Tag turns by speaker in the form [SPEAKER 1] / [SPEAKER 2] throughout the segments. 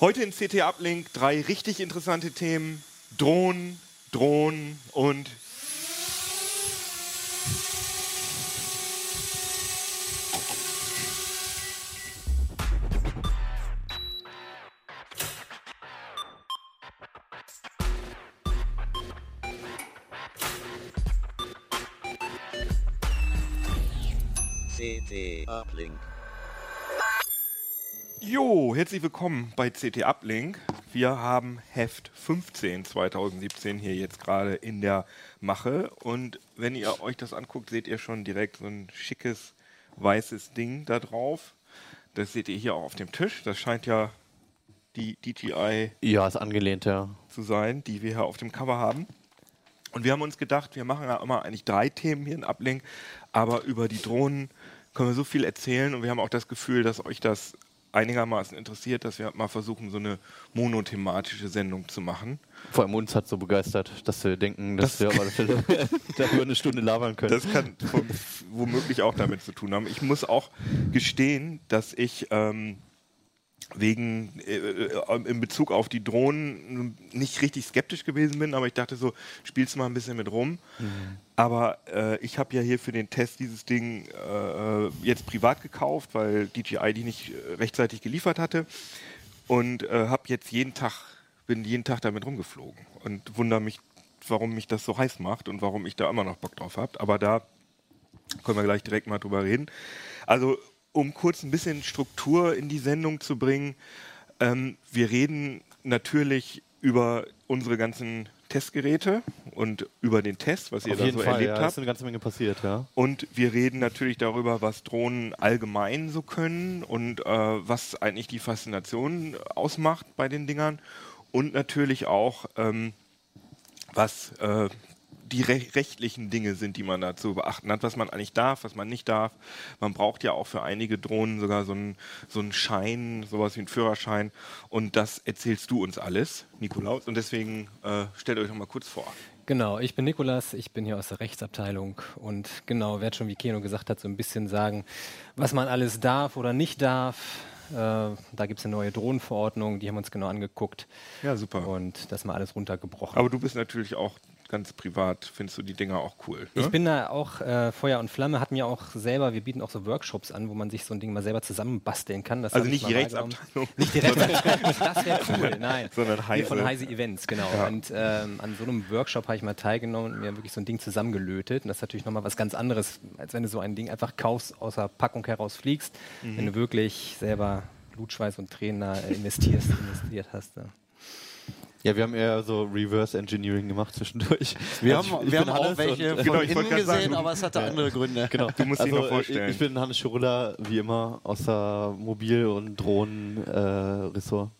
[SPEAKER 1] Heute in CT Uplink drei richtig interessante Themen. Drohnen, Drohnen und
[SPEAKER 2] CT Uplink.
[SPEAKER 1] Jo, herzlich willkommen bei CT Uplink. Wir haben Heft 15 2017 hier jetzt gerade in der Mache. Und wenn ihr euch das anguckt, seht ihr schon direkt so ein schickes weißes Ding da drauf. Das seht ihr hier auch auf dem Tisch. Das scheint ja die DJI
[SPEAKER 3] Ja, ist angelehnt, ja.
[SPEAKER 1] zu sein, die wir hier auf dem Cover haben. Und wir haben uns gedacht, wir machen ja immer eigentlich drei Themen hier in Uplink, aber über die Drohnen können wir so viel erzählen und wir haben auch das Gefühl, dass euch das einigermaßen interessiert, dass wir mal versuchen, so eine monothematische Sendung zu machen.
[SPEAKER 3] Vor allem uns hat so begeistert, dass wir denken, dass
[SPEAKER 1] Das-
[SPEAKER 3] wir auf alle darüber eine Stunde labern können.
[SPEAKER 1] Das kann womöglich auch damit zu tun haben. Ich muss auch gestehen, dass ich ähm, wegen äh, äh, in Bezug auf die Drohnen nicht richtig skeptisch gewesen bin, aber ich dachte so, spielst mal ein bisschen mit rum. Aber äh, ich habe ja hier für den Test dieses Ding äh, jetzt privat gekauft, weil DJI die nicht äh, rechtzeitig geliefert hatte und äh, habe jetzt jeden Tag bin jeden Tag damit rumgeflogen und wundere mich, warum mich das so heiß macht und warum ich da immer noch Bock drauf habe. Aber da können wir gleich direkt mal drüber reden. Also, um kurz ein bisschen Struktur in die Sendung zu bringen, ähm, wir reden natürlich über unsere ganzen Testgeräte und über den Test, was ihr
[SPEAKER 3] auf
[SPEAKER 1] da
[SPEAKER 3] jeden
[SPEAKER 1] so
[SPEAKER 3] Fall,
[SPEAKER 1] erlebt
[SPEAKER 3] ja,
[SPEAKER 1] habt.
[SPEAKER 3] ist eine ganze Menge passiert, ja.
[SPEAKER 1] Und wir reden natürlich darüber, was Drohnen allgemein so können und äh, was eigentlich die Faszination ausmacht bei den Dingern. Und natürlich auch, ähm, was äh, die re rechtlichen Dinge sind, die man da zu beachten hat, was man eigentlich darf, was man nicht darf. Man braucht ja auch für einige Drohnen sogar so einen, so einen Schein, sowas wie einen Führerschein. Und das erzählst du uns alles, Nikolaus. Und deswegen äh, stellt euch noch mal kurz vor.
[SPEAKER 4] Genau, ich bin Nikolas, ich bin hier aus der Rechtsabteilung und genau, werde schon, wie Keno gesagt hat, so ein bisschen sagen, was man alles darf oder nicht darf. Äh, da gibt es eine neue Drohnenverordnung, die haben wir uns genau angeguckt
[SPEAKER 1] Ja, super.
[SPEAKER 4] und das mal alles runtergebrochen.
[SPEAKER 1] Aber du bist natürlich auch ganz privat, findest du die Dinger auch cool. Ne?
[SPEAKER 4] Ich bin da auch äh, Feuer und Flamme, hat mir auch selber, wir bieten auch so Workshops an, wo man sich so ein Ding mal selber zusammenbasteln kann. Das
[SPEAKER 1] also nicht die. Rechtsabteilung,
[SPEAKER 4] Nicht die Rechtsabteilung, das wäre cool, nein.
[SPEAKER 1] sondern Heise.
[SPEAKER 4] von Heise Events, genau.
[SPEAKER 1] Ja.
[SPEAKER 4] Und ähm, an so einem Workshop habe ich mal teilgenommen und mir wirklich so ein Ding zusammengelötet. Und das ist natürlich nochmal was ganz anderes, als wenn du so ein Ding einfach kaufst, aus der Packung heraus fliegst.
[SPEAKER 1] Mhm.
[SPEAKER 4] Wenn du wirklich selber Blutschweiß und Tränen da investierst, investiert hast. Ja.
[SPEAKER 3] Ja, wir haben eher so Reverse Engineering gemacht zwischendurch.
[SPEAKER 5] Wir
[SPEAKER 3] Also
[SPEAKER 5] haben,
[SPEAKER 3] ich
[SPEAKER 5] wir
[SPEAKER 3] bin
[SPEAKER 5] haben auch welche von
[SPEAKER 1] Genau, ich
[SPEAKER 5] innen gesehen,
[SPEAKER 1] sagen,
[SPEAKER 5] aber es hatte andere Gründe.
[SPEAKER 3] Genau.
[SPEAKER 1] Du musst dich noch
[SPEAKER 3] äh,
[SPEAKER 1] vorstellen.
[SPEAKER 3] Ich bin Hannes Schirulla, wie immer, aus der Mobil- und Drohnen-Ressort.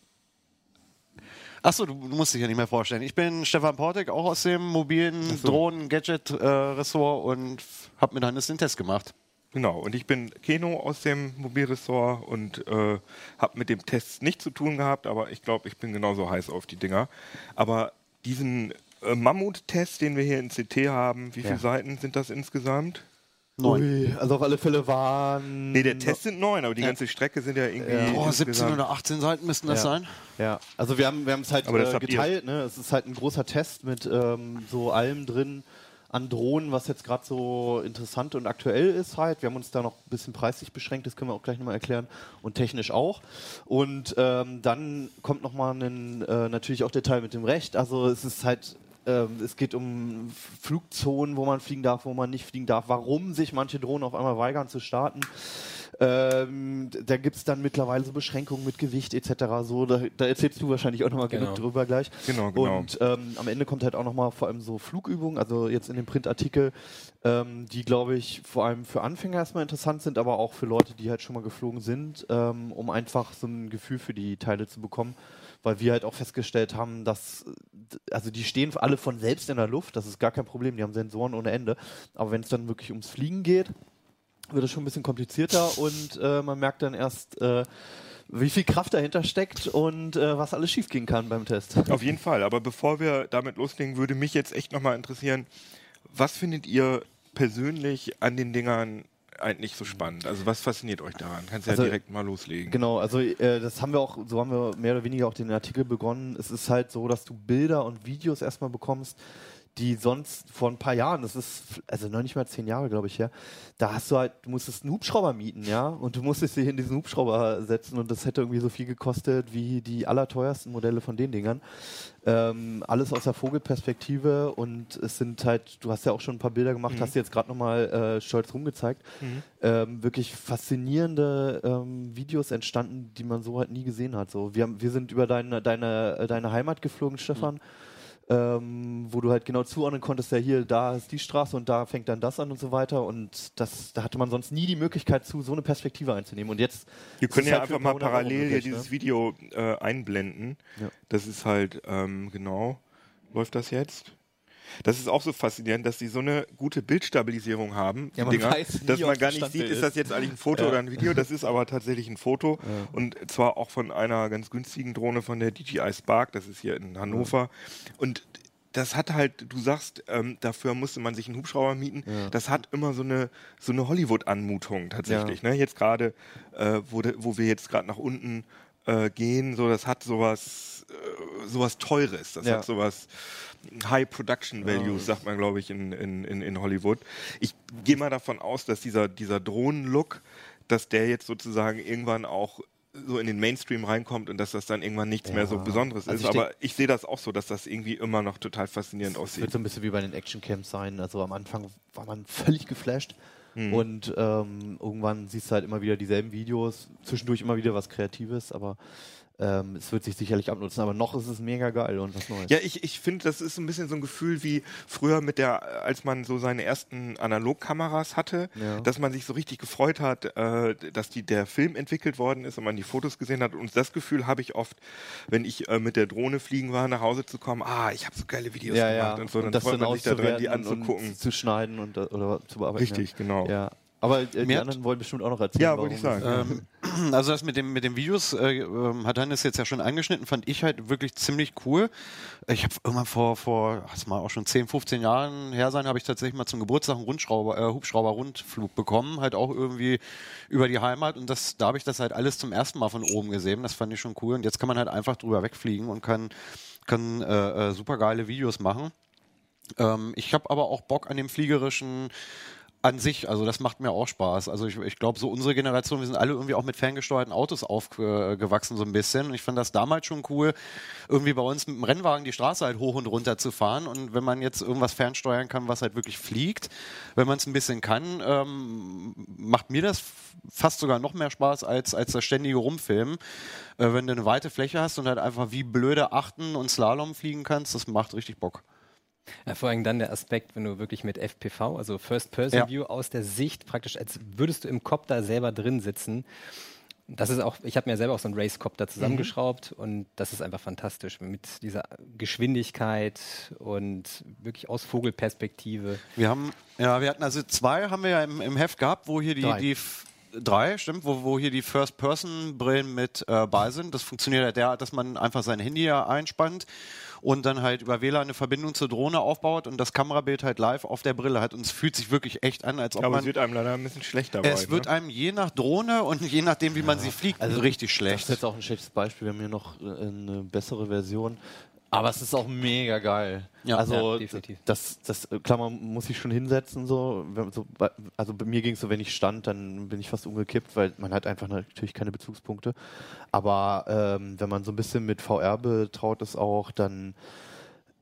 [SPEAKER 5] Achso, du, du musst dich ja nicht mehr vorstellen. Ich bin Stefan Portek, auch aus dem mobilen
[SPEAKER 1] so.
[SPEAKER 5] Drohnen-Gadget-Ressort und habe mit Hannes den Test gemacht.
[SPEAKER 1] Genau, und ich bin Keno aus dem Mobilressort und äh, habe mit dem Test nichts zu tun gehabt, aber ich glaube, ich bin genauso heiß auf die Dinger. Aber diesen äh, Mammut-Test, den wir hier in CT haben, wie viele
[SPEAKER 3] Ja.
[SPEAKER 1] Seiten sind das insgesamt?
[SPEAKER 5] Neun.
[SPEAKER 3] Ui, also auf alle Fälle waren...
[SPEAKER 1] Nee, der Test sind neun, aber die ganze Strecke sind ja irgendwie.
[SPEAKER 3] Ja.
[SPEAKER 5] Boah, 17
[SPEAKER 1] insgesamt-
[SPEAKER 5] oder 18 Seiten müssten das
[SPEAKER 3] Ja.
[SPEAKER 5] sein.
[SPEAKER 3] Ja, also wir haben wir haben es halt äh, geteilt. Ne? Es ist halt ein großer Test mit ähm, so allem drin an Drohnen, was jetzt gerade so interessant und aktuell ist halt. Wir haben uns da noch ein bisschen preislich beschränkt, das können wir auch gleich nochmal erklären und technisch auch. Und ähm, dann kommt nochmal äh, natürlich auch der Teil mit dem Recht. Also es ist halt ähm, es geht um Flugzonen, wo man fliegen darf, wo man nicht fliegen darf, warum sich manche Drohnen auf einmal weigern zu starten. Ähm, da gibt es dann mittlerweile so Beschränkungen mit Gewicht etc. So, da, da erzählst du wahrscheinlich auch nochmal
[SPEAKER 4] Genau.
[SPEAKER 3] genug drüber gleich.
[SPEAKER 1] Genau, genau.
[SPEAKER 3] Und ähm, am Ende kommt halt auch nochmal vor allem so Flugübungen, also jetzt in dem Printartikel, ähm, die glaube ich vor allem für Anfänger erstmal interessant sind, aber auch für Leute, die halt schon mal geflogen sind, ähm, um einfach so ein Gefühl für die Teile zu bekommen. Weil wir halt auch festgestellt haben, dass, also die stehen alle von selbst in der Luft, das ist gar kein Problem, die haben Sensoren ohne Ende. Aber wenn es dann wirklich ums Fliegen geht, wird es schon ein bisschen komplizierter und äh, man merkt dann erst, äh, wie viel Kraft dahinter steckt und äh, was alles schiefgehen kann beim Test.
[SPEAKER 1] Auf jeden Fall. Aber bevor wir damit loslegen, würde mich jetzt echt nochmal interessieren, was findet ihr persönlich an den Dingern eigentlich so spannend? Also was fasziniert euch daran? Kannst ja
[SPEAKER 3] Also,
[SPEAKER 1] direkt mal loslegen.
[SPEAKER 3] Genau, also äh, das haben wir auch, so haben wir mehr oder weniger auch den Artikel begonnen. Es ist halt so, dass du Bilder und Videos erstmal bekommst, die sonst vor ein paar Jahren, das ist also noch nicht mal zehn Jahre, glaube ich, her, da hast du halt, du musstest einen Hubschrauber mieten, ja, und du musstest dich in diesen Hubschrauber setzen und das hätte irgendwie so viel gekostet wie die allerteuersten Modelle von den Dingern. Ähm, alles aus der Vogelperspektive und es sind halt, du hast ja auch schon ein paar Bilder gemacht, hast du jetzt gerade nochmal äh, stolz rumgezeigt. Ähm, wirklich faszinierende ähm, Videos entstanden, die man so halt nie gesehen hat. So, wir, haben, wir sind über deine, deine, äh, deine Heimat geflogen, Stefan. Ähm, wo du halt genau zuordnen konntest, ja hier, da ist die Straße und da fängt dann das an und so weiter und das, da hatte man sonst nie die Möglichkeit zu, so eine Perspektive einzunehmen und jetzt
[SPEAKER 1] Wir können ja
[SPEAKER 3] halt
[SPEAKER 1] einfach mal parallel hier dieses
[SPEAKER 3] ne?
[SPEAKER 1] Video äh, einblenden.
[SPEAKER 3] Ja.
[SPEAKER 1] Das ist halt, ähm, genau, läuft das jetzt? Das ist auch so faszinierend, dass sie so eine gute Bildstabilisierung haben,
[SPEAKER 3] Ja, man weiß nie,
[SPEAKER 1] dass man gar nicht sieht, ist das jetzt eigentlich ein Foto oder ein Video. Das ist aber tatsächlich ein Foto und zwar auch von einer ganz günstigen Drohne von der DJI Spark. Das ist hier in Hannover und das hat halt, du sagst, ähm, dafür musste man sich einen Hubschrauber mieten. Das hat immer so eine so eine Hollywood-Anmutung tatsächlich. Ne? Jetzt gerade, äh, wo, wo wir jetzt gerade nach unten äh, gehen, so das hat sowas sowas Teures. Das
[SPEAKER 3] Ja.
[SPEAKER 1] hat sowas High Production Values, sagt man, glaube ich, in, in, in, Hollywood. Ich gehe mal davon aus, dass dieser, dieser Drohnen-Look, dass der jetzt sozusagen irgendwann auch so in den Mainstream reinkommt und dass das dann irgendwann nichts mehr so Besonderes
[SPEAKER 3] Also
[SPEAKER 1] ist.
[SPEAKER 3] ich
[SPEAKER 1] Aber ich sehe das auch so, dass das irgendwie immer noch total faszinierend
[SPEAKER 3] Es
[SPEAKER 1] aussieht.
[SPEAKER 3] wird so ein bisschen wie bei den Actioncamps sein. Also am Anfang war man völlig geflasht.
[SPEAKER 1] Hm.
[SPEAKER 3] Und ähm, irgendwann siehst du halt immer wieder dieselben Videos, zwischendurch immer wieder was Kreatives, aber ähm, es wird sich sicherlich abnutzen. Aber noch ist es mega geil und was Neues.
[SPEAKER 1] Ja, ich, ich finde, das ist ein bisschen so ein Gefühl wie früher mit der, als man so seine ersten Analogkameras hatte,
[SPEAKER 3] Ja.
[SPEAKER 1] dass man sich so richtig gefreut hat, äh, dass die, der Film entwickelt worden ist und man die Fotos gesehen hat. Und das Gefühl habe ich oft, wenn ich äh, mit der Drohne fliegen war, nach Hause zu kommen, ah, ich habe so geile Videos
[SPEAKER 3] ja,
[SPEAKER 1] gemacht
[SPEAKER 3] ja.
[SPEAKER 1] und so. Dann
[SPEAKER 3] das
[SPEAKER 1] freut
[SPEAKER 3] dann
[SPEAKER 1] man sich da drin, die anzugucken.
[SPEAKER 3] zu schneiden und äh, oder zu bearbeiten.
[SPEAKER 1] Richtig, genau.
[SPEAKER 3] Ja. Aber äh, die anderen wollen bestimmt auch noch erzählen.
[SPEAKER 1] Ja,
[SPEAKER 3] warum
[SPEAKER 1] wollte ich sagen.
[SPEAKER 5] Ähm, also das mit dem mit den Videos äh, ähm, hat Hannes jetzt ja schon angeschnitten, fand ich halt wirklich ziemlich cool. Ich habe irgendwann vor vor das mal auch schon 10, 15 Jahren her sein, habe ich tatsächlich mal zum Geburtstag einen Rundschrauber äh, Hubschrauber Rundflug bekommen, halt auch irgendwie über die Heimat und das da habe ich das halt alles zum ersten Mal von oben gesehen. Das fand ich schon cool und jetzt kann man halt einfach drüber wegfliegen und kann kann äh, äh, super geile Videos machen. Ähm, ich habe aber auch Bock an dem fliegerischen an sich, also das macht mir auch Spaß. Also ich, ich glaube, so unsere Generation, wir sind alle irgendwie auch mit ferngesteuerten Autos aufgewachsen so ein bisschen. Und ich fand das damals schon cool, irgendwie bei uns mit dem Rennwagen die Straße halt hoch und runter zu fahren. Und wenn man jetzt irgendwas fernsteuern kann, was halt wirklich fliegt, wenn man es ein bisschen kann, ähm, macht mir das fast sogar noch mehr Spaß als, als das ständige Rumfilmen. Äh, wenn du eine weite Fläche hast und halt einfach wie blöde achten und Slalom fliegen kannst, das macht richtig Bock.
[SPEAKER 4] Ja, vor allem dann der Aspekt, wenn du wirklich mit FPV, also First Person
[SPEAKER 5] Ja.
[SPEAKER 4] View aus der Sicht praktisch, als würdest du im Copter selber drin sitzen. Das ist auch, ich habe mir selber auch so einen Racecopter zusammengeschraubt und das ist einfach fantastisch mit dieser Geschwindigkeit und wirklich aus Vogelperspektive.
[SPEAKER 5] Wir haben, ja, wir hatten also zwei haben wir ja im, im Heft gehabt, wo hier die,
[SPEAKER 3] Drei.
[SPEAKER 5] die f- drei, stimmt, wo, wo hier die First-Person-Brillen mit äh, bei sind. Das funktioniert ja derart, dass man einfach sein Handy ja einspannt und dann halt über WLAN eine Verbindung zur Drohne aufbaut und das Kamerabild halt live auf der Brille hat. Und es fühlt sich wirklich echt an, als ob
[SPEAKER 1] Aber es
[SPEAKER 5] man.
[SPEAKER 1] wird einem leider ein bisschen schlecht dabei.
[SPEAKER 5] Es wird
[SPEAKER 1] ne?
[SPEAKER 5] einem je nach Drohne und je nachdem, wie man sie fliegt, richtig
[SPEAKER 3] Das
[SPEAKER 5] schlecht.
[SPEAKER 3] ist jetzt auch ein schlechtes Beispiel. Wir haben hier noch äh, eine bessere Version. Aber es ist auch mega geil.
[SPEAKER 5] Ja.
[SPEAKER 3] also,
[SPEAKER 4] Ja,
[SPEAKER 3] das, das, äh, klar, man muss sich schon hinsetzen. So. Also bei mir ging es so, wenn ich stand, dann bin ich fast umgekippt, weil man hat einfach natürlich keine Bezugspunkte. Aber ähm, wenn man so ein bisschen mit VR betraut ist auch, dann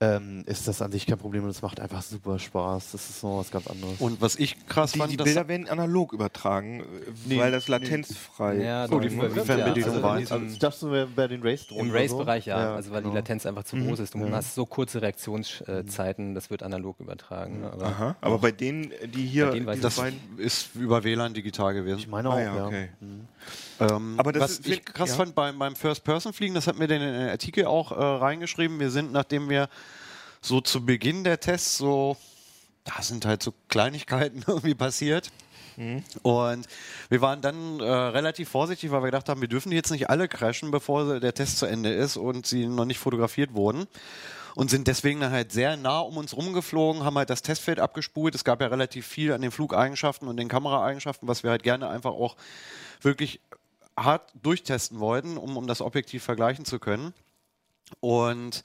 [SPEAKER 3] ähm, ist das an sich kein Problem und es macht einfach super Spaß. Das ist noch was ganz anderes.
[SPEAKER 5] Und was ich krass
[SPEAKER 1] die,
[SPEAKER 5] fand,
[SPEAKER 1] die
[SPEAKER 5] das
[SPEAKER 1] Bilder werden analog übertragen, äh,
[SPEAKER 3] Nee,
[SPEAKER 1] weil das latenzfrei
[SPEAKER 4] Ja,
[SPEAKER 5] Oh, die
[SPEAKER 4] dann-
[SPEAKER 5] Fernbedienung
[SPEAKER 3] also,
[SPEAKER 5] war
[SPEAKER 3] also,
[SPEAKER 5] eins.
[SPEAKER 3] ich dachte, so wäre bei den race
[SPEAKER 4] Im Race-Bereich ja,
[SPEAKER 3] Ja,
[SPEAKER 4] also weil
[SPEAKER 3] genau.
[SPEAKER 4] die Latenz einfach zu groß ist. Du hast so kurze Reaktionszeiten, das wird analog übertragen. ne, Aber
[SPEAKER 1] Aha. Aber bei denen, die hier,
[SPEAKER 4] Bei denen
[SPEAKER 5] das
[SPEAKER 1] beiden,
[SPEAKER 5] ist über WLAN digital gewesen.
[SPEAKER 3] Ich meine
[SPEAKER 1] Ah
[SPEAKER 3] auch,
[SPEAKER 1] ja,
[SPEAKER 3] ja.
[SPEAKER 1] okay.
[SPEAKER 5] Ähm,
[SPEAKER 1] Aber das
[SPEAKER 5] was
[SPEAKER 1] ist-
[SPEAKER 5] ich krass
[SPEAKER 1] ja.
[SPEAKER 5] fand beim, beim First-Person-Fliegen, das hat mir den den Artikel auch äh, reingeschrieben. Wir sind, nachdem wir so zu Beginn der Tests so, da sind halt so Kleinigkeiten irgendwie passiert.
[SPEAKER 1] Mhm.
[SPEAKER 5] Und wir waren dann äh, relativ vorsichtig, weil wir gedacht haben, wir dürfen die jetzt nicht alle crashen, bevor der Test zu Ende ist und sie noch nicht fotografiert wurden. und sind deswegen dann halt sehr nah um uns rumgeflogen, haben halt das Testfeld abgespult. Es gab ja relativ viel an den Flugeigenschaften und den Kameraeigenschaften, was wir halt gerne einfach auch wirklich hart durchtesten wollten, um, um das objektiv vergleichen zu können. Und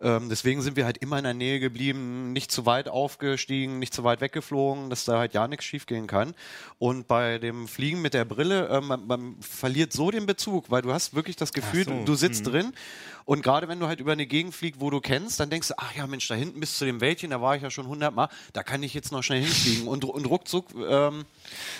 [SPEAKER 5] ähm, deswegen sind wir halt immer in der Nähe geblieben, nicht zu weit aufgestiegen, nicht zu weit weggeflogen, dass da halt ja nichts schiefgehen kann. Und bei dem Fliegen mit der Brille, äh, man, man, verliert so den Bezug, weil du hast wirklich das Gefühl, so. du sitzt mhm. drin und gerade wenn du halt über eine Gegend fliegst, wo du kennst, dann denkst du, ach ja, Mensch, da hinten bis zu dem Wäldchen, da war ich ja schon hundertmal, da kann ich jetzt noch schnell hinfliegen. Und, und ruckzuck. Ähm,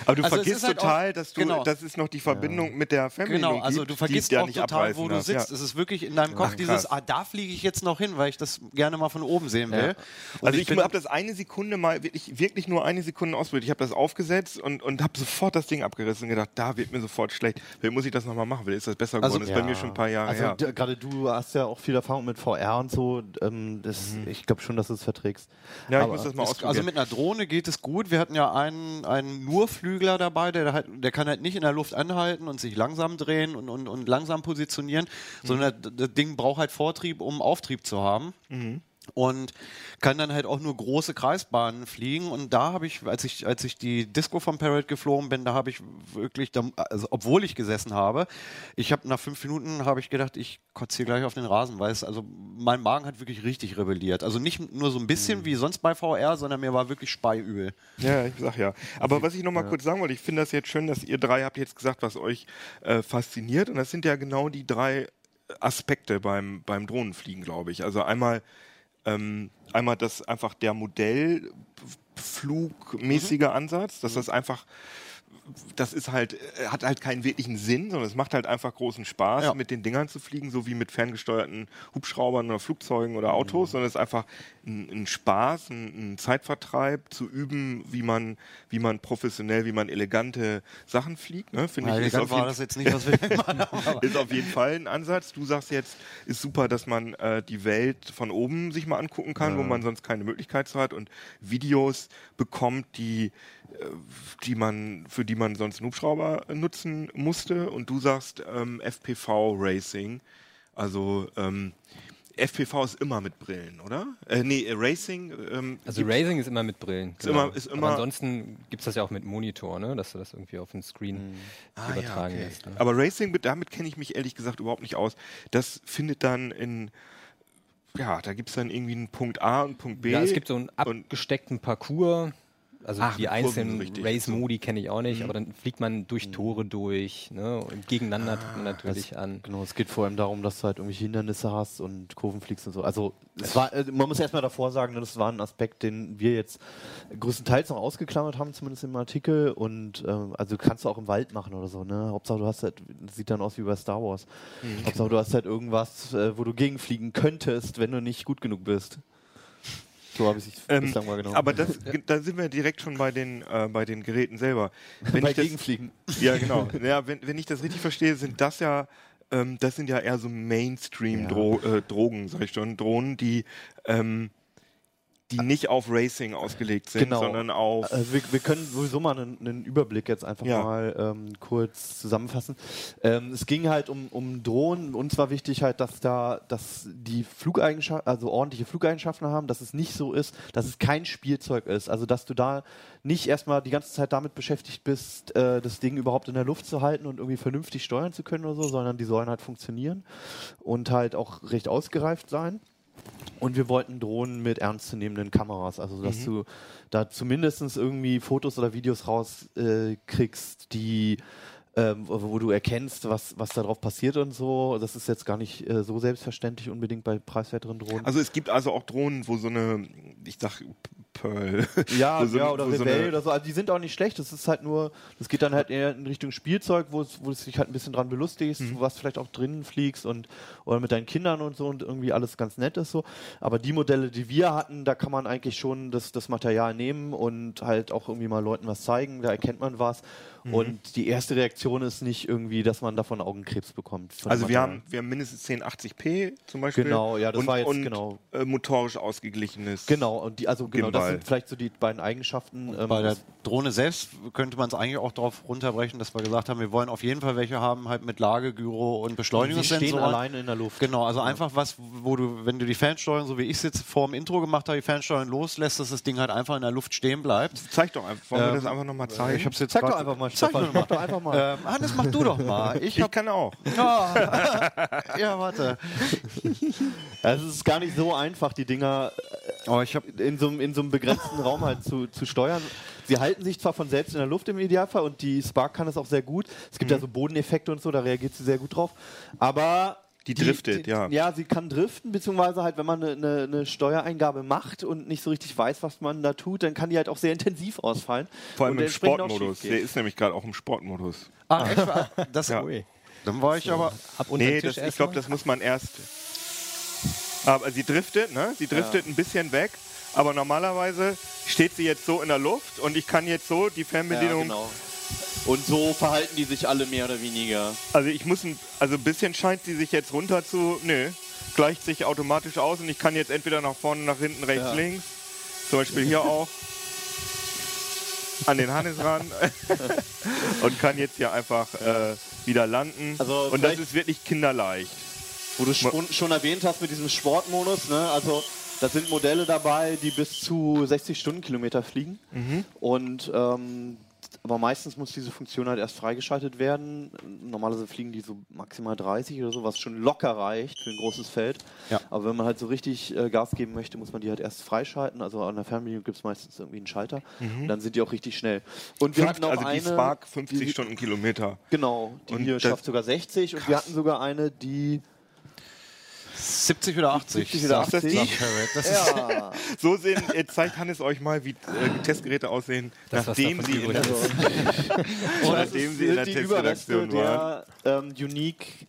[SPEAKER 1] Aber du also vergisst halt total, auch, dass du, genau. das ist noch die Verbindung ja. mit der Family.
[SPEAKER 5] Genau, also du vergisst auch ja total, wo du sitzt. Ja. Es ist wirklich in deinem Kopf ach, dieses, ah, da fliege ich jetzt noch hin, weil ich das gerne mal von oben sehen will.
[SPEAKER 1] Ja. Also ich, ich habe das eine Sekunde mal, wirklich, wirklich nur eine Sekunde ausprobiert. Ich habe das aufgesetzt und, und habe sofort das Ding abgerissen und gedacht, da wird mir sofort schlecht. Wie muss ich das nochmal machen? Will ist das besser also geworden? Also, ist bei mir schon ein paar Jahre
[SPEAKER 3] also
[SPEAKER 1] her.
[SPEAKER 3] Gerade du hast ja auch viel Erfahrung mit VR und so. Ähm, das, mhm. Ich glaube schon, dass du es verträgst.
[SPEAKER 5] Ja, ich muss das mal ausprobieren. Also mit einer Drohne geht es gut. Wir hatten ja einen, einen Nurflügler dabei, der, halt, der kann halt nicht in der Luft anhalten und sich langsam drehen und, und, und langsam positionieren, mhm. sondern das Ding braucht halt Vortrieb, um Auftrieb zu haben. Mhm und kann dann halt auch nur große Kreisbahnen fliegen. Und da habe ich, als ich, als ich die Disco vom Parrot geflogen bin, da habe ich wirklich, also obwohl ich gesessen habe, ich habe nach fünf Minuten habe ich gedacht, ich kotze hier gleich auf den Rasen, weil es, also mein Magen hat wirklich richtig rebelliert. Also nicht nur so ein bisschen mhm. wie sonst bei VR, sondern mir war wirklich speiübel.
[SPEAKER 1] Ja, ich sag ja. Aber was ich noch mal ja. kurz sagen wollte, ich finde das jetzt schön, dass ihr drei habt jetzt gesagt, was euch äh, fasziniert. Und das sind ja genau die drei Aspekte beim, beim Drohnenfliegen, glaube ich. Also einmal ähm, einmal das einfach der Modellflugmäßige mhm. Ansatz, dass das einfach das ist halt, äh, hat halt keinen wirklichen Sinn, sondern es macht halt einfach großen Spaß, ja. mit den Dingern zu fliegen, so wie mit ferngesteuerten Hubschraubern oder Flugzeugen oder Autos, mhm. sondern es ist einfach ein, ein Spaß, ein, ein, Zeitvertreib, zu üben, wie man, wie man professionell, wie man elegante Sachen fliegt. Ne?
[SPEAKER 5] Finde ich, ist auf, war das jetzt nicht, was wir
[SPEAKER 1] ist auf jeden Fall ein Ansatz. Du sagst jetzt, ist super, dass man äh, die Welt von oben sich mal angucken kann, ja. wo man sonst keine Möglichkeit zu hat und Videos bekommt, die die man, für die man sonst einen Hubschrauber nutzen musste. Und du sagst ähm, FPV Racing. Also ähm, FPV ist immer mit Brillen, oder? Äh, nee, äh, Racing.
[SPEAKER 4] Ähm, also Racing ist immer mit Brillen.
[SPEAKER 1] Ist genau. immer, ist immer
[SPEAKER 4] Aber ansonsten gibt es das ja auch mit Monitor, ne? dass du das irgendwie auf den Screen mhm. übertragen
[SPEAKER 1] ah, ja, okay.
[SPEAKER 4] lässt. Ne?
[SPEAKER 1] Aber Racing, damit kenne ich mich ehrlich gesagt überhaupt nicht aus. Das findet dann in ja, da gibt es dann irgendwie einen Punkt A und Punkt B.
[SPEAKER 4] Ja, es gibt so einen abgesteckten Parcours, also Ach, die einzelnen Race-Modi kenne ich auch nicht, mhm. aber dann fliegt man durch mhm. Tore durch ne? und gegeneinander ah, tritt man natürlich
[SPEAKER 3] das,
[SPEAKER 4] an.
[SPEAKER 3] Genau, es geht vor allem darum, dass du halt irgendwie Hindernisse hast und Kurven fliegst und so. Also es war, äh, man muss erstmal davor sagen, ne, das war ein Aspekt, den wir jetzt größtenteils noch ausgeklammert haben, zumindest im Artikel. Und ähm, also kannst du auch im Wald machen oder so. Ne? Hauptsache du hast halt, das sieht dann aus wie bei Star Wars. Mhm. Hauptsache du hast halt irgendwas, äh, wo du gegenfliegen könntest, wenn du nicht gut genug bist.
[SPEAKER 1] So habe ich es ähm, bislang wahrgenommen. Aber das, da sind wir direkt schon bei den, äh, bei den Geräten selber.
[SPEAKER 3] Wenn bei Gegenfliegen.
[SPEAKER 1] Ja, genau. ja, wenn, wenn ich das richtig verstehe, sind das ja ähm, das sind ja eher so Mainstream-Drogen, ja. sag ich schon, Drohnen, die ähm, die nicht auf Racing ausgelegt sind, genau. sondern auf.
[SPEAKER 3] Also wir, wir, können sowieso mal einen, einen Überblick jetzt einfach ja. mal ähm, kurz zusammenfassen. Ähm, es ging halt um, um Drohnen. Uns war wichtig halt, dass da, dass die Flugeigenschaften, also ordentliche Flugeigenschaften haben, dass es nicht so ist, dass es kein Spielzeug ist. Also dass du da nicht erstmal die ganze Zeit damit beschäftigt bist, äh, das Ding überhaupt in der Luft zu halten und irgendwie vernünftig steuern zu können oder so, sondern die sollen halt funktionieren und halt auch recht ausgereift sein. Und wir wollten Drohnen mit ernstzunehmenden Kameras, also dass mhm. du da zumindest irgendwie Fotos oder Videos rauskriegst, äh, die ähm, wo du erkennst, was, was da drauf passiert und so. Das ist jetzt gar nicht äh, so selbstverständlich unbedingt bei preiswerteren Drohnen.
[SPEAKER 1] Also es gibt also auch Drohnen, wo so eine, ich sag Pearl.
[SPEAKER 3] Ja, so, ja oder Rebell so oder so. Also die sind auch nicht schlecht. Das ist halt nur, das geht dann halt eher in Richtung Spielzeug, wo es, wo es dich halt ein bisschen dran belustigst, mhm. was vielleicht auch drinnen fliegst und oder mit deinen Kindern und so und irgendwie alles ganz nett ist so. Aber die Modelle, die wir hatten, da kann man eigentlich schon das, das Material nehmen und halt auch irgendwie mal Leuten was zeigen. Da erkennt man was. Mhm. Und die erste Reaktion ist nicht irgendwie, dass man davon Augenkrebs bekommt.
[SPEAKER 1] Also wir haben, wir haben mindestens 1080p zum Beispiel.
[SPEAKER 3] Genau, ja, das
[SPEAKER 1] und,
[SPEAKER 3] war jetzt
[SPEAKER 1] und,
[SPEAKER 3] genau.
[SPEAKER 1] Äh, motorisch ausgeglichenes.
[SPEAKER 3] Genau, und die, also genau, das
[SPEAKER 1] Fall.
[SPEAKER 3] sind vielleicht so die beiden Eigenschaften. ähm,
[SPEAKER 5] Bei der
[SPEAKER 3] das-
[SPEAKER 5] Drohne selbst könnte man es eigentlich auch darauf runterbrechen, dass wir gesagt haben, wir wollen auf jeden Fall welche haben, halt mit Lage, Gyro und
[SPEAKER 3] die
[SPEAKER 5] Beschleunigungssensoren.
[SPEAKER 3] stehen alleine in der Luft.
[SPEAKER 5] Genau, also einfach was, wo du, wenn du die Fernsteuerung, so wie ich es jetzt vor dem Intro gemacht habe, die Fernsteuerung loslässt, dass das Ding halt einfach in der Luft stehen bleibt.
[SPEAKER 1] Zeig doch einfach. Wollen wir
[SPEAKER 5] Ähm,
[SPEAKER 1] das einfach nochmal zeigen?
[SPEAKER 5] Ich habe es jetzt
[SPEAKER 3] Zeig doch einfach mal,
[SPEAKER 5] Zeig
[SPEAKER 3] Stefan. Mach doch einfach mal.
[SPEAKER 5] Ähm, Hannes, mach du doch mal. Ich
[SPEAKER 1] ich
[SPEAKER 5] hab,
[SPEAKER 1] kann auch.
[SPEAKER 5] ja, warte.
[SPEAKER 3] Es ist gar nicht so einfach, die Dinger
[SPEAKER 5] Oh, ich habe
[SPEAKER 3] in so, einem- in so einem begrenzten Raum halt zu, zu steuern. Sie halten sich zwar von selbst in der Luft im Idealfall und die Spark kann es auch sehr gut. Es gibt ja so Bodeneffekte und so, da reagiert sie sehr gut drauf. Aber
[SPEAKER 1] Die driftet, ja.
[SPEAKER 3] Ja, sie kann driften, beziehungsweise halt, wenn man eine, eine, eine Steuereingabe macht und nicht so richtig weiß, was man da tut, dann kann die halt auch sehr intensiv ausfallen.
[SPEAKER 1] Vor allem
[SPEAKER 3] und
[SPEAKER 1] im Sportmodus. Der ist nämlich gerade auch im Sportmodus.
[SPEAKER 5] Ah, echt? Das,
[SPEAKER 1] Ja.
[SPEAKER 4] Ui.
[SPEAKER 5] Dann war ich aber.
[SPEAKER 4] Ab unter
[SPEAKER 1] Nee, das, ich glaube, das muss man erst. Aber sie driftet, ne? Sie driftet ein bisschen weg. Aber normalerweise steht sie jetzt so in der Luft und ich kann jetzt so die
[SPEAKER 3] Ja,
[SPEAKER 1] Fernbedienung.
[SPEAKER 3] genau. Und so verhalten die sich alle mehr oder weniger.
[SPEAKER 1] Also ich muss ein, also ein bisschen scheint sie sich jetzt runter zu. Nö. Gleicht sich automatisch aus und ich kann jetzt entweder nach vorne, nach hinten, rechts,
[SPEAKER 3] Ja.
[SPEAKER 1] links. Zum Beispiel hier auch. An den Hannes ran. und kann jetzt hier einfach äh, wieder landen.
[SPEAKER 3] Also
[SPEAKER 1] und das ist wirklich kinderleicht.
[SPEAKER 3] Wo du schon, schon erwähnt hast mit diesem Sportmodus, ne? Also da sind Modelle dabei, die bis zu 60 Stundenkilometer fliegen. Und ähm, aber meistens muss diese Funktion halt erst freigeschaltet werden. Normalerweise fliegen die so maximal 30 oder so, was schon locker reicht für ein großes Feld.
[SPEAKER 5] Ja.
[SPEAKER 3] Aber wenn man halt so richtig äh, Gas geben möchte, muss man die halt erst freischalten. Also an der Fernbedienung gibt es meistens irgendwie einen Schalter. Und dann sind die auch richtig schnell. Und wir hatten auch
[SPEAKER 1] also die
[SPEAKER 3] eine,
[SPEAKER 1] Spark 50
[SPEAKER 3] die-
[SPEAKER 1] Stundenkilometer.
[SPEAKER 3] Genau, die
[SPEAKER 1] Und
[SPEAKER 3] hier schafft sogar 60 und wir hatten sogar eine, die
[SPEAKER 5] 70 oder 80.
[SPEAKER 3] 70 oder
[SPEAKER 1] Ist das
[SPEAKER 3] 80.
[SPEAKER 1] die?
[SPEAKER 5] Parrot. Das ist,
[SPEAKER 3] Ja,
[SPEAKER 1] So sehen, jetzt zeigt Hannes euch mal, wie äh, die Testgeräte aussehen,
[SPEAKER 4] Das, was
[SPEAKER 1] nachdem sie in der,
[SPEAKER 3] das
[SPEAKER 1] nachdem
[SPEAKER 3] ist-
[SPEAKER 1] sie in der Testredaktion waren.
[SPEAKER 3] der ähm, Unique,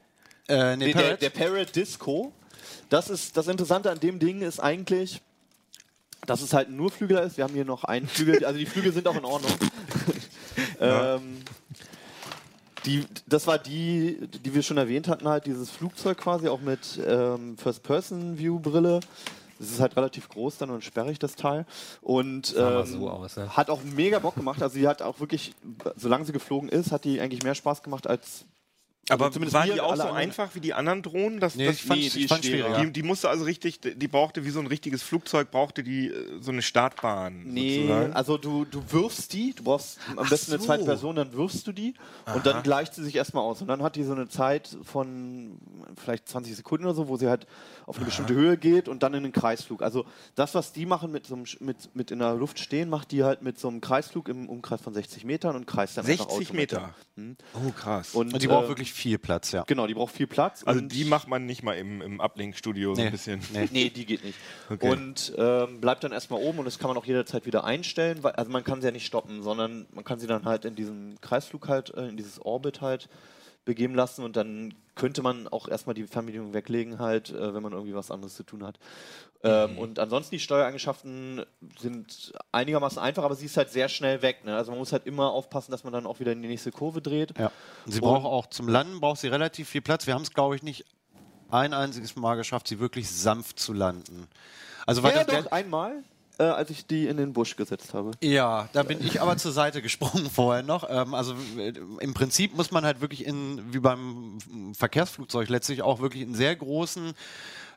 [SPEAKER 5] äh, nee,
[SPEAKER 3] nee, der,
[SPEAKER 5] Parrot.
[SPEAKER 3] der Parrot Disco. Das ist das Interessante an dem Ding ist eigentlich, dass es halt nur Flügel ist. Wir haben hier noch einen Flügel, also die Flügel sind auch in Ordnung. ähm, die, das war die, die wir schon erwähnt hatten, halt dieses Flugzeug quasi auch mit ähm, First-Person-View-Brille. Das ist halt relativ groß dann und sperrig, das Teil. Und ähm,
[SPEAKER 4] so aus, ne?
[SPEAKER 3] hat auch mega Bock gemacht. Also die hat auch wirklich, solange sie geflogen ist, hat die eigentlich mehr Spaß gemacht als
[SPEAKER 1] Aber
[SPEAKER 3] Also zumindest
[SPEAKER 1] war
[SPEAKER 3] wir
[SPEAKER 1] die auch so
[SPEAKER 3] anderen-
[SPEAKER 1] einfach wie die anderen Drohnen? Das,
[SPEAKER 5] Nee,
[SPEAKER 1] das
[SPEAKER 5] ich fand
[SPEAKER 3] die ist
[SPEAKER 5] schwieriger.
[SPEAKER 3] schwieriger.
[SPEAKER 1] die, die musste also richtig, die brauchte wie so ein richtiges Flugzeug, brauchte die äh, so eine Startbahn.
[SPEAKER 3] Nee,
[SPEAKER 1] sozusagen.
[SPEAKER 3] also du, du wirfst die, du brauchst am besten eine
[SPEAKER 1] so.
[SPEAKER 3] zweite Person, dann wirfst du die und dann gleicht sie sich erstmal aus. Und dann hat die so eine Zeit von vielleicht 20 Sekunden oder so, wo sie halt auf eine bestimmte Höhe geht und dann in den Kreisflug. Also das, was die machen mit so einem, mit, mit in der Luft stehen, macht die halt mit so einem Kreisflug im Umkreis von 60 Metern und kreist dann einfach
[SPEAKER 1] 60
[SPEAKER 3] Autometer.
[SPEAKER 1] Meter. Oh, krass.
[SPEAKER 3] Und,
[SPEAKER 5] Und die braucht
[SPEAKER 3] äh,
[SPEAKER 5] wirklich viel Platz, ja.
[SPEAKER 3] Genau, die braucht viel Platz.
[SPEAKER 1] also die macht man nicht mal im, im Uplink-Studio so
[SPEAKER 5] Nee.
[SPEAKER 1] ein bisschen.
[SPEAKER 5] Nee.
[SPEAKER 3] Nee, die geht nicht.
[SPEAKER 1] Okay.
[SPEAKER 3] Und ähm, bleibt dann erstmal oben und das kann man auch jederzeit wieder einstellen. Weil, also man kann sie ja nicht stoppen, sondern man kann sie dann halt in diesen Kreisflug halt, äh, in dieses Orbit halt begeben lassen und dann könnte man auch erstmal die Fernbedienung weglegen halt, äh, wenn man irgendwie was anderes zu tun hat. Ähm, und ansonsten die Steuereigenschaften sind einigermaßen einfach, aber sie ist halt sehr schnell weg. Ne? Also man muss halt immer aufpassen, dass man dann auch wieder in die nächste Kurve dreht.
[SPEAKER 5] Ja. Und sie braucht auch zum Landen braucht sie relativ viel Platz. Wir haben es, glaube ich, nicht ein einziges Mal geschafft, sie wirklich sanft zu landen. Also weil
[SPEAKER 3] Ja,
[SPEAKER 5] das,
[SPEAKER 3] doch, einmal, äh, als ich die in den Busch gesetzt habe.
[SPEAKER 5] Ja, da bin ich aber zur Seite gesprungen vorher noch. Ähm, also äh, im Prinzip muss man halt wirklich in, wie beim Verkehrsflugzeug letztlich auch wirklich in sehr großen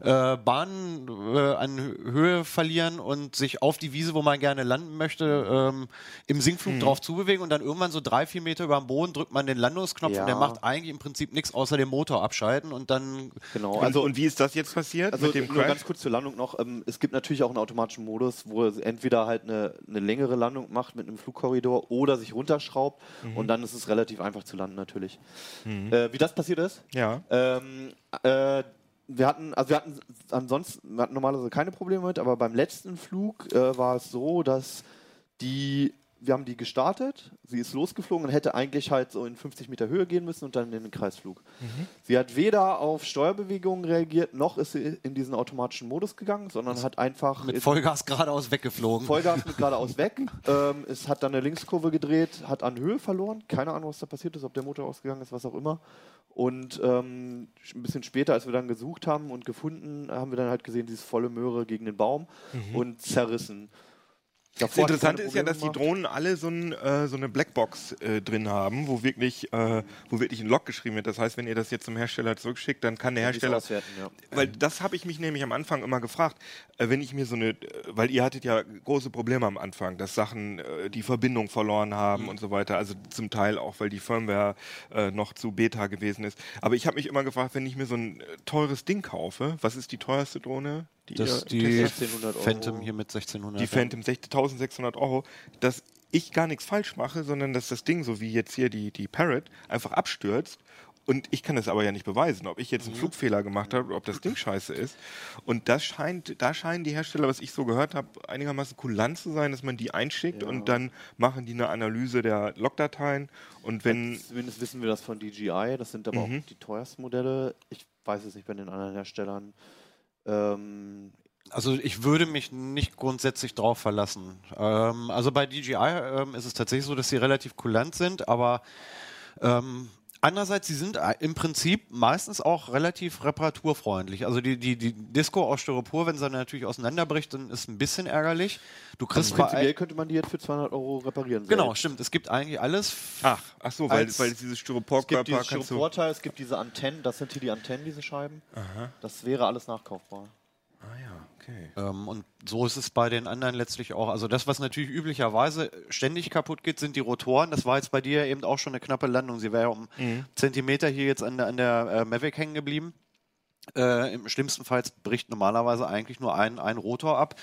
[SPEAKER 5] äh, Bahnen äh, an Höhe verlieren und sich auf die Wiese, wo man gerne landen möchte, ähm, im Sinkflug drauf zubewegen und dann irgendwann so drei, vier Meter über dem Boden drückt man den Landungsknopf
[SPEAKER 3] Ja.
[SPEAKER 5] und der macht eigentlich im Prinzip nichts außer den Motor abschalten und dann
[SPEAKER 3] Genau,
[SPEAKER 1] Und,
[SPEAKER 3] also
[SPEAKER 1] und wie ist das jetzt passiert
[SPEAKER 3] Also
[SPEAKER 1] mit dem
[SPEAKER 3] nur ganz kurz zur Landung noch. Ähm, es gibt natürlich auch einen automatischen Modus, wo er entweder halt eine, eine längere Landung macht mit einem Flugkorridor oder sich runterschraubt und dann ist es relativ einfach zu landen natürlich. Äh, wie das passiert ist?
[SPEAKER 1] ja.
[SPEAKER 3] Ähm, äh, wir hatten, also wir hatten ansonsten, wir hatten normalerweise keine Probleme mit, aber beim letzten Flug äh, war es so, dass die, wir haben die gestartet, sie ist losgeflogen und hätte eigentlich halt so in 50 Meter Höhe gehen müssen und dann in den Kreisflug. Sie hat weder auf Steuerbewegungen reagiert, noch ist sie in diesen automatischen Modus gegangen, sondern hat einfach
[SPEAKER 5] mit Vollgas geradeaus weggeflogen.
[SPEAKER 3] Vollgas mit geradeaus weg. Ähm, es hat dann eine Linkskurve gedreht, hat an Höhe verloren. Keine Ahnung, was da passiert ist, ob der Motor ausgegangen ist, was auch immer. Und ähm, ein bisschen später, als wir dann gesucht haben und gefunden, haben wir dann halt gesehen, dieses volle Möhre gegen den Baum und zerrissen.
[SPEAKER 1] Das Interessante ist ja, dass die. Drohnen alle so, ein, äh, so eine Blackbox äh, drin haben, wo wirklich, äh, wo wirklich ein Log geschrieben wird. Das heißt, wenn ihr das jetzt zum Hersteller zurückschickt, dann kann der Hersteller.
[SPEAKER 3] auswerten, ja.
[SPEAKER 1] Weil das habe ich mich nämlich am Anfang immer gefragt, äh, wenn ich mir so eine, äh, weil ihr hattet ja große Probleme am Anfang, dass Sachen äh, die Verbindung verloren haben und so weiter. Also zum Teil auch, weil die Firmware noch zu Beta gewesen ist. Aber ich habe mich immer gefragt, wenn ich mir so ein teures Ding kaufe, was ist die teuerste Drohne? Die
[SPEAKER 5] Das die
[SPEAKER 1] testet?
[SPEAKER 3] 1600 Euro.
[SPEAKER 5] Phantom hier mit 1600.
[SPEAKER 1] die Phantom 1600 Euro, dass ich gar nichts falsch mache, sondern dass das Ding, so wie jetzt hier die, die Parrot, einfach abstürzt. Und ich kann das aber ja nicht beweisen, ob ich jetzt einen Flugfehler gemacht habe, ob das Ding scheiße ist. Und das scheint, da scheinen die Hersteller, was ich so gehört habe, einigermaßen kulant zu sein, dass man die einschickt und dann machen die eine Analyse der Logdateien. Und wenn
[SPEAKER 3] Zumindest wissen wir das von DJI. Das sind aber
[SPEAKER 1] Mhm.
[SPEAKER 3] auch die teuersten Modelle. Ich weiß es nicht bei den anderen Herstellern. Ähm,
[SPEAKER 5] Also ich würde mich nicht grundsätzlich drauf verlassen. Ähm, also bei DJI ähm, ist es tatsächlich so, dass sie relativ kulant sind, aber ähm, andererseits, sie sind äh, im Prinzip meistens auch relativ reparaturfreundlich. Also die, die, die Disco aus Styropor, wenn sie dann natürlich auseinanderbricht, dann ist ein bisschen ärgerlich. Du kriegst bei
[SPEAKER 3] prinzipiell könnte man die jetzt für 200 Euro reparieren.
[SPEAKER 5] Genau,
[SPEAKER 3] selbst.
[SPEAKER 5] stimmt. Es gibt eigentlich alles.
[SPEAKER 1] ach, ach so, weil, weil dieses
[SPEAKER 3] Es gibt
[SPEAKER 1] Styroporkörper
[SPEAKER 3] dieses. Styroporteil, es gibt diese Antennen, das sind hier die Antennen, diese Scheiben. Das wäre alles nachkaufbar.
[SPEAKER 1] Okay.
[SPEAKER 5] Ähm, und so ist es bei den anderen letztlich auch. Also das, was natürlich üblicherweise ständig kaputt geht, sind die Rotoren. Das war jetzt bei dir eben auch schon eine knappe Landung. Sie wäre ja um Zentimeter hier jetzt an der, an der äh, Mavic hängen geblieben. Äh, Im schlimmsten Fall bricht normalerweise eigentlich nur ein, ein Rotor ab.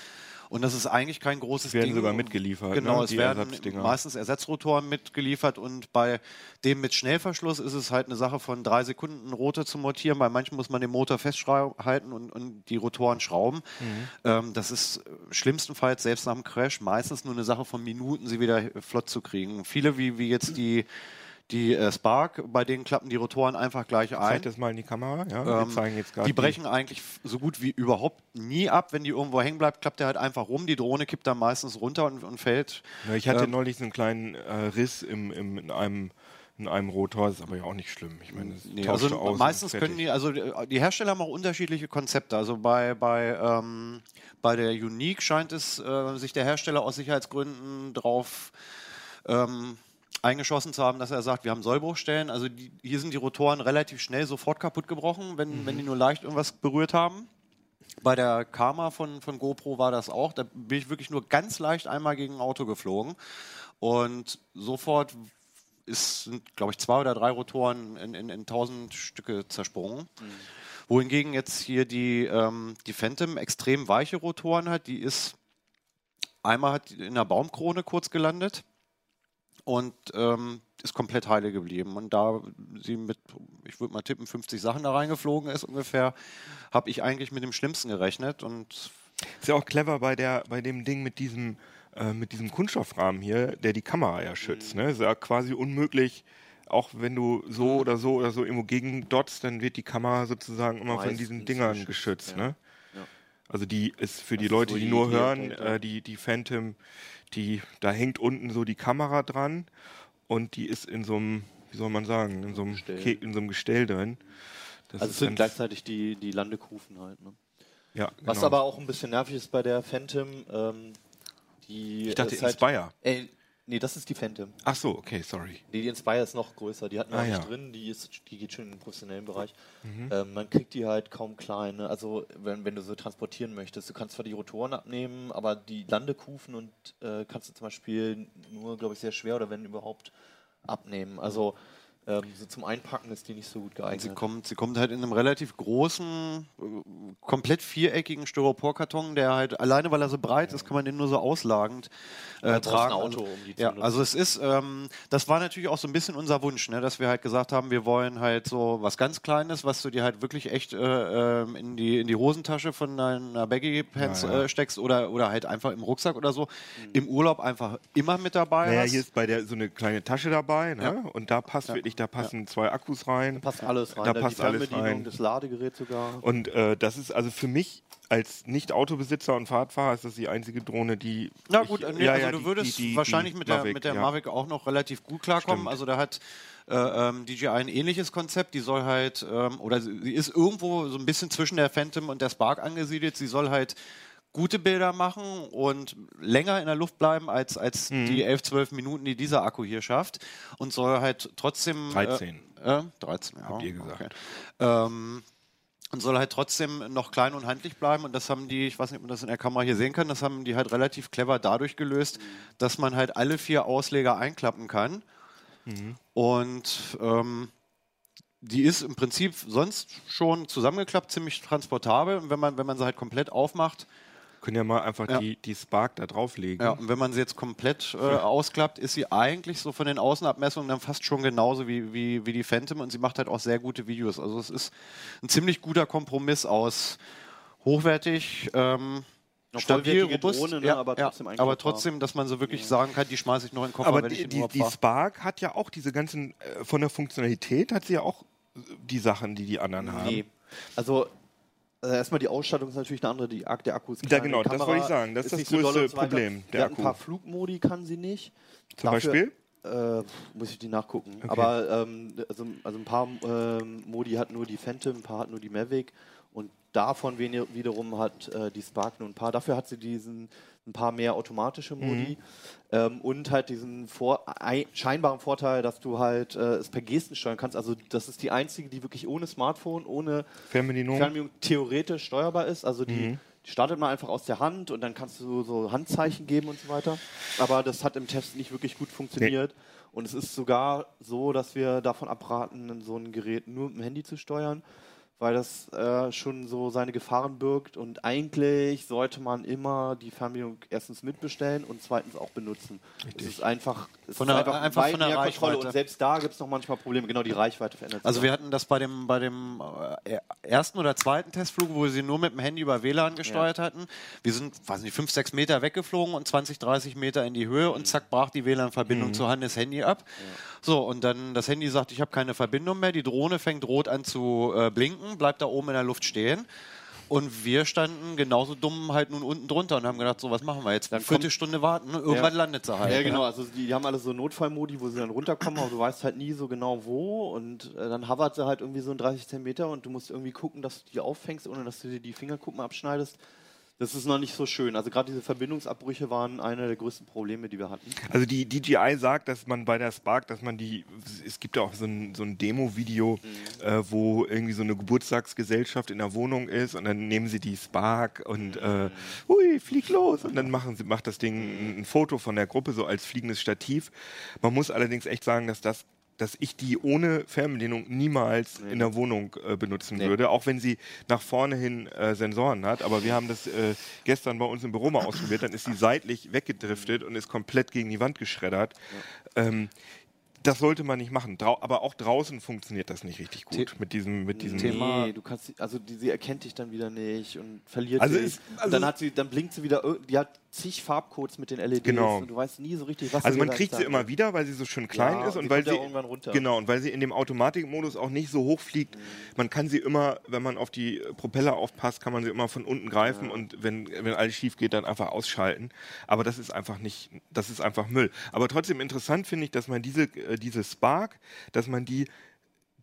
[SPEAKER 5] Und das ist eigentlich kein großes
[SPEAKER 1] Werden
[SPEAKER 5] Ding.
[SPEAKER 1] sogar mitgeliefert,
[SPEAKER 5] Genau,
[SPEAKER 1] ne?
[SPEAKER 5] es
[SPEAKER 1] Die
[SPEAKER 5] werden meistens Ersatzrotoren mitgeliefert und bei dem mit Schnellverschluss ist es halt eine Sache von drei Sekunden, einen Rotor zu montieren. Bei manchen muss man den Motor festhalten und, und die Rotoren schrauben.
[SPEAKER 1] Mhm.
[SPEAKER 5] Ähm, das ist äh, schlimmstenfalls selbst nach dem Crash meistens nur eine Sache von Minuten, sie wieder flott zu kriegen. Viele, wie, wie jetzt die, die äh, Spark, bei denen klappen die Rotoren einfach gleich ein.
[SPEAKER 1] Zeig das mal in die Kamera. Ja, wir
[SPEAKER 5] Ähm,
[SPEAKER 1] zeigen jetzt
[SPEAKER 5] die brechen eigentlich f- so gut wie überhaupt nie ab. Wenn die irgendwo hängen bleibt, klappt der halt einfach rum. Die Drohne kippt dann meistens runter und, und fällt.
[SPEAKER 1] Ja, ich hatte
[SPEAKER 5] Ähm,
[SPEAKER 1] neulich so einen kleinen äh, Riss im, im, in, einem, in einem Rotor, das ist aber ja auch nicht schlimm. Ich meine,
[SPEAKER 5] Nee, also
[SPEAKER 1] aus
[SPEAKER 5] meistens können die, also äh, die Hersteller haben auch unterschiedliche Konzepte. Also bei, bei, ähm, bei der Unique scheint es äh, sich der Hersteller aus Sicherheitsgründen drauf ähm, eingeschossen zu haben, dass er sagt, wir haben Sollbruchstellen. Also die, hier sind die Rotoren relativ schnell sofort kaputt gebrochen, wenn, wenn die nur leicht irgendwas berührt haben. Bei der Karma von, von GoPro war das auch. Da bin ich wirklich nur ganz leicht einmal gegen ein Auto geflogen. Und sofort ist, sind, glaube ich, zwei oder drei Rotoren in, in, in tausend Stücke zersprungen. Wohingegen jetzt hier die, ähm, die Phantom extrem weiche Rotoren hat. Die ist einmal hat in der Baumkrone kurz gelandet und ähm, ist komplett heile geblieben. Und da sie mit, ich würde mal tippen, 50 Sachen da reingeflogen ist ungefähr, habe ich eigentlich mit dem Schlimmsten gerechnet. Und
[SPEAKER 1] Ist ja auch clever bei, der, bei dem Ding mit diesem, äh, mit diesem Kunststoffrahmen hier, der die Kamera ja schützt. Ne? Ist ja quasi unmöglich, auch wenn du so oder so oder so irgendwo gegen dotzt, dann wird die Kamera sozusagen immer von
[SPEAKER 3] Meistens
[SPEAKER 1] diesen Dingern
[SPEAKER 3] geschützt,
[SPEAKER 1] geschützt.
[SPEAKER 3] ja.
[SPEAKER 1] Ne? Also die ist für die
[SPEAKER 3] ist
[SPEAKER 1] Leute,
[SPEAKER 3] so
[SPEAKER 1] die,
[SPEAKER 3] die
[SPEAKER 1] nur hören, äh, die, die Phantom, die, da hängt unten so die Kamera dran und die ist in so einem, wie soll man sagen, in so einem,
[SPEAKER 3] Gestell.
[SPEAKER 1] Ke in so einem Gestell drin. Das
[SPEAKER 3] Also sind gleichzeitig die, die Landekufen halt. Ne?
[SPEAKER 1] ja,
[SPEAKER 3] Was
[SPEAKER 1] genau.
[SPEAKER 3] aber auch ein bisschen nervig ist bei der Phantom, ähm, die
[SPEAKER 1] Ich dachte
[SPEAKER 3] ist halt,
[SPEAKER 1] Inspire.
[SPEAKER 3] Äh, nee, das ist die Phantom.
[SPEAKER 1] Ach so, okay, sorry.
[SPEAKER 3] Nee, die Inspire ist noch größer, die hat man
[SPEAKER 1] Ah,
[SPEAKER 3] nicht
[SPEAKER 1] ja. Mhm.
[SPEAKER 3] drin, die, ist, die geht schon in den professionellen Bereich. Ähm, man kriegt die halt kaum klein. Ne? Also wenn, wenn du so transportieren möchtest, du kannst zwar die Rotoren abnehmen, aber die Landekufen und äh, kannst du zum Beispiel nur, glaube ich, sehr schwer oder wenn überhaupt abnehmen. Also ähm, so zum Einpacken ist die nicht so gut geeignet.
[SPEAKER 5] sie kommt, sie kommt halt in einem relativ großen, äh, komplett viereckigen Styroporkarton, der halt alleine, weil er so breit ist, kann man den nur so auslagend äh, tragen.
[SPEAKER 3] ein Auto,
[SPEAKER 5] also,
[SPEAKER 3] um die zu
[SPEAKER 5] ja,
[SPEAKER 3] nutzen.
[SPEAKER 5] also es ist, ähm, das war natürlich auch so ein bisschen unser Wunsch, ne, dass wir halt gesagt haben, wir wollen halt so was ganz Kleines, was du dir halt wirklich echt äh, ähm, in, die, in die Hosentasche von deiner Baggy Pants
[SPEAKER 1] Ja, ja.
[SPEAKER 5] Äh, steckst oder, oder halt einfach im Rucksack oder so, im Urlaub einfach immer mit dabei
[SPEAKER 1] Naja,
[SPEAKER 5] hast.
[SPEAKER 1] hier ist bei der so eine kleine Tasche dabei, ne?
[SPEAKER 5] Ja.
[SPEAKER 1] Und da passt wirklich, da passen zwei Akkus rein.
[SPEAKER 3] passt alles rein.
[SPEAKER 1] Da
[SPEAKER 3] die
[SPEAKER 1] passt alles rein.
[SPEAKER 3] Das Ladegerät sogar.
[SPEAKER 1] Und äh, das ist also für mich als Nicht-Autobesitzer und Fahrradfahrer ist das die einzige Drohne, die.
[SPEAKER 5] Na
[SPEAKER 1] ich-
[SPEAKER 5] gut, nee,
[SPEAKER 1] ja,
[SPEAKER 5] also
[SPEAKER 1] ja,
[SPEAKER 5] du
[SPEAKER 1] die-
[SPEAKER 5] würdest
[SPEAKER 1] die- die-
[SPEAKER 5] wahrscheinlich
[SPEAKER 1] die
[SPEAKER 5] mit, der,
[SPEAKER 1] Mavic,
[SPEAKER 5] mit der
[SPEAKER 1] ja.
[SPEAKER 5] Mavic auch noch relativ gut klarkommen.
[SPEAKER 1] Stimmt.
[SPEAKER 5] Also da hat äh, ähm, DJI ein ähnliches Konzept. Die soll halt, ähm, oder sie ist irgendwo so ein bisschen zwischen der Phantom und der Spark angesiedelt. Sie soll halt gute Bilder machen und länger in der Luft bleiben als, als
[SPEAKER 1] Mhm.
[SPEAKER 5] die 11, 12 Minuten, die dieser Akku hier schafft. Und soll halt trotzdem.
[SPEAKER 1] 13.
[SPEAKER 5] Äh, äh, 13, ja.
[SPEAKER 1] Habt ihr gesagt.
[SPEAKER 5] Okay. Ähm, und soll halt trotzdem noch klein und handlich bleiben. Und das haben die, ich weiß nicht, ob man das in der Kamera hier sehen kann, das haben die halt relativ clever dadurch gelöst, dass man halt alle vier Ausleger einklappen kann. Und ähm, die ist im Prinzip sonst schon zusammengeklappt, ziemlich transportabel. Und wenn man, wenn man sie halt komplett aufmacht,
[SPEAKER 1] Können ja mal einfach
[SPEAKER 5] Ja.
[SPEAKER 1] die, die Spark da drauflegen.
[SPEAKER 5] ja, und wenn man sie jetzt komplett äh, ausklappt, ist sie eigentlich so von den Außenabmessungen dann fast schon genauso wie, wie, wie die Phantom und sie macht halt auch sehr gute Videos. Also es ist ein ziemlich guter Kompromiss aus hochwertig, ähm, stabil, robust,
[SPEAKER 3] Drohne, ne,
[SPEAKER 5] ja,
[SPEAKER 3] aber
[SPEAKER 5] ja,
[SPEAKER 3] trotzdem
[SPEAKER 5] aber
[SPEAKER 3] einklappbar.
[SPEAKER 5] trotzdem, dass man so wirklich sagen kann, die schmeiße ich noch in den Koffer,
[SPEAKER 1] Aber
[SPEAKER 5] wenn ich
[SPEAKER 1] die,
[SPEAKER 5] den
[SPEAKER 1] die, die. Spark hat ja auch diese ganzen, äh, von der Funktionalität hat sie ja auch die Sachen, die die anderen haben.
[SPEAKER 3] Nee. Also erstmal die Ausstattung ist natürlich eine andere, die, der Akku ist
[SPEAKER 1] Ja,
[SPEAKER 3] klein,
[SPEAKER 1] genau,
[SPEAKER 3] die
[SPEAKER 1] das wollte ich sagen. Das ist das größte
[SPEAKER 3] so.
[SPEAKER 1] Problem, der
[SPEAKER 3] hat ein
[SPEAKER 1] Akku.
[SPEAKER 3] paar Flugmodi kann sie nicht.
[SPEAKER 1] Zum
[SPEAKER 3] Dafür-
[SPEAKER 1] Beispiel?
[SPEAKER 3] Äh, muss ich die nachgucken. Aber ähm, also, also ein paar ähm, Modi hat nur die Phantom, ein paar hat nur die Mavic und davon wiederum hat äh, die Spark nur ein paar. Dafür hat sie diesen ein paar mehr automatische Modi ähm, und halt diesen vor, ei, scheinbaren Vorteil, dass du halt äh, es per Gesten steuern kannst. Also das ist die einzige, die wirklich ohne Smartphone, ohne
[SPEAKER 1] Fernbedienung?
[SPEAKER 3] Fernbedienung theoretisch steuerbar ist. Also die, die startet man einfach aus der Hand und dann kannst du so Handzeichen geben und so weiter. Aber das hat im Test nicht wirklich gut funktioniert. Und es ist sogar so, dass wir davon abraten, so ein Gerät nur mit dem Handy zu steuern, weil das äh, schon so seine Gefahren birgt. Und eigentlich sollte man immer die Fernbedienung erstens mitbestellen und zweitens auch benutzen. Es ist einfach, es
[SPEAKER 5] Von
[SPEAKER 3] ist
[SPEAKER 5] der-
[SPEAKER 3] einfach,
[SPEAKER 5] einfach
[SPEAKER 3] weit
[SPEAKER 5] von der
[SPEAKER 3] mehr Kontrolle.
[SPEAKER 5] Reichweite.
[SPEAKER 3] Und selbst da gibt es noch manchmal Probleme. Genau, die Reichweite verändert sich.
[SPEAKER 5] Also wir hatten das bei dem, bei dem äh, ersten oder zweiten Testflug, wo wir sie nur mit dem Handy über WLAN gesteuert hatten. Wir sind, weiß nicht, fünf, sechs Meter weggeflogen und 20, 30 Meter in die Höhe und zack, brach die WLAN-Verbindung zu Hannes Handy ab. So, und dann das Handy sagt, ich habe keine Verbindung mehr. Die Drohne fängt rot an zu äh, blinken, bleibt da oben in der Luft stehen. Und wir standen genauso dumm halt nun unten drunter und haben gedacht, so was machen wir jetzt?
[SPEAKER 3] Dann
[SPEAKER 5] Viertelstunde warten, ne? irgendwann
[SPEAKER 3] Ja.
[SPEAKER 5] landet sie halt.
[SPEAKER 3] Ja,
[SPEAKER 5] ne?
[SPEAKER 3] genau. Also die, die haben alle so Notfallmodi, wo sie dann runterkommen, aber du weißt halt nie so genau wo. Und äh, dann hovert sie halt irgendwie so in 30 Zentimeter und du musst irgendwie gucken, dass du die auffängst, ohne dass du dir die Fingerkuppen abschneidest. Das ist noch nicht so schön. Also gerade diese Verbindungsabbrüche waren eine der größten Probleme, die wir hatten.
[SPEAKER 1] Also die DJI sagt, dass man bei der Spark, dass man die, es gibt ja auch so ein, so ein Demo-Video, äh, wo irgendwie so eine Geburtstagsgesellschaft in der Wohnung ist und dann nehmen sie die Spark und äh, hui, flieg los und dann machen sie, macht das Ding ein Foto von der Gruppe so als fliegendes Stativ. Man muss allerdings echt sagen, dass das dass ich die ohne Fernbedienung niemals in der Wohnung äh, benutzen
[SPEAKER 3] Nee.
[SPEAKER 1] würde, auch wenn sie nach vorne hin äh, Sensoren hat. Aber wir haben das äh, gestern bei uns im Büro mal ausprobiert, dann ist sie seitlich weggedriftet und ist komplett gegen die Wand geschreddert. Ähm, das sollte man nicht machen. Drau aber auch draußen funktioniert das nicht richtig gut
[SPEAKER 5] The-
[SPEAKER 1] mit diesem, mit diesem
[SPEAKER 5] Thema-
[SPEAKER 3] Nee, du kannst also die, sie erkennt dich dann wieder nicht und verliert
[SPEAKER 1] Also
[SPEAKER 3] sich.
[SPEAKER 1] ist- also-
[SPEAKER 3] dann hat sie, dann blinkt sie wieder, die hat zig Farbcodes mit den LEDs
[SPEAKER 1] Genau.
[SPEAKER 3] und du weißt nie so richtig, was
[SPEAKER 1] Also man kriegt sie immer wieder, weil sie so schön klein
[SPEAKER 3] Ja,
[SPEAKER 1] ist
[SPEAKER 3] und sie
[SPEAKER 1] weil
[SPEAKER 3] ja
[SPEAKER 1] sie
[SPEAKER 3] irgendwann runter.
[SPEAKER 1] genau und weil sie in dem Automatikmodus auch nicht so hoch fliegt.
[SPEAKER 3] Mhm.
[SPEAKER 1] Man kann sie immer, wenn man auf die Propeller aufpasst, kann man sie immer von unten greifen und wenn wenn alles schief geht, dann einfach ausschalten. Aber das ist einfach nicht, das ist einfach Müll. Aber trotzdem interessant finde ich, dass man diese äh, diese Spark, dass man die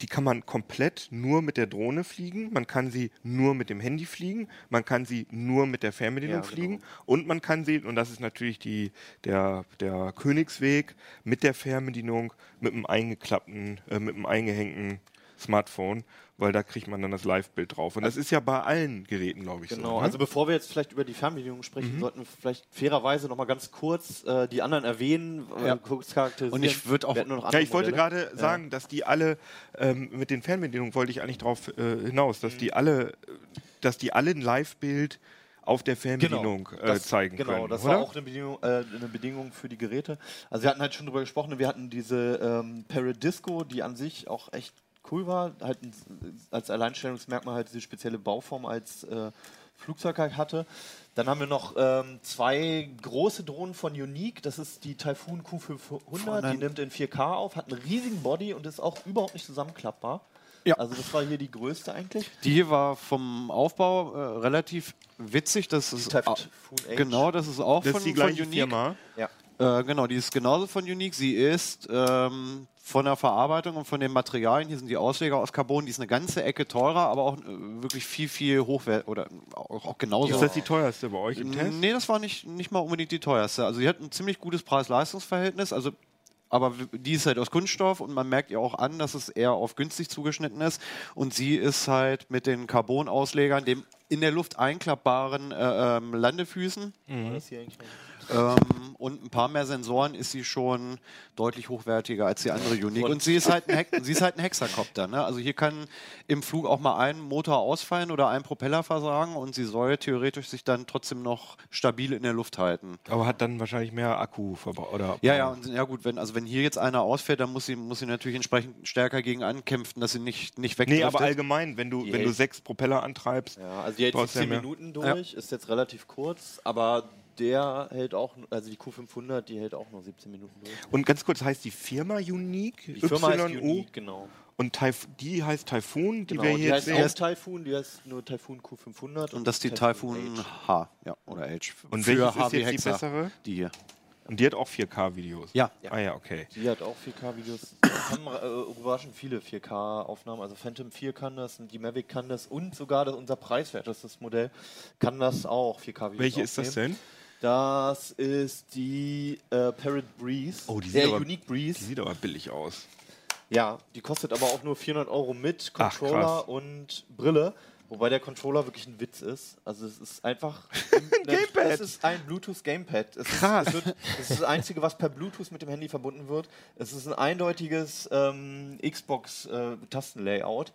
[SPEAKER 1] die kann man komplett nur mit der Drohne fliegen, man kann sie nur mit dem Handy fliegen, man kann sie nur mit der Fernbedienung
[SPEAKER 3] Ja, genau.
[SPEAKER 1] fliegen und man kann sie, und das ist natürlich die, der, der Königsweg, mit der Fernbedienung, mit einem eingeklappten, äh, mit einem eingehängten Smartphone, weil da kriegt man dann das Live-Bild drauf. Und das ist ja bei allen Geräten, glaube ich,
[SPEAKER 3] Genau,
[SPEAKER 1] so. Ne?
[SPEAKER 3] also bevor wir jetzt vielleicht über die Fernbedienung sprechen, sollten wir vielleicht fairerweise noch mal ganz kurz äh, die anderen erwähnen, äh,
[SPEAKER 5] Ja.
[SPEAKER 3] kurz charakterisieren.
[SPEAKER 5] Und ich würd auch-
[SPEAKER 3] noch
[SPEAKER 1] ja, ich wollte gerade sagen, dass die alle, ähm, mit den Fernbedienungen wollte ich eigentlich darauf äh, hinaus, dass die alle, dass die alle ein Live-Bild auf der Fernbedienung äh,
[SPEAKER 3] Genau. das,
[SPEAKER 1] zeigen
[SPEAKER 3] genau,
[SPEAKER 1] können.
[SPEAKER 3] das
[SPEAKER 1] oder?
[SPEAKER 3] war auch eine Bedingung, äh, eine Bedingung für die Geräte. Also wir hatten halt schon drüber gesprochen, wir hatten diese ähm, Peridisco, die an sich auch echt cool war, halt als Alleinstellungsmerkmal halt diese spezielle Bauform als äh, Flugzeug halt hatte. Dann haben wir noch ähm, zwei große Drohnen von Unique. Das ist die Typhoon Q500, die nimmt in 4K auf, hat einen riesigen Body und ist auch überhaupt nicht zusammenklappbar.
[SPEAKER 5] Ja.
[SPEAKER 3] Also das war hier die größte eigentlich.
[SPEAKER 5] Die hier war vom Aufbau äh, relativ witzig. Das ist
[SPEAKER 3] Typhoon H.
[SPEAKER 5] genau, das ist auch
[SPEAKER 1] das
[SPEAKER 5] von,
[SPEAKER 1] ist die
[SPEAKER 5] von Unique.
[SPEAKER 1] Firma.
[SPEAKER 3] Ja.
[SPEAKER 5] Äh, genau, die ist genauso von Unique. Sie ist ähm, von der Verarbeitung und von den Materialien, hier sind die Ausleger aus Carbon, die ist eine ganze Ecke teurer, aber auch äh, wirklich viel, viel hochwertig oder auch, auch genauso.
[SPEAKER 1] Ist das die teuerste bei euch im Test?
[SPEAKER 5] Nee, das war nicht, nicht mal unbedingt die teuerste. Also sie hat ein ziemlich gutes Preis-Leistungs-Verhältnis. Also aber die ist halt aus Kunststoff und man merkt ihr auch an, dass es eher auf günstig zugeschnitten ist. Und sie ist halt mit den Carbon-Auslegern, dem in der Luft einklappbaren äh, ähm, Landefüßen
[SPEAKER 3] Das hier eigentlich noch-
[SPEAKER 5] ähm, und ein paar mehr Sensoren ist sie schon deutlich hochwertiger als die andere Unique. Und sie ist halt ein, Hex sie ist halt ein Hexakopter. Ne? Also hier kann im Flug auch mal ein Motor ausfallen oder ein Propeller versagen und sie soll theoretisch sich dann trotzdem noch stabil in der Luft halten.
[SPEAKER 1] Aber hat dann wahrscheinlich mehr Akku oder
[SPEAKER 5] Ja, ja, und ja gut, wenn, also wenn hier jetzt einer ausfällt, dann muss sie, muss sie natürlich entsprechend stärker gegen ankämpfen, dass sie nicht, nicht
[SPEAKER 1] Nee, aber
[SPEAKER 5] wegdriftet.
[SPEAKER 1] allgemein, wenn du,
[SPEAKER 3] Die
[SPEAKER 1] wenn du sechs Propeller antreibst.
[SPEAKER 3] Ja, also die hält
[SPEAKER 1] Brauchst
[SPEAKER 3] die
[SPEAKER 1] ja
[SPEAKER 3] 10
[SPEAKER 1] mehr.
[SPEAKER 3] Minuten durch, ist jetzt relativ kurz, aber der hält auch, also die Q500, die hält auch nur 17 Minuten durch.
[SPEAKER 1] Und ganz kurz, heißt die Firma Unique?
[SPEAKER 3] Die Firma heißt
[SPEAKER 1] YU?
[SPEAKER 3] Unique, genau.
[SPEAKER 1] Und Taif die heißt Typhoon, die
[SPEAKER 3] genau.
[SPEAKER 1] wir
[SPEAKER 3] Die
[SPEAKER 1] hier jetzt
[SPEAKER 3] heißt
[SPEAKER 1] sehen.
[SPEAKER 3] auch Typhoon, die heißt nur Typhoon Q500.
[SPEAKER 5] und das ist die Typhoon
[SPEAKER 3] H.
[SPEAKER 5] H, ja, oder H.
[SPEAKER 1] Und
[SPEAKER 5] Für
[SPEAKER 1] welches ist
[SPEAKER 5] HW
[SPEAKER 1] jetzt die bessere?
[SPEAKER 5] Die hier.
[SPEAKER 1] Und die hat auch 4K-Videos.
[SPEAKER 5] Ja.
[SPEAKER 1] Ah ja, okay.
[SPEAKER 3] Die hat auch 4K-Videos. haben äh, überraschend viele 4K-Aufnahmen. Also Phantom 4 kann das, und die Mavic kann das und sogar das, unser preiswertestes Modell kann das auch 4K-Videos
[SPEAKER 1] Welche ist das denn?
[SPEAKER 3] Das ist die äh, Parrot Breeze.
[SPEAKER 1] Oh, die
[SPEAKER 3] der
[SPEAKER 1] sieht aber-
[SPEAKER 3] Unique Breeze.
[SPEAKER 1] Die sieht aber billig aus.
[SPEAKER 3] Ja, die kostet aber auch nur 400 Euro mit
[SPEAKER 1] Ach,
[SPEAKER 3] Controller
[SPEAKER 1] krass.
[SPEAKER 3] und Brille. Wobei der Controller wirklich ein Witz ist. Also es ist einfach ein
[SPEAKER 1] Gamepad.
[SPEAKER 3] Es ist ein Bluetooth Gamepad. Es
[SPEAKER 1] Krass.
[SPEAKER 3] Ist, es, wird, es ist das einzige, was per Bluetooth mit dem Handy verbunden wird. Es ist ein eindeutiges ähm, Xbox äh, Tastenlayout.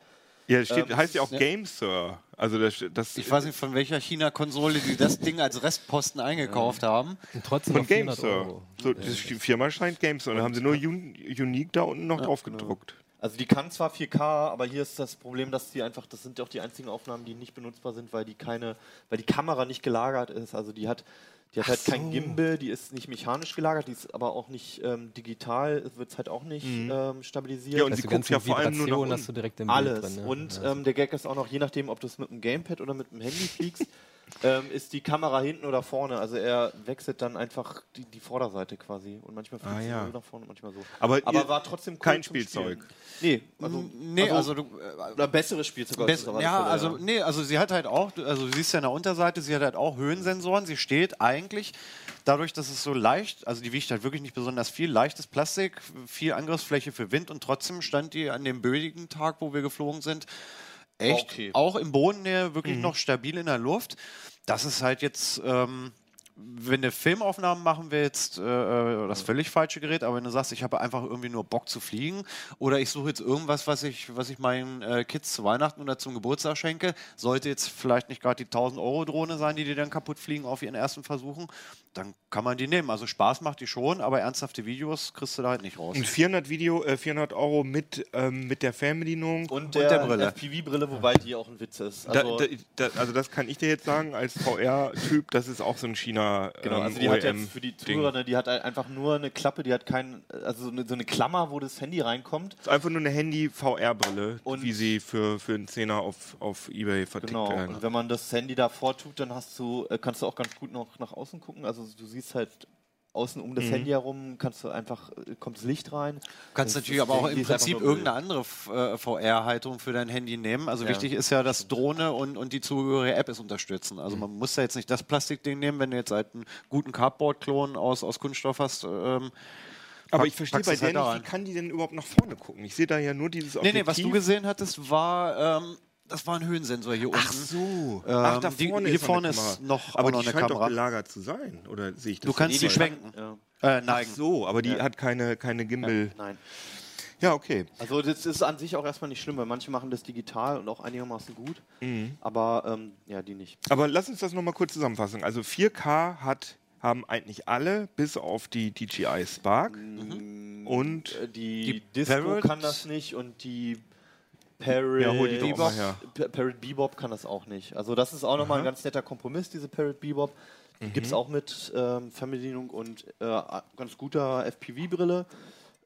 [SPEAKER 1] Ja, steht,
[SPEAKER 3] Ähm,
[SPEAKER 1] heißt ja auch
[SPEAKER 5] ja.
[SPEAKER 1] Game Sir. Also das, das
[SPEAKER 5] Ich weiß nicht, von welcher China-Konsole die das Ding als Restposten eingekauft haben.
[SPEAKER 4] Und trotzdem
[SPEAKER 1] von
[SPEAKER 4] noch
[SPEAKER 1] Game
[SPEAKER 4] 400
[SPEAKER 1] Sir.
[SPEAKER 4] Euro.
[SPEAKER 1] So, die Firma scheint Game Sir. Und da haben sie nur Un Unique da unten noch drauf gedruckt.
[SPEAKER 3] Also die kann zwar 4K, aber hier ist das Problem, dass die einfach, das sind ja auch die einzigen Aufnahmen, die nicht benutzbar sind, weil die keine, weil die Kamera nicht gelagert ist. Also die hat, die hat halt kein Gimbal, die ist nicht mechanisch gelagert, die ist aber auch nicht ähm, digital, wird halt auch nicht ähm, stabilisiert.
[SPEAKER 1] Ja, und
[SPEAKER 4] Also
[SPEAKER 1] sie
[SPEAKER 4] die
[SPEAKER 1] guckt ja vor allem nur nach unten.
[SPEAKER 4] hast du direkt im
[SPEAKER 3] Alles.
[SPEAKER 4] Bild drin. ne?
[SPEAKER 3] Und
[SPEAKER 4] Ja.
[SPEAKER 3] ähm, der Gag ist auch noch, je nachdem, ob du es mit dem Gamepad oder mit dem Handy fliegst, ähm, ist die Kamera hinten oder vorne. Also er wechselt dann einfach die, die Vorderseite quasi. Und manchmal fliegt
[SPEAKER 1] Ah,
[SPEAKER 3] sie
[SPEAKER 1] ja.
[SPEAKER 3] so nach vorne, manchmal so.
[SPEAKER 1] Aber ihr-
[SPEAKER 3] war trotzdem cool
[SPEAKER 1] kein Spielzeug.
[SPEAKER 3] Spielen. Nee, also,
[SPEAKER 5] Nee, also, du,
[SPEAKER 3] oder besseres Spielzeug. das auf alle
[SPEAKER 5] ja, also nee, also sie hat halt auch, also du siehst ja an der Unterseite, sie hat halt auch Höhensensoren. Sie steht eigentlich dadurch, dass es so leicht, also die wiegt halt wirklich nicht besonders viel, leichtes Plastik, viel Angriffsfläche für Wind und trotzdem stand die an dem bödigen Tag, wo wir geflogen sind, echt
[SPEAKER 3] Okay.
[SPEAKER 5] auch im Bodennähe wirklich noch stabil in der Luft. Das ist halt jetzt ähm, wenn du Filmaufnahmen machen willst, äh, äh, das völlig falsche Gerät, aber wenn du sagst, ich habe einfach irgendwie nur Bock zu fliegen oder ich suche jetzt irgendwas, was ich, was ich meinen äh, Kids zu Weihnachten oder zum Geburtstag schenke, sollte jetzt vielleicht nicht gerade die 1000 Euro Drohne sein, die dir dann kaputt fliegen auf ihren ersten Versuchen, dann kann man die nehmen. Also Spaß macht die schon, aber ernsthafte Videos kriegst du da halt nicht raus.
[SPEAKER 1] Und 400 Video, äh, 400 Euro mit, ähm, mit der Fernbedienung.
[SPEAKER 3] Und
[SPEAKER 5] der
[SPEAKER 3] der,
[SPEAKER 5] Brille.
[SPEAKER 3] FPV-Brille, wobei die auch ein Witz ist. Also,
[SPEAKER 1] da, da, da, also das kann ich dir jetzt sagen als VR-Typ, das ist auch so ein China
[SPEAKER 3] Genau,
[SPEAKER 1] ähm,
[SPEAKER 3] also die hat
[SPEAKER 1] OEM
[SPEAKER 3] jetzt für die. Zuhörer, ne, die hat einfach nur eine Klappe, die hat kein, also so eine, so eine Klammer, wo das Handy reinkommt.
[SPEAKER 1] Das ist einfach nur eine Handy-VR-Brille, wie sie für, für einen Zehner auf, auf Ebay vertickt
[SPEAKER 3] Genau.
[SPEAKER 1] werden.
[SPEAKER 3] Und wenn man das Handy davor tut, dann hast du, äh, kannst du auch ganz gut noch nach außen gucken. Also du siehst halt außen um das
[SPEAKER 1] Mhm.
[SPEAKER 3] Handy herum, kannst du einfach, äh, kommt das Licht rein.
[SPEAKER 5] Du kannst
[SPEAKER 3] Das-
[SPEAKER 5] natürlich
[SPEAKER 3] das
[SPEAKER 5] aber auch im Prinzip irgendeine andere äh, VR-Haltung für dein Handy nehmen. Also
[SPEAKER 3] Ja.
[SPEAKER 5] wichtig ist ja, dass Drohne und, und die zugehörige App es unterstützen. Also
[SPEAKER 3] Mhm.
[SPEAKER 5] man muss da jetzt nicht das Plastikding nehmen, wenn du jetzt halt einen guten Cardboard-Klon aus, aus Kunststoff hast. Ähm,
[SPEAKER 1] Aber ich verstehe bei
[SPEAKER 5] es
[SPEAKER 1] der
[SPEAKER 5] halt
[SPEAKER 1] nicht, wie kann die denn überhaupt nach vorne gucken? Ich sehe da ja nur dieses
[SPEAKER 5] Nee,
[SPEAKER 1] Objektiv.
[SPEAKER 5] nee, was du gesehen hattest, war, ähm, das war ein Höhensensor hier unten.
[SPEAKER 1] Ach so.
[SPEAKER 5] Ähm,
[SPEAKER 1] Ach, da
[SPEAKER 5] die-
[SPEAKER 1] vorne
[SPEAKER 5] hier
[SPEAKER 1] ist noch
[SPEAKER 5] vorne
[SPEAKER 1] eine
[SPEAKER 5] ist
[SPEAKER 1] Kamera.
[SPEAKER 5] noch-
[SPEAKER 1] Aber
[SPEAKER 5] auch noch
[SPEAKER 1] die
[SPEAKER 5] eine
[SPEAKER 1] scheint
[SPEAKER 5] Kamera.
[SPEAKER 1] doch gelagert zu sein, oder sehe ich das?
[SPEAKER 5] Du kannst
[SPEAKER 1] falsch?
[SPEAKER 5] schwenken.
[SPEAKER 3] Ja.
[SPEAKER 5] Äh,
[SPEAKER 1] Ach
[SPEAKER 5] neigen.
[SPEAKER 1] so, aber die
[SPEAKER 3] Ja.
[SPEAKER 1] hat keine, keine Gimbal.
[SPEAKER 3] Nein.
[SPEAKER 1] Ja, okay.
[SPEAKER 3] Also das ist an sich auch erstmal nicht schlimm, weil manche machen das digital und auch einigermaßen gut.
[SPEAKER 1] Mhm.
[SPEAKER 3] Aber ähm, ja, die nicht.
[SPEAKER 1] Aber lass uns das nochmal kurz zusammenfassen. Also 4K hat, haben eigentlich alle, bis auf die DJI Spark. Und
[SPEAKER 3] Äh, die,
[SPEAKER 5] Die
[SPEAKER 3] Disco
[SPEAKER 5] Parrot-
[SPEAKER 3] kann das nicht und die Parrot,
[SPEAKER 1] Ja, hol die
[SPEAKER 3] Bebop,
[SPEAKER 1] mal her.
[SPEAKER 3] Pa- Parrot Bebop kann das auch nicht. Also das ist auch nochmal ein ganz netter Kompromiss, diese Parrot Bebop. Die
[SPEAKER 1] Mhm.
[SPEAKER 3] gibt es auch mit ähm, Fernbedienung und äh, ganz guter FPV-Brille.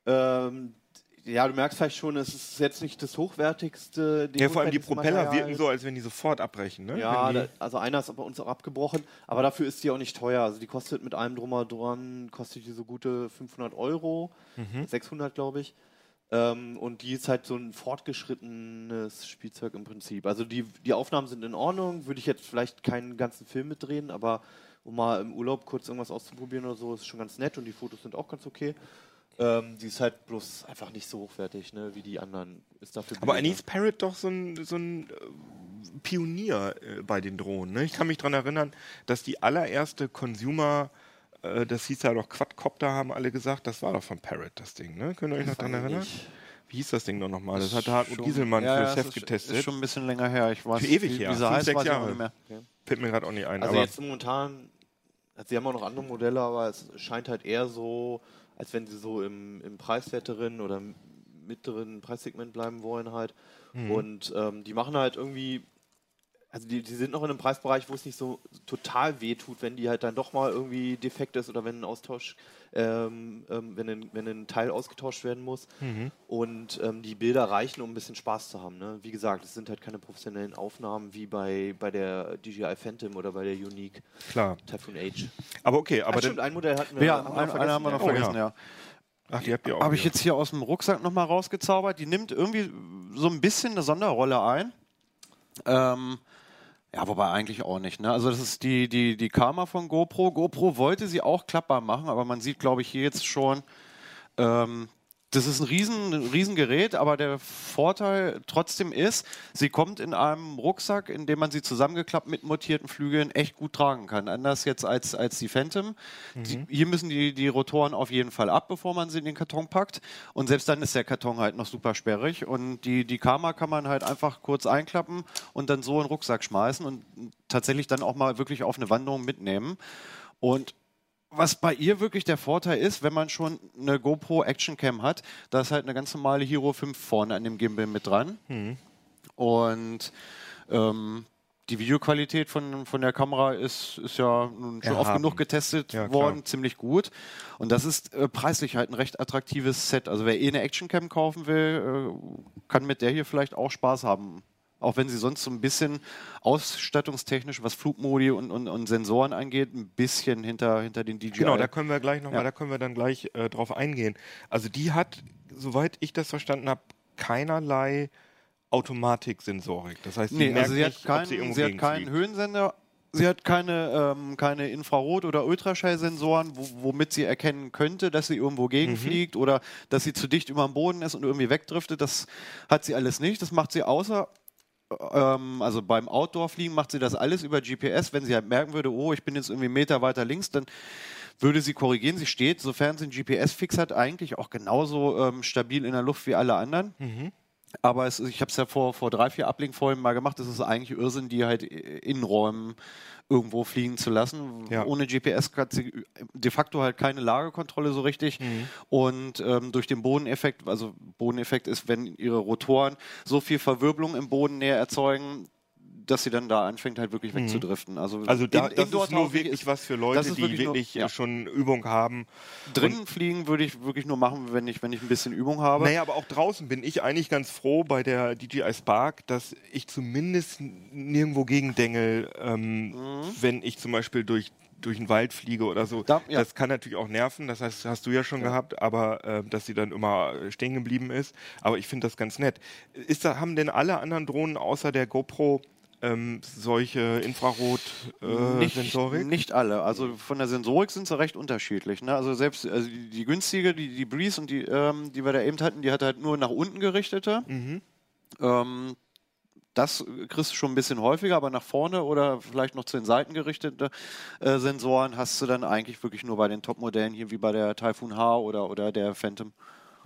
[SPEAKER 3] Ähm, ja, du merkst vielleicht schon, es ist jetzt nicht das hochwertigste.
[SPEAKER 1] ja, vor allem die Propeller
[SPEAKER 3] Material.
[SPEAKER 1] wirken so, als wenn die sofort abbrechen. Ne?
[SPEAKER 3] Ja, da, also einer ist bei uns auch abgebrochen, aber dafür ist die auch nicht teuer. Also die kostet mit allem drum und dran, kostet die so gute 500 Euro,
[SPEAKER 1] Mhm.
[SPEAKER 3] 600 glaube ich. Ähm, und die ist halt so ein fortgeschrittenes Spielzeug im Prinzip. Also die, die Aufnahmen sind in Ordnung, würde ich jetzt vielleicht keinen ganzen Film mitdrehen, aber um mal im Urlaub kurz irgendwas auszuprobieren oder so, ist schon ganz nett und die Fotos sind auch ganz okay. Ähm, die ist halt bloß einfach nicht so hochwertig, ne, wie die anderen. Ist dafür
[SPEAKER 1] Aber ist Parrot doch so ein, so ein äh, Pionier äh, bei den Drohnen. Ne? Ich kann mich daran erinnern, dass die allererste Consumer, äh, das hieß ja doch Quadcopter, haben alle gesagt, das war doch von Parrot das Ding. Ne? Könnt ihr euch noch daran erinnern?
[SPEAKER 3] Nicht.
[SPEAKER 1] Wie hieß das Ding noch nochmal? Das hat Hartmut Gieselmann
[SPEAKER 5] ja,
[SPEAKER 1] für das Heft
[SPEAKER 5] ist,
[SPEAKER 1] getestet.
[SPEAKER 5] Ist schon ein bisschen länger her. Ich weiß
[SPEAKER 1] Für ewig
[SPEAKER 5] wie,
[SPEAKER 1] her.
[SPEAKER 5] Wie
[SPEAKER 1] Fünf, sechs Jahre.
[SPEAKER 5] nicht mehr.
[SPEAKER 1] Fällt mir gerade auch nicht ein.
[SPEAKER 3] Also
[SPEAKER 1] aber
[SPEAKER 3] jetzt momentan, also sie haben auch noch andere Modelle, aber es scheint halt eher so, als wenn sie so im, im preiswerteren oder im mittleren Preissegment bleiben wollen halt.
[SPEAKER 1] Mhm.
[SPEAKER 3] Und ähm, die machen halt irgendwie, also die, die sind noch in einem Preisbereich, wo es nicht so total weh tut, wenn die halt dann doch mal irgendwie defekt ist oder wenn ein Austausch, ähm, ähm, wenn, ein, wenn ein Teil ausgetauscht werden muss.
[SPEAKER 1] Mhm.
[SPEAKER 3] Und ähm, die Bilder reichen, um ein bisschen Spaß zu haben. Ne? Wie gesagt, es sind halt keine professionellen Aufnahmen wie bei, bei der DJI Phantom oder bei der Unique
[SPEAKER 1] klar.
[SPEAKER 3] Typhoon H.
[SPEAKER 1] Aber okay, aber
[SPEAKER 3] Aber stimmt, ein Modell hatten wir.
[SPEAKER 5] Ja,
[SPEAKER 3] haben wir
[SPEAKER 5] ein, eine haben wir noch
[SPEAKER 1] Oh,
[SPEAKER 5] vergessen,
[SPEAKER 1] ja.
[SPEAKER 5] ja.
[SPEAKER 1] ach, die habt ihr auch.
[SPEAKER 5] Habe ich jetzt hier aus dem Rucksack nochmal rausgezaubert. Die nimmt irgendwie so ein bisschen eine Sonderrolle ein. Ähm, ja, wobei eigentlich auch nicht. Ne? Also das ist die, die, die Karma von GoPro. GoPro wollte sie auch klappbar machen, aber man sieht, glaube ich, hier jetzt schon, ähm, das ist ein riesen, ein riesen Gerät, aber der Vorteil trotzdem ist, sie kommt in einem Rucksack, in dem man sie zusammengeklappt mit montierten Flügeln echt gut tragen kann. Anders jetzt als, als die Phantom. Die, hier müssen die, die Rotoren auf jeden Fall ab, bevor man sie in den Karton packt. Und selbst dann ist der Karton halt noch super sperrig. Und die, die Karma kann man halt einfach kurz einklappen und dann so in den Rucksack schmeißen und tatsächlich dann auch mal wirklich auf eine Wanderung mitnehmen. Und was bei ihr wirklich der Vorteil ist, wenn man schon eine GoPro Action Cam hat, da ist halt eine ganz normale Hero 5 vorne an dem Gimbal mit dran. Und ähm, die Videoqualität von, von der Kamera ist, ist ja nun schon oft
[SPEAKER 1] Erhaben.
[SPEAKER 5] genug getestet
[SPEAKER 1] Ja, klar.
[SPEAKER 5] worden, ziemlich gut. Und das ist äh, preislich halt ein recht attraktives Set. Also wer eh eine Action Cam kaufen will, äh, kann mit der hier vielleicht auch Spaß haben. Auch wenn sie sonst so ein bisschen ausstattungstechnisch, was Flugmodi und, und, und Sensoren angeht, ein bisschen hinter, hinter den DJI.
[SPEAKER 1] Genau, da können wir gleich nochmal,
[SPEAKER 5] Ja.
[SPEAKER 1] da können wir dann gleich äh, drauf eingehen. Also die hat, soweit ich das verstanden habe, keinerlei Automatiksensorik. Das heißt, die
[SPEAKER 5] Nee,
[SPEAKER 1] merkt
[SPEAKER 5] also sie hat,
[SPEAKER 1] nicht, ob
[SPEAKER 5] keinen,
[SPEAKER 1] sie
[SPEAKER 5] sie hat keinen. Höhensender, sie hat keine, ähm, keine Infrarot- oder Ultraschallsensoren, wo, womit sie erkennen könnte, dass sie irgendwo
[SPEAKER 1] Mhm.
[SPEAKER 5] gegenfliegt oder dass sie zu dicht über dem Boden ist und irgendwie wegdriftet. Das hat sie alles nicht. Das macht sie außer, ähm, also beim Outdoor-Fliegen macht sie das alles über GPS. Wenn sie halt merken würde, oh, ich bin jetzt irgendwie einen Meter weiter links, dann würde sie korrigieren. Sie steht, sofern sie einen GPS-Fix hat, eigentlich auch genauso ähm, stabil in der Luft wie alle anderen. Aber es, ich habe es ja vor, vor drei, vier Ablenkfolgen mal gemacht. Es ist eigentlich Irrsinn, die halt in Räumen irgendwo fliegen zu lassen.
[SPEAKER 1] Ja.
[SPEAKER 5] Ohne GPS hat sie de facto halt keine Lagekontrolle so richtig. Und ähm, durch den Bodeneffekt, also Bodeneffekt ist, wenn ihre Rotoren so viel Verwirbelung im Boden näher erzeugen, dass sie dann da anfängt halt wirklich wegzudriften. Also,
[SPEAKER 1] Also da,
[SPEAKER 5] in-
[SPEAKER 1] das ist nur wirklich
[SPEAKER 5] ist-
[SPEAKER 1] was für Leute,
[SPEAKER 5] ist
[SPEAKER 1] die
[SPEAKER 5] wirklich
[SPEAKER 1] wirklich,
[SPEAKER 5] nur- ja.
[SPEAKER 1] schon Übung haben.
[SPEAKER 5] Drinnen fliegen würde ich wirklich nur machen, wenn ich, wenn ich ein bisschen Übung habe.
[SPEAKER 1] Naja, aber auch draußen bin ich eigentlich ganz froh bei der DJI Spark, dass ich zumindest nirgendwo gegendengel, ähm, wenn ich zum Beispiel durch durch den Wald fliege oder so.
[SPEAKER 5] Mhm. Da- ja.
[SPEAKER 1] Das kann natürlich auch nerven, das heißt, hast du ja schon gehabt, aber äh, dass sie dann immer äh, stehen geblieben ist. Aber ich finde das ganz nett. Ist da, haben denn alle anderen Drohnen außer der GoPro ähm, solche Infrarot-Sensorik?
[SPEAKER 5] nicht,
[SPEAKER 1] Äh, Sensorik?
[SPEAKER 5] nicht alle. Also von der Sensorik sind sie recht unterschiedlich. Ne? Also selbst also die, die günstige, die, die Breeze und die, ähm, die wir da eben hatten, die hat halt nur nach unten gerichtete.
[SPEAKER 1] Mhm.
[SPEAKER 5] Ähm, das kriegst du schon ein bisschen häufiger, aber nach vorne oder vielleicht noch zu den Seiten gerichtete äh, Sensoren hast du dann eigentlich wirklich nur bei den Top-Modellen hier wie bei der Typhoon H oder, oder der Phantom.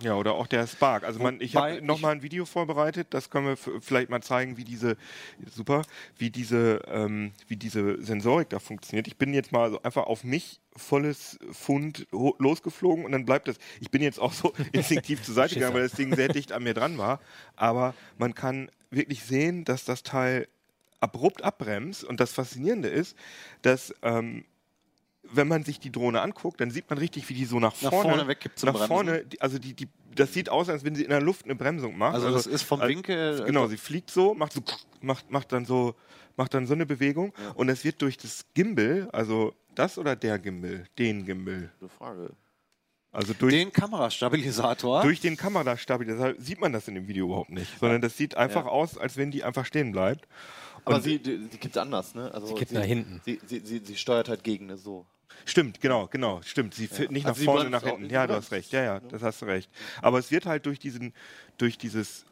[SPEAKER 1] Ja, oder auch der Spark. Also man, ich habe noch
[SPEAKER 5] ich-
[SPEAKER 1] mal ein Video vorbereitet, das können wir vielleicht mal zeigen, wie diese, super, wie diese, ähm, wie diese Sensorik da funktioniert. Ich bin jetzt mal so einfach auf mich volles Pfund ho- losgeflogen und dann bleibt das. Ich bin jetzt auch so instinktiv zur Seite gegangen, weil das Ding sehr dicht an mir dran war. Aber man kann wirklich sehen, dass das Teil abrupt abbremst und das Faszinierende ist, dass ähm, wenn man sich die Drohne anguckt, dann sieht man richtig, wie die so nach
[SPEAKER 5] Nach
[SPEAKER 1] vorne,
[SPEAKER 5] vorne wegkippt zum
[SPEAKER 1] nach vorne, also die, die, das sieht aus, als wenn sie in der Luft eine Bremsung macht.
[SPEAKER 5] Also das ist vom
[SPEAKER 1] äh,
[SPEAKER 5] Winkel-
[SPEAKER 1] Genau, sie fliegt so, macht so, macht, macht dann so, macht dann so eine Bewegung und es wird durch das Gimbal, also das oder der Gimbal, den Gimbal,
[SPEAKER 3] Gute Frage.
[SPEAKER 1] Also durch
[SPEAKER 5] Den Kamerastabilisator.
[SPEAKER 1] durch den Kamerastabilisator sieht man das in dem Video überhaupt nicht, sondern das sieht einfach
[SPEAKER 3] Ja.
[SPEAKER 1] aus, als wenn die einfach stehen bleibt.
[SPEAKER 3] Aber
[SPEAKER 1] Und-
[SPEAKER 3] sie, die, die kippt anders, ne? Also
[SPEAKER 4] Sie kippt
[SPEAKER 3] sie,
[SPEAKER 4] nach hinten.
[SPEAKER 3] Sie, sie, sie, sie steuert halt gegen, ne? So.
[SPEAKER 1] Stimmt, genau, genau, stimmt. Sie fällt nicht
[SPEAKER 3] Also sie
[SPEAKER 1] nach vorne, nach hinten. Ja,
[SPEAKER 3] sie
[SPEAKER 1] du hast recht. Ja, ja, das hast du recht. Aber es wird halt durch diesen, durch dieses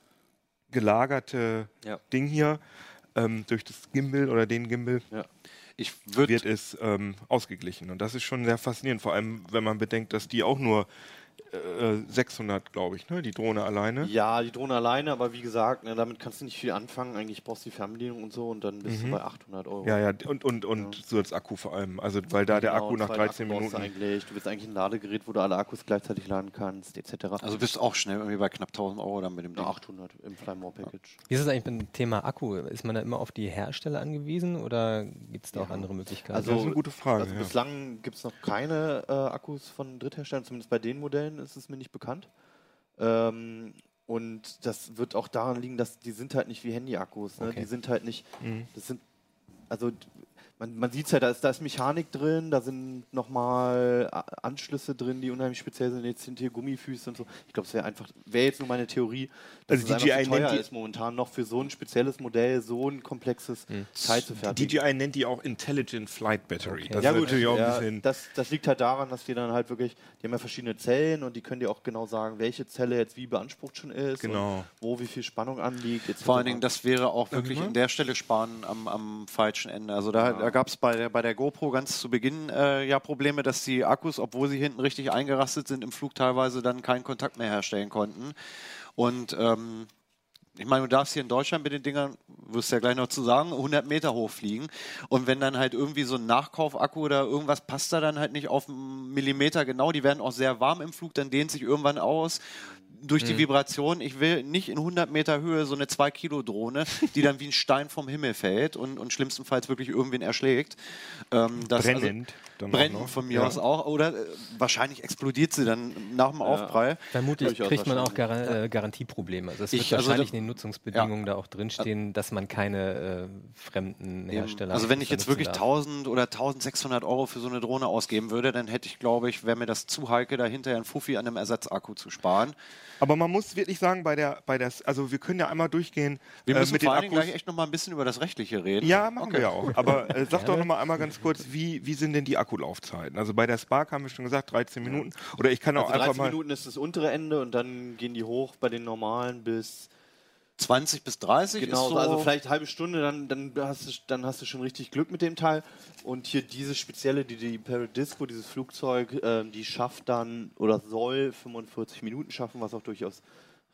[SPEAKER 1] gelagerte
[SPEAKER 3] Ja.
[SPEAKER 1] Ding hier, ähm, durch das Gimbal oder den Gimbal,
[SPEAKER 3] Ja.
[SPEAKER 1] Wird es ähm, ausgeglichen. Und das ist schon sehr faszinierend, vor allem wenn man bedenkt, dass die auch nur äh, 600, glaube ich, ne, die Drohne alleine.
[SPEAKER 3] Ja, die Drohne alleine, aber wie gesagt, ne, damit kannst du nicht viel anfangen. Eigentlich brauchst du die Fernbedienung und so und dann bist du bei 800 Euro.
[SPEAKER 1] Mhm. Ja, ja, und, und, und so als Akku vor allem. Also, weil da der
[SPEAKER 3] Genau,
[SPEAKER 1] Akku nach
[SPEAKER 3] zwei
[SPEAKER 1] 13
[SPEAKER 3] Akku brauchst du
[SPEAKER 1] Minuten.
[SPEAKER 3] Eigentlich. Du willst eigentlich ein Ladegerät, wo du alle Akkus gleichzeitig laden kannst, etc.
[SPEAKER 5] also bist auch schnell irgendwie bei knapp 1000 Euro dann mit dem Ding.
[SPEAKER 3] Na, 800 im Flymore Package.
[SPEAKER 4] Wie ist es eigentlich beim Thema Akku? Ist man da immer auf die Hersteller angewiesen oder gibt es da auch andere Möglichkeiten?
[SPEAKER 3] Also,
[SPEAKER 1] Das ist eine gute Frage,
[SPEAKER 3] Also
[SPEAKER 1] ja.
[SPEAKER 3] bislang gibt es noch keine äh, Akkus von Drittherstellern, zumindest bei den Modellen ist es mir nicht bekannt. Ähm, und das wird auch daran liegen, dass die sind halt nicht wie Handy-Akkus. Ne?
[SPEAKER 4] Okay.
[SPEAKER 3] Die sind halt nicht,
[SPEAKER 1] Mhm.
[SPEAKER 3] das sind, also man, man sieht es ja, da ist, da ist Mechanik drin, da sind nochmal Anschlüsse drin, die unheimlich speziell sind. Jetzt sind hier Gummifüße und so. Ich glaube, es wäre einfach, wäre jetzt nur meine Theorie, dass
[SPEAKER 1] Also
[SPEAKER 3] es
[SPEAKER 1] DJI
[SPEAKER 3] einfach teuer
[SPEAKER 1] nennt die-
[SPEAKER 3] ist momentan noch für so ein spezielles Modell, so ein komplexes Teil zu fertigen.
[SPEAKER 1] DJI nennt die auch Intelligent Flight Battery.
[SPEAKER 4] Okay.
[SPEAKER 1] Das
[SPEAKER 3] ja
[SPEAKER 1] ist
[SPEAKER 3] gut,
[SPEAKER 1] natürlich auch ein
[SPEAKER 3] ja,
[SPEAKER 1] bisschen.
[SPEAKER 3] das, das liegt halt daran, dass die dann halt wirklich, die haben ja verschiedene Zellen und die können dir auch genau sagen, welche Zelle jetzt wie beansprucht schon ist,
[SPEAKER 1] Genau.
[SPEAKER 3] und wo wie viel Spannung anliegt. etc.
[SPEAKER 5] Vor allen Dingen, das wäre auch wirklich
[SPEAKER 1] mal.
[SPEAKER 5] in der Stelle sparen am, am falschen Ende. Also da, da gab es bei der, bei der GoPro ganz zu Beginn äh, ja Probleme, dass die Akkus, obwohl sie hinten richtig eingerastet sind, im Flug teilweise dann keinen Kontakt mehr herstellen konnten. Und ähm, ich meine, du darfst hier in Deutschland mit den Dingern, wirst ja gleich noch zu sagen, 100 Meter hochfliegen. Und wenn dann halt irgendwie so ein Nachkaufakku oder irgendwas passt da dann halt nicht auf einen Millimeter genau, die werden auch sehr warm im Flug, dann dehnt sich irgendwann aus. Durch die Vibration, ich will nicht in 100 Meter Höhe so eine 2 Kilo Drohne, die dann wie ein Stein vom Himmel fällt und, und schlimmstenfalls wirklich irgendwen erschlägt. Ähm, das,
[SPEAKER 1] Brennend dann noch.
[SPEAKER 5] von mir
[SPEAKER 1] Ja.
[SPEAKER 5] aus auch. Oder äh, wahrscheinlich explodiert sie dann nach dem Aufprall.
[SPEAKER 4] Vermutlich
[SPEAKER 3] Durchaus
[SPEAKER 4] kriegt man auch. Gar äh, Garantieprobleme. Also es
[SPEAKER 5] Ich-
[SPEAKER 4] wird
[SPEAKER 5] also
[SPEAKER 4] wahrscheinlich
[SPEAKER 5] da-
[SPEAKER 4] in den Nutzungsbedingungen da auch drinstehen, dass man keine äh, fremden. Hersteller
[SPEAKER 5] Also wenn ich jetzt wirklich
[SPEAKER 4] darf.
[SPEAKER 5] 1000 oder 1600 Euro für so eine Drohne ausgeben würde, dann hätte ich, glaube ich, wäre mir das zu heikel, da hinterher einen Fuffi an einem Ersatzakku zu sparen.
[SPEAKER 1] Aber man muss wirklich sagen, bei der, bei der, also wir können ja einmal durchgehen
[SPEAKER 5] Wir
[SPEAKER 1] äh,
[SPEAKER 5] müssen
[SPEAKER 1] mit den
[SPEAKER 5] vor allen
[SPEAKER 1] Akkus.
[SPEAKER 5] gleich echt noch mal ein bisschen über das Rechtliche reden.
[SPEAKER 1] Ja, machen
[SPEAKER 5] Okay.
[SPEAKER 1] wir ja auch. Aber äh, sag doch noch mal einmal ganz kurz, wie, wie sind denn die Akkulaufzeiten? Also bei der Spark haben wir schon gesagt, 13 Minuten. Oder ich kann auch
[SPEAKER 3] Also
[SPEAKER 1] einfach
[SPEAKER 3] 13
[SPEAKER 1] mal.
[SPEAKER 3] Minuten ist das untere Ende und dann gehen die hoch bei den normalen bis
[SPEAKER 5] 20 bis 30
[SPEAKER 3] genau,
[SPEAKER 5] ist so.
[SPEAKER 3] also vielleicht eine halbe Stunde, dann, dann, hast du, dann hast du schon richtig Glück mit dem Teil. Und hier diese spezielle, die, die Paradisco, dieses Flugzeug, ähm, die schafft dann oder soll 45 Minuten schaffen, was auch durchaus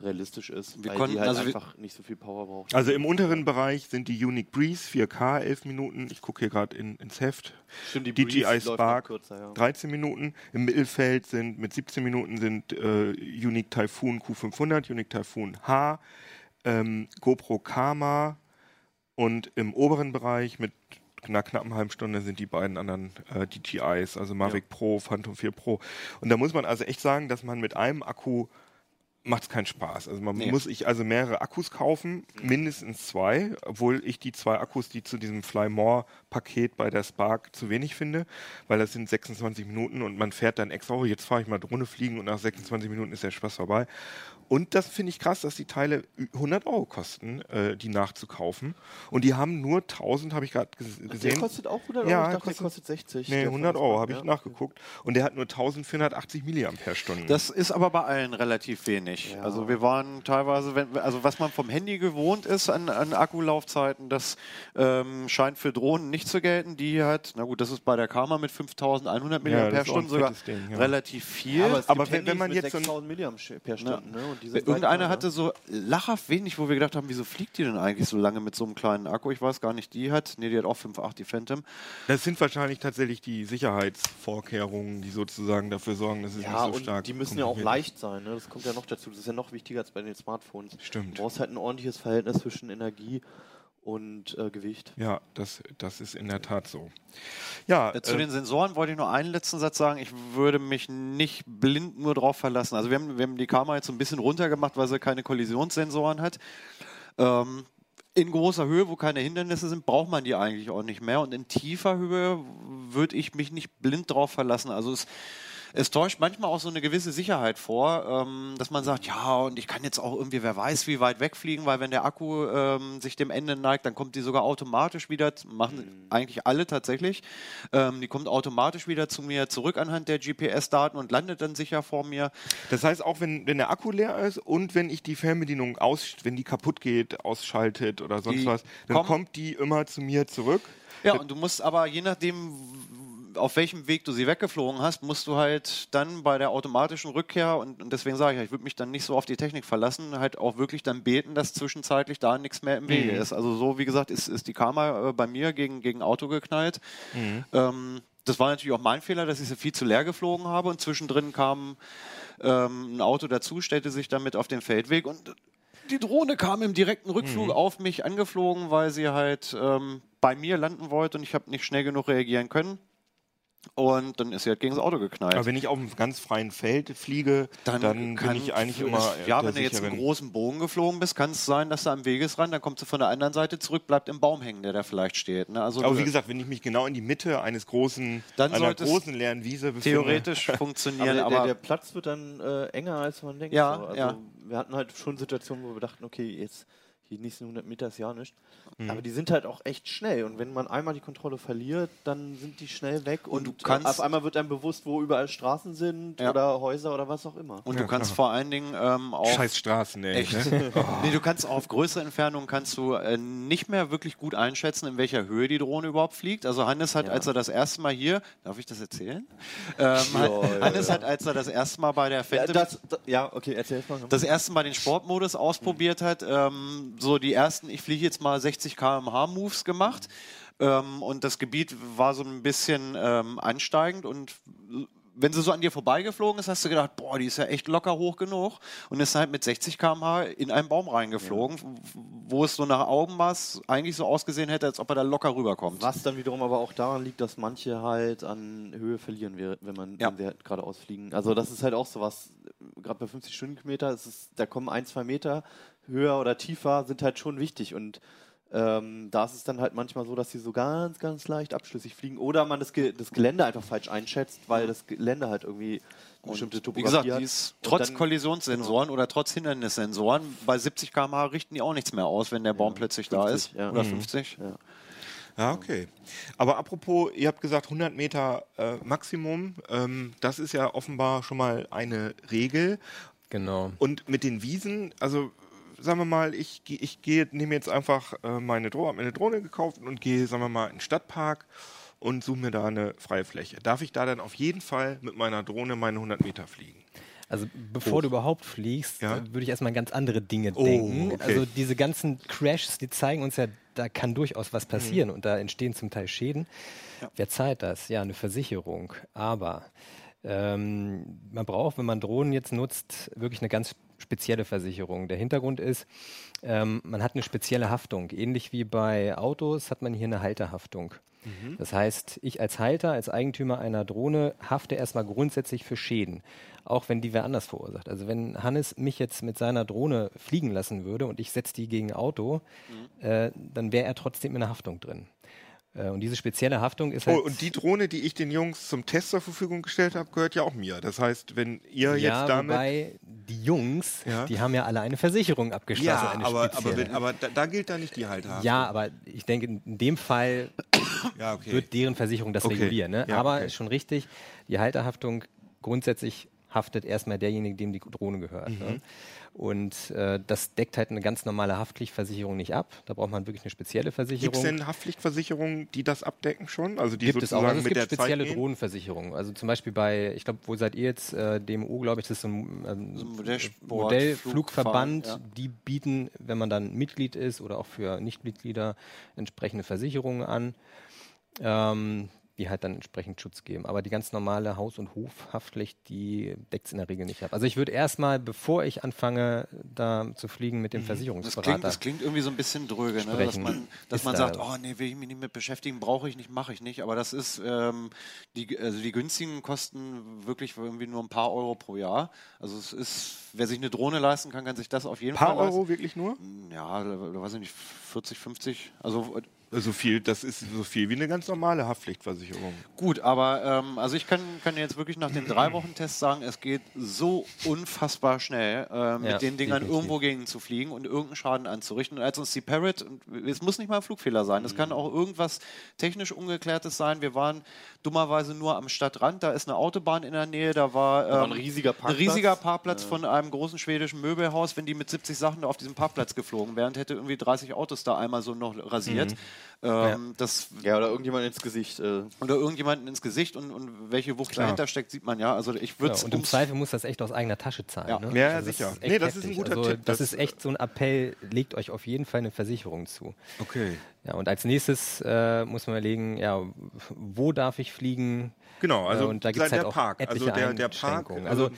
[SPEAKER 3] realistisch ist,
[SPEAKER 5] Wir
[SPEAKER 3] weil
[SPEAKER 5] konnten-
[SPEAKER 3] die halt
[SPEAKER 5] also wir-
[SPEAKER 3] einfach nicht so viel Power braucht.
[SPEAKER 1] Also im unteren Bereich sind die Unique Breeze 4K 11 Minuten. Ich gucke hier gerade in, ins Heft.
[SPEAKER 3] Stimmt, die
[SPEAKER 1] DJI
[SPEAKER 3] Breeze
[SPEAKER 1] Spark
[SPEAKER 3] kürzer, ja.
[SPEAKER 1] 13 Minuten. Im Mittelfeld sind mit 17 Minuten sind äh, Unique Typhoon Q500, Unique Typhoon H, ähm, GoPro Karma und im oberen Bereich mit einer knappen halben Stunde sind die beiden anderen äh, DJIs, also Mavic Pro, Phantom 4 Pro. Und da muss man also echt sagen, dass man mit einem Akku macht es keinen Spaß. Also man
[SPEAKER 5] Nee.
[SPEAKER 1] muss ich also mehrere Akkus kaufen, mindestens zwei, obwohl ich die zwei Akkus, die zu diesem Fly More Paket bei der Spark zu wenig finde, weil das sind 26 Minuten und man fährt dann extra, oh, jetzt fahre ich mal Drohne fliegen und nach 26 Minuten ist der Spaß vorbei. Und das finde ich krass, dass die Teile 100 Euro kosten, äh, die nachzukaufen. Und die haben nur 1000, habe ich gerade ges
[SPEAKER 3] Der
[SPEAKER 1] gesehen.
[SPEAKER 3] kostet auch 100 Euro?
[SPEAKER 1] Ja,
[SPEAKER 3] ich dachte,
[SPEAKER 1] kostet-
[SPEAKER 3] der kostet 60.
[SPEAKER 1] Nee,
[SPEAKER 3] der
[SPEAKER 1] 100
[SPEAKER 3] von
[SPEAKER 1] Euro, habe ich
[SPEAKER 3] ja.
[SPEAKER 1] nachgeguckt. Und der hat nur 1480 Milliampere-Stunden.
[SPEAKER 5] Das ist aber bei allen relativ wenig.
[SPEAKER 3] Ja.
[SPEAKER 5] Also wir waren teilweise, wenn, also was man vom Handy gewohnt ist an, an Akkulaufzeiten, das ähm, scheint für Drohnen nicht zu gelten. Die hat, na gut, das ist bei der Karma mit 5100
[SPEAKER 1] Ja, das ist auch ein
[SPEAKER 5] mAh sogar
[SPEAKER 1] Ding, ja.
[SPEAKER 5] relativ viel.
[SPEAKER 3] Aber, es
[SPEAKER 1] Aber wenn- wenn man
[SPEAKER 3] mit
[SPEAKER 1] jetzt so ein-
[SPEAKER 3] 6000 Milliampere-Stunden, ne?
[SPEAKER 5] Irgendeiner hatte so lachhaft wenig, wo wir gedacht haben, wieso fliegt die denn eigentlich so lange mit so einem kleinen Akku? Ich weiß gar nicht, die hat, nee, die hat auch 5,8, die Phantom.
[SPEAKER 1] Das sind wahrscheinlich tatsächlich die Sicherheitsvorkehrungen, die sozusagen dafür sorgen, dass es
[SPEAKER 3] Ja,
[SPEAKER 1] nicht so
[SPEAKER 3] und
[SPEAKER 1] stark
[SPEAKER 3] die müssen ja auch leicht sein. Ne? Das kommt ja noch dazu. Das ist ja noch wichtiger als bei den Smartphones.
[SPEAKER 1] Stimmt.
[SPEAKER 3] Du brauchst halt ein ordentliches Verhältnis zwischen Energie und äh, Gewicht.
[SPEAKER 1] ist. Ja, das, das ist in der Tat so. Ja,
[SPEAKER 5] Äh, zu
[SPEAKER 1] äh,
[SPEAKER 5] den Sensoren wollte ich nur einen letzten Satz sagen. Ich würde mich nicht blind nur drauf verlassen. Also wir haben, wir haben die Kamera jetzt so ein bisschen runtergemacht, weil sie keine Kollisionssensoren hat. Ähm, in großer Höhe, wo keine Hindernisse sind, braucht man die eigentlich auch nicht mehr. Und in tiefer Höhe würde ich mich nicht blind drauf verlassen. Also es, es täuscht manchmal auch so eine gewisse Sicherheit vor, ähm, dass man sagt, ja, und ich kann jetzt auch irgendwie, wer weiß, wie weit wegfliegen, weil wenn der Akku ähm, sich dem Ende neigt, dann kommt die sogar automatisch wieder, machen
[SPEAKER 1] Mhm.
[SPEAKER 5] eigentlich alle tatsächlich, ähm, die kommt automatisch wieder zu mir zurück anhand der GPS-Daten und landet dann sicher vor mir.
[SPEAKER 1] Das heißt, auch wenn, wenn der Akku leer ist und wenn ich die Fernbedienung aus, wenn die kaputt geht, ausschaltet oder sonst
[SPEAKER 5] Die
[SPEAKER 1] was, dann kommt die immer zu mir zurück.
[SPEAKER 5] Ja, und du musst aber, je nachdem, auf welchem Weg du sie weggeflogen hast, musst du halt dann bei der automatischen Rückkehr, und, und deswegen sage ich ja, ich würde mich dann nicht so auf die Technik verlassen, halt auch wirklich dann beten, dass zwischenzeitlich da nichts mehr im Wege ist. Also so, wie gesagt, ist, ist die Karma äh, bei mir gegen, gegen Auto geknallt. Ähm, das war natürlich auch mein Fehler, dass ich sie viel zu leer geflogen habe und zwischendrin kam ähm, ein Auto dazu, stellte sich damit auf den Feldweg und die Drohne kam im direkten Rückflug auf mich angeflogen, weil sie halt ähm, bei mir landen wollte und ich habe nicht schnell genug reagieren können. Und dann ist sie halt gegen das Auto geknallt.
[SPEAKER 1] Aber wenn ich auf einem ganz freien Feld fliege, dann, bin
[SPEAKER 5] kann-
[SPEAKER 1] ich eigentlich
[SPEAKER 5] ist-
[SPEAKER 1] immer.
[SPEAKER 5] Ja,
[SPEAKER 1] der
[SPEAKER 5] wenn du jetzt einen großen Bogen geflogen bist, kann es sein, dass du am Wegesrand, dann kommt sie von der anderen Seite zurück, bleibt im Baum hängen, der da vielleicht steht. Ne? Also
[SPEAKER 1] Aber
[SPEAKER 5] du-
[SPEAKER 1] wie gesagt, wenn ich mich genau in die Mitte eines großen,
[SPEAKER 5] Dann
[SPEAKER 1] einer
[SPEAKER 5] sollte es
[SPEAKER 1] großen leeren Wiese befinde,
[SPEAKER 5] theoretisch
[SPEAKER 3] Aber,
[SPEAKER 5] funktionieren,
[SPEAKER 3] der,
[SPEAKER 5] aber,
[SPEAKER 3] der, der Platz wird dann äh, enger, als man denkt.
[SPEAKER 5] Ja,
[SPEAKER 3] so. also
[SPEAKER 5] ja.
[SPEAKER 3] Wir hatten halt schon Situationen, wo wir dachten, okay, jetzt die nächsten 100 Meter ist ja nicht.
[SPEAKER 5] Mhm.
[SPEAKER 3] Aber die sind halt auch echt schnell. Und wenn man einmal die Kontrolle verliert, dann sind die schnell weg. Und,
[SPEAKER 5] du kannst-
[SPEAKER 3] auf einmal wird einem bewusst, wo überall Straßen sind
[SPEAKER 5] Ja.
[SPEAKER 3] oder Häuser oder was auch immer.
[SPEAKER 5] und du kannst vor allen Dingen ähm, auch
[SPEAKER 1] Scheiß Straßen, ey.
[SPEAKER 5] Echt?
[SPEAKER 1] Ne?
[SPEAKER 5] nee, du kannst auch auf größere Entfernungen kannst du äh, nicht mehr wirklich gut einschätzen, in welcher Höhe die Drohne überhaupt fliegt. Also Hannes hat,
[SPEAKER 3] Ja.
[SPEAKER 5] als er das erste Mal hier, darf ich das erzählen? Ähm, hat, Hannes hat, als er das erste Mal bei der
[SPEAKER 3] Ja,
[SPEAKER 5] Phantom
[SPEAKER 3] das, da- ja, okay, erzähl mal.
[SPEAKER 5] das erste Mal den Sportmodus ausprobiert hat, ähm, so die ersten, ich fliege jetzt mal 60 km/h Moves gemacht. Ähm, und das Gebiet war so ein bisschen ähm, ansteigend und wenn sie so an dir vorbeigeflogen ist, hast du gedacht, boah, die ist ja echt locker hoch genug und ist halt mit 60 km/h in einen Baum reingeflogen, wo es so nach Augenmaß eigentlich so ausgesehen hätte, als ob er da locker rüberkommt.
[SPEAKER 3] Was dann wiederum aber auch daran liegt, dass manche halt an Höhe verlieren, wenn man
[SPEAKER 5] Ja.
[SPEAKER 3] halt geradeaus fliegen. Also das ist halt auch sowas, gerade bei 50 Stundenkilometer, ist da kommen ein, zwei Meter höher oder tiefer, sind halt schon wichtig und ähm, da ist es dann halt manchmal so, dass sie so ganz, ganz leicht abschlüssig fliegen oder man das, Ge das Gelände einfach falsch einschätzt, weil das Gelände halt irgendwie bestimmte
[SPEAKER 5] Wie
[SPEAKER 3] Topografie
[SPEAKER 5] gesagt,
[SPEAKER 3] hat.
[SPEAKER 5] die ist
[SPEAKER 3] Und
[SPEAKER 5] trotz
[SPEAKER 3] dann-
[SPEAKER 5] Kollisionssensoren oder trotz Hindernissensoren, bei 70 km/h richten die auch nichts mehr aus, wenn der Baum plötzlich da
[SPEAKER 3] 50,
[SPEAKER 5] ist.
[SPEAKER 3] ja.
[SPEAKER 5] Oder
[SPEAKER 3] Mhm.
[SPEAKER 5] 50.
[SPEAKER 3] Ja.
[SPEAKER 1] Ja, okay. Aber apropos, ihr habt gesagt 100 Meter äh, Maximum. Ähm, das ist ja offenbar schon mal eine Regel.
[SPEAKER 4] Genau.
[SPEAKER 1] Und mit den Wiesen, also sagen wir mal, ich, ich gehe, nehme jetzt einfach äh, meine Drohne, habe mir eine Drohne gekauft und gehe, sagen wir mal, in den Stadtpark und suche mir da eine freie Fläche. Darf ich da dann auf jeden Fall mit meiner Drohne meine 100 Meter fliegen?
[SPEAKER 4] Also bevor du überhaupt fliegst,
[SPEAKER 1] Ja?
[SPEAKER 4] würde ich erstmal an ganz andere Dinge
[SPEAKER 1] Oh,
[SPEAKER 4] denken.
[SPEAKER 1] okay.
[SPEAKER 4] Also diese ganzen Crashs, die zeigen uns ja, da kann durchaus was passieren und da entstehen zum Teil Schäden. Wer zahlt das? Ja, eine Versicherung. Aber ähm, man braucht, wenn man Drohnen jetzt nutzt, wirklich eine ganz spezielle Versicherung. Der Hintergrund ist, ähm, man hat eine spezielle Haftung. Ähnlich wie bei Autos hat man hier eine Halterhaftung. Das heißt, ich als Halter, als Eigentümer einer Drohne hafte erstmal grundsätzlich für Schäden, auch wenn die wer anders verursacht. Also wenn Hannes mich jetzt mit seiner Drohne fliegen lassen würde und ich setze die gegen ein Auto, äh, dann wäre er trotzdem in der Haftung drin. Äh, und diese spezielle Haftung ist halt
[SPEAKER 1] Oh, und die Drohne, die ich den Jungs zum Test zur Verfügung gestellt habe, gehört ja auch mir. Das heißt, wenn ihr
[SPEAKER 4] ja,
[SPEAKER 1] jetzt damit.
[SPEAKER 4] wobei die Jungs,
[SPEAKER 1] Ja.
[SPEAKER 4] die haben ja alle eine Versicherung abgeschlossen.
[SPEAKER 1] ja,
[SPEAKER 4] eine
[SPEAKER 1] aber, aber, wenn, aber da, da gilt da nicht die Halterhaftung.
[SPEAKER 4] ja, aber ich denke, in dem Fall
[SPEAKER 1] ja okay.
[SPEAKER 4] wird deren Versicherung das
[SPEAKER 1] Okay.
[SPEAKER 4] regulieren. Ne?
[SPEAKER 1] Ja,
[SPEAKER 4] Aber
[SPEAKER 1] okay.
[SPEAKER 4] ist schon richtig, die Halterhaftung grundsätzlich haftet erstmal derjenige, dem die Drohne gehört.
[SPEAKER 1] Mhm.
[SPEAKER 4] Ne? Und äh, das deckt halt eine ganz normale Haftpflichtversicherung nicht ab. Da braucht man wirklich eine spezielle
[SPEAKER 1] Gibt
[SPEAKER 4] Versicherung.
[SPEAKER 1] es denn Haftpflichtversicherungen, die das abdecken schon? Also die
[SPEAKER 4] Gibt es auch.
[SPEAKER 1] sozusagen
[SPEAKER 4] Also es
[SPEAKER 1] mit
[SPEAKER 4] gibt
[SPEAKER 1] der
[SPEAKER 4] spezielle? Drohnenversicherungen. Also zum Beispiel bei, ich glaube, wo seid ihr jetzt? Äh, DMU, glaube ich, das ist so ein, ähm,
[SPEAKER 5] So
[SPEAKER 4] Modellflugverband.
[SPEAKER 5] Flugfahren,
[SPEAKER 4] Die bieten, wenn man dann Mitglied ist oder auch für Nichtmitglieder, entsprechende Versicherungen an. Ähm, die halt dann entsprechend Schutz geben. Aber die ganz normale Haus- und Hofhaftpflicht, die deckt es in der Regel nicht ab. Also ich würde erstmal, bevor ich anfange, da zu fliegen mit dem
[SPEAKER 5] Das
[SPEAKER 4] Versicherungsberater,
[SPEAKER 5] klingt, das klingt irgendwie so ein bisschen dröge, ne? dass man, dass man
[SPEAKER 4] da-
[SPEAKER 5] sagt, oh nee, will ich mich nicht mit beschäftigen, brauche ich nicht, mache ich nicht. Aber das ist, ähm, die, also die günstigen kosten wirklich irgendwie nur ein paar Euro pro Jahr. Also es ist, wer sich eine Drohne leisten kann, kann sich das auf jeden
[SPEAKER 1] Ein paar
[SPEAKER 5] Fall leisten.
[SPEAKER 1] Euro wirklich nur?
[SPEAKER 5] Ja, da- da weiß ich nicht, 40, 50. Also
[SPEAKER 1] So viel, das ist so viel wie eine ganz normale Haftpflichtversicherung.
[SPEAKER 5] Gut, aber ähm, also ich kann, kann jetzt wirklich nach dem drei Wochen Test sagen, es geht so unfassbar schnell, äh, mit
[SPEAKER 4] Ja,
[SPEAKER 5] den Dingern
[SPEAKER 4] definitiv.
[SPEAKER 5] irgendwo gegen zu fliegen und irgendeinen Schaden anzurichten. Und als uns die Parrot, und es muss nicht mal ein Flugfehler sein, es kann auch irgendwas technisch Ungeklärtes sein. Wir waren dummerweise nur am Stadtrand, da ist eine Autobahn in der Nähe, da war, ähm,
[SPEAKER 3] war ein riesiger Parkplatz.
[SPEAKER 5] Ein riesiger Parkplatz von einem großen schwedischen Möbelhaus. Wenn die mit 70 Sachen auf diesem Parkplatz geflogen wären, hätte irgendwie 30 Autos da einmal so noch rasiert. Ähm, Das
[SPEAKER 3] Ja, oder irgendjemand ins Gesicht. Äh,
[SPEAKER 5] oder irgendjemanden ins Gesicht und, und welche Wucht dahinter steckt, sieht man ja. Also ich würde
[SPEAKER 4] Ja, und im Zweifel muss das echt aus eigener Tasche zahlen.
[SPEAKER 5] Ja.
[SPEAKER 4] Ne?
[SPEAKER 1] Ja, ja,
[SPEAKER 4] Also
[SPEAKER 1] sicher.
[SPEAKER 4] echt
[SPEAKER 1] Nee, das ist ein
[SPEAKER 4] heftig.
[SPEAKER 1] guter
[SPEAKER 4] also,
[SPEAKER 1] Tipp.
[SPEAKER 4] Das,
[SPEAKER 1] Das-
[SPEAKER 4] ist echt so ein Appell, legt euch auf jeden Fall eine Versicherung zu.
[SPEAKER 1] Okay.
[SPEAKER 4] Ja, und als nächstes äh, muss man überlegen, ja, wo darf ich fliegen?
[SPEAKER 1] Genau, also
[SPEAKER 4] äh, und da gibt es
[SPEAKER 1] der
[SPEAKER 4] halt auch
[SPEAKER 1] Park,
[SPEAKER 4] etliche
[SPEAKER 1] also der, der Park,
[SPEAKER 4] Einschränkungen.
[SPEAKER 1] also
[SPEAKER 4] Also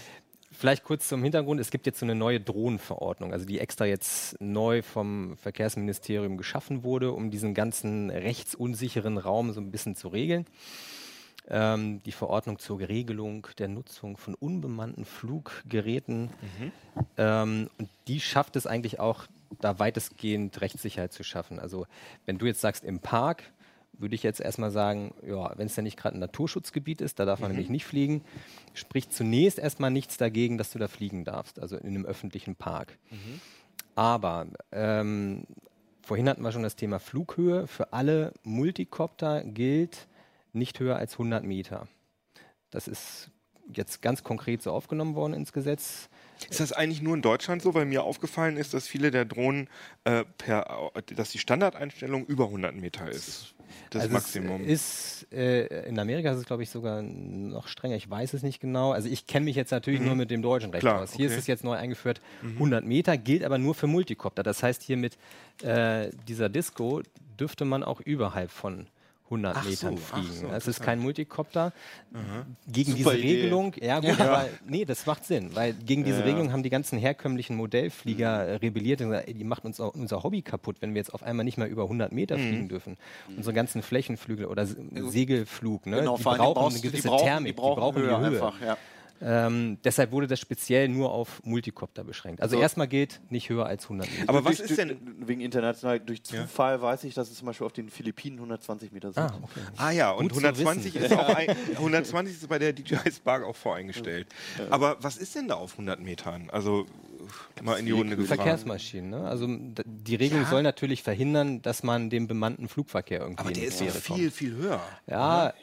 [SPEAKER 4] vielleicht kurz zum Hintergrund, es gibt jetzt so eine neue Drohnenverordnung, also die extra jetzt neu vom Verkehrsministerium geschaffen wurde, um diesen ganzen rechtsunsicheren Raum so ein bisschen zu regeln. Ähm, die Verordnung zur Regelung der Nutzung von unbemannten Fluggeräten. Ähm, und die schafft es eigentlich auch, da weitestgehend Rechtssicherheit zu schaffen. Also wenn du jetzt sagst, im Park, würde ich jetzt erstmal sagen, ja, wenn es ja nicht gerade ein Naturschutzgebiet ist, da darf man nämlich nicht fliegen, spricht zunächst erstmal nichts dagegen, dass du da fliegen darfst, also in einem öffentlichen Park. Aber ähm, vorhin hatten wir schon das Thema Flughöhe. Für alle Multicopter gilt nicht höher als 100 Meter. Das ist jetzt ganz konkret so aufgenommen worden ins Gesetz.
[SPEAKER 1] Ist das eigentlich nur in Deutschland so? Weil mir aufgefallen ist, dass viele der Drohnen äh, per, dass die Standardeinstellung über 100 Meter ist. Das
[SPEAKER 4] Also
[SPEAKER 1] Maximum.
[SPEAKER 4] Ist, äh, in Amerika ist es, glaube ich, sogar noch strenger. Ich weiß es nicht genau. Also ich kenne mich jetzt natürlich nur mit dem deutschen Recht
[SPEAKER 1] Mhm. Klar,
[SPEAKER 4] aus. Hier
[SPEAKER 1] okay. Mhm.
[SPEAKER 4] ist es jetzt neu eingeführt, 100 Meter, gilt aber nur für Multicopter. Das heißt, hier mit äh, dieser Disco dürfte man auch überhalb von 100
[SPEAKER 1] Ach so,
[SPEAKER 4] Metern
[SPEAKER 1] ach
[SPEAKER 4] fliegen.
[SPEAKER 1] so,
[SPEAKER 4] es ist kein Multicopter. Gegen
[SPEAKER 3] Super
[SPEAKER 4] diese
[SPEAKER 3] Idee.
[SPEAKER 4] Regelung, ja gut, aber nee, das macht Sinn, weil gegen diese Regelung haben die ganzen herkömmlichen Modellflieger
[SPEAKER 1] Mhm.
[SPEAKER 4] äh, rebelliert und gesagt, ey, die macht uns auch unser Hobby kaputt, wenn wir jetzt auf einmal nicht mehr über 100 Meter
[SPEAKER 1] Mhm.
[SPEAKER 4] fliegen dürfen. Unsere ganzen Flächenflügel oder Se- Segelflug, ne?
[SPEAKER 5] Genau,
[SPEAKER 4] die
[SPEAKER 5] vor allem, die
[SPEAKER 4] brauchen eine gewisse
[SPEAKER 5] die brauchen,
[SPEAKER 4] Thermik,
[SPEAKER 5] die brauchen, Höhe, einfach. Ja.
[SPEAKER 4] Ähm, deshalb wurde das speziell nur auf Multicopter beschränkt. Also
[SPEAKER 3] So.
[SPEAKER 4] erstmal gilt nicht höher als 100 Meter.
[SPEAKER 1] Aber was
[SPEAKER 3] durch,
[SPEAKER 1] ist denn.
[SPEAKER 3] Wegen international, durch Zufall weiß ich, dass es zum Beispiel auf den Philippinen 120 Meter sind.
[SPEAKER 4] ah, okay.
[SPEAKER 1] Ah ja, und
[SPEAKER 4] Gut zu
[SPEAKER 1] 120 ist, auch ein, 120 ist bei der DJI Spark auch voreingestellt. Aber was ist denn da auf 100 Metern? Also mal in die Runde gefragt.
[SPEAKER 4] Verkehrsmaschinen. Ne? Also die Regelung soll natürlich verhindern, dass man den bemannten Flugverkehr irgendwie
[SPEAKER 1] Aber
[SPEAKER 4] in
[SPEAKER 1] der
[SPEAKER 4] die
[SPEAKER 1] ist
[SPEAKER 4] kommt.
[SPEAKER 1] viel, viel höher.
[SPEAKER 4] Ja,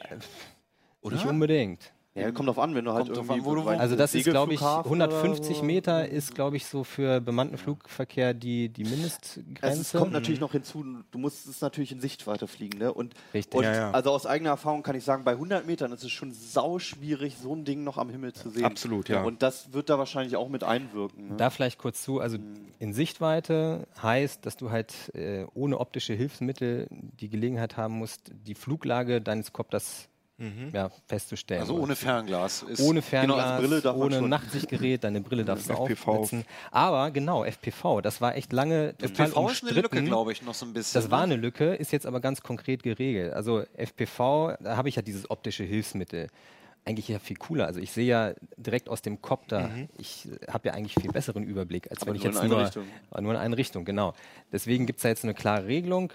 [SPEAKER 1] Oder?
[SPEAKER 4] nicht unbedingt.
[SPEAKER 3] Ja, kommt drauf an, wenn du halt irgendwie...
[SPEAKER 5] an, wo du
[SPEAKER 4] Also das ist, glaube ich,
[SPEAKER 3] Segelflughafen oder
[SPEAKER 4] 150
[SPEAKER 3] so.
[SPEAKER 4] Meter ist, glaube ich, so für bemannten Flugverkehr die, die
[SPEAKER 3] Es
[SPEAKER 4] Mindestgrenze.
[SPEAKER 3] ist, kommt natürlich noch hinzu, du musst es natürlich in Sichtweite fliegen. Ne? Und,
[SPEAKER 4] Richtig.
[SPEAKER 3] Und
[SPEAKER 1] Ja, ja.
[SPEAKER 3] also aus eigener Erfahrung kann ich sagen, bei 100 Metern ist es schon sauschwierig, so ein Ding noch am Himmel zu sehen.
[SPEAKER 1] Absolut, ja.
[SPEAKER 3] Und das wird da wahrscheinlich auch mit einwirken. Ne?
[SPEAKER 4] Da vielleicht kurz zu, also in Sichtweite heißt, dass du halt äh, ohne optische Hilfsmittel die Gelegenheit haben musst, die Fluglage deines Kopters ja, festzustellen.
[SPEAKER 5] Also ohne Fernglas. Ist
[SPEAKER 4] ohne
[SPEAKER 3] Genau,
[SPEAKER 4] Fernglas,
[SPEAKER 3] als Brille darf man
[SPEAKER 4] ohne
[SPEAKER 3] schon.
[SPEAKER 4] Nachtsichtgerät, deine Brille darfst du
[SPEAKER 1] FPV.
[SPEAKER 4] aufsetzen. Aber genau, FPV, das war echt lange total
[SPEAKER 5] FPV ist eine Lücke,
[SPEAKER 4] umstritten.
[SPEAKER 5] glaube ich, noch so ein bisschen.
[SPEAKER 4] Das war eine Lücke, ist jetzt aber ganz konkret geregelt. Also FPV, da habe ich ja dieses optische Hilfsmittel. Eigentlich ja viel cooler. Also ich sehe ja direkt aus dem Kopter, ich habe ja eigentlich viel besseren Überblick, als
[SPEAKER 3] Aber
[SPEAKER 4] wenn ich
[SPEAKER 3] nur in
[SPEAKER 4] jetzt
[SPEAKER 3] eine
[SPEAKER 4] nur,
[SPEAKER 3] Richtung.
[SPEAKER 4] Nur in eine Richtung, genau. Deswegen gibt es da jetzt eine klare Regelung,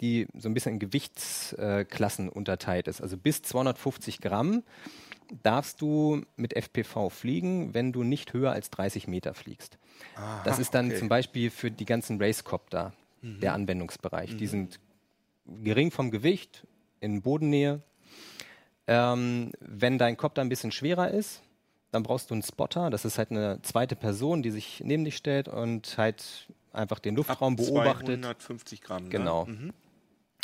[SPEAKER 4] die so ein bisschen in Gewichtsklassen unterteilt ist. Also bis 250 Gramm darfst du mit FPV fliegen, wenn du nicht höher als 30 Meter fliegst. das ist dann
[SPEAKER 1] okay.
[SPEAKER 4] zum Beispiel für die ganzen Racecopter der Anwendungsbereich. Die sind gering vom Gewicht, in Bodennähe. Ähm, wenn dein Kopter ein bisschen schwerer ist, dann brauchst du einen Spotter. Das ist halt eine zweite Person, die sich neben dich stellt und halt einfach den Luftraum beobachtet.
[SPEAKER 1] 250 Gramm. Ne?
[SPEAKER 4] Genau.
[SPEAKER 1] Mhm.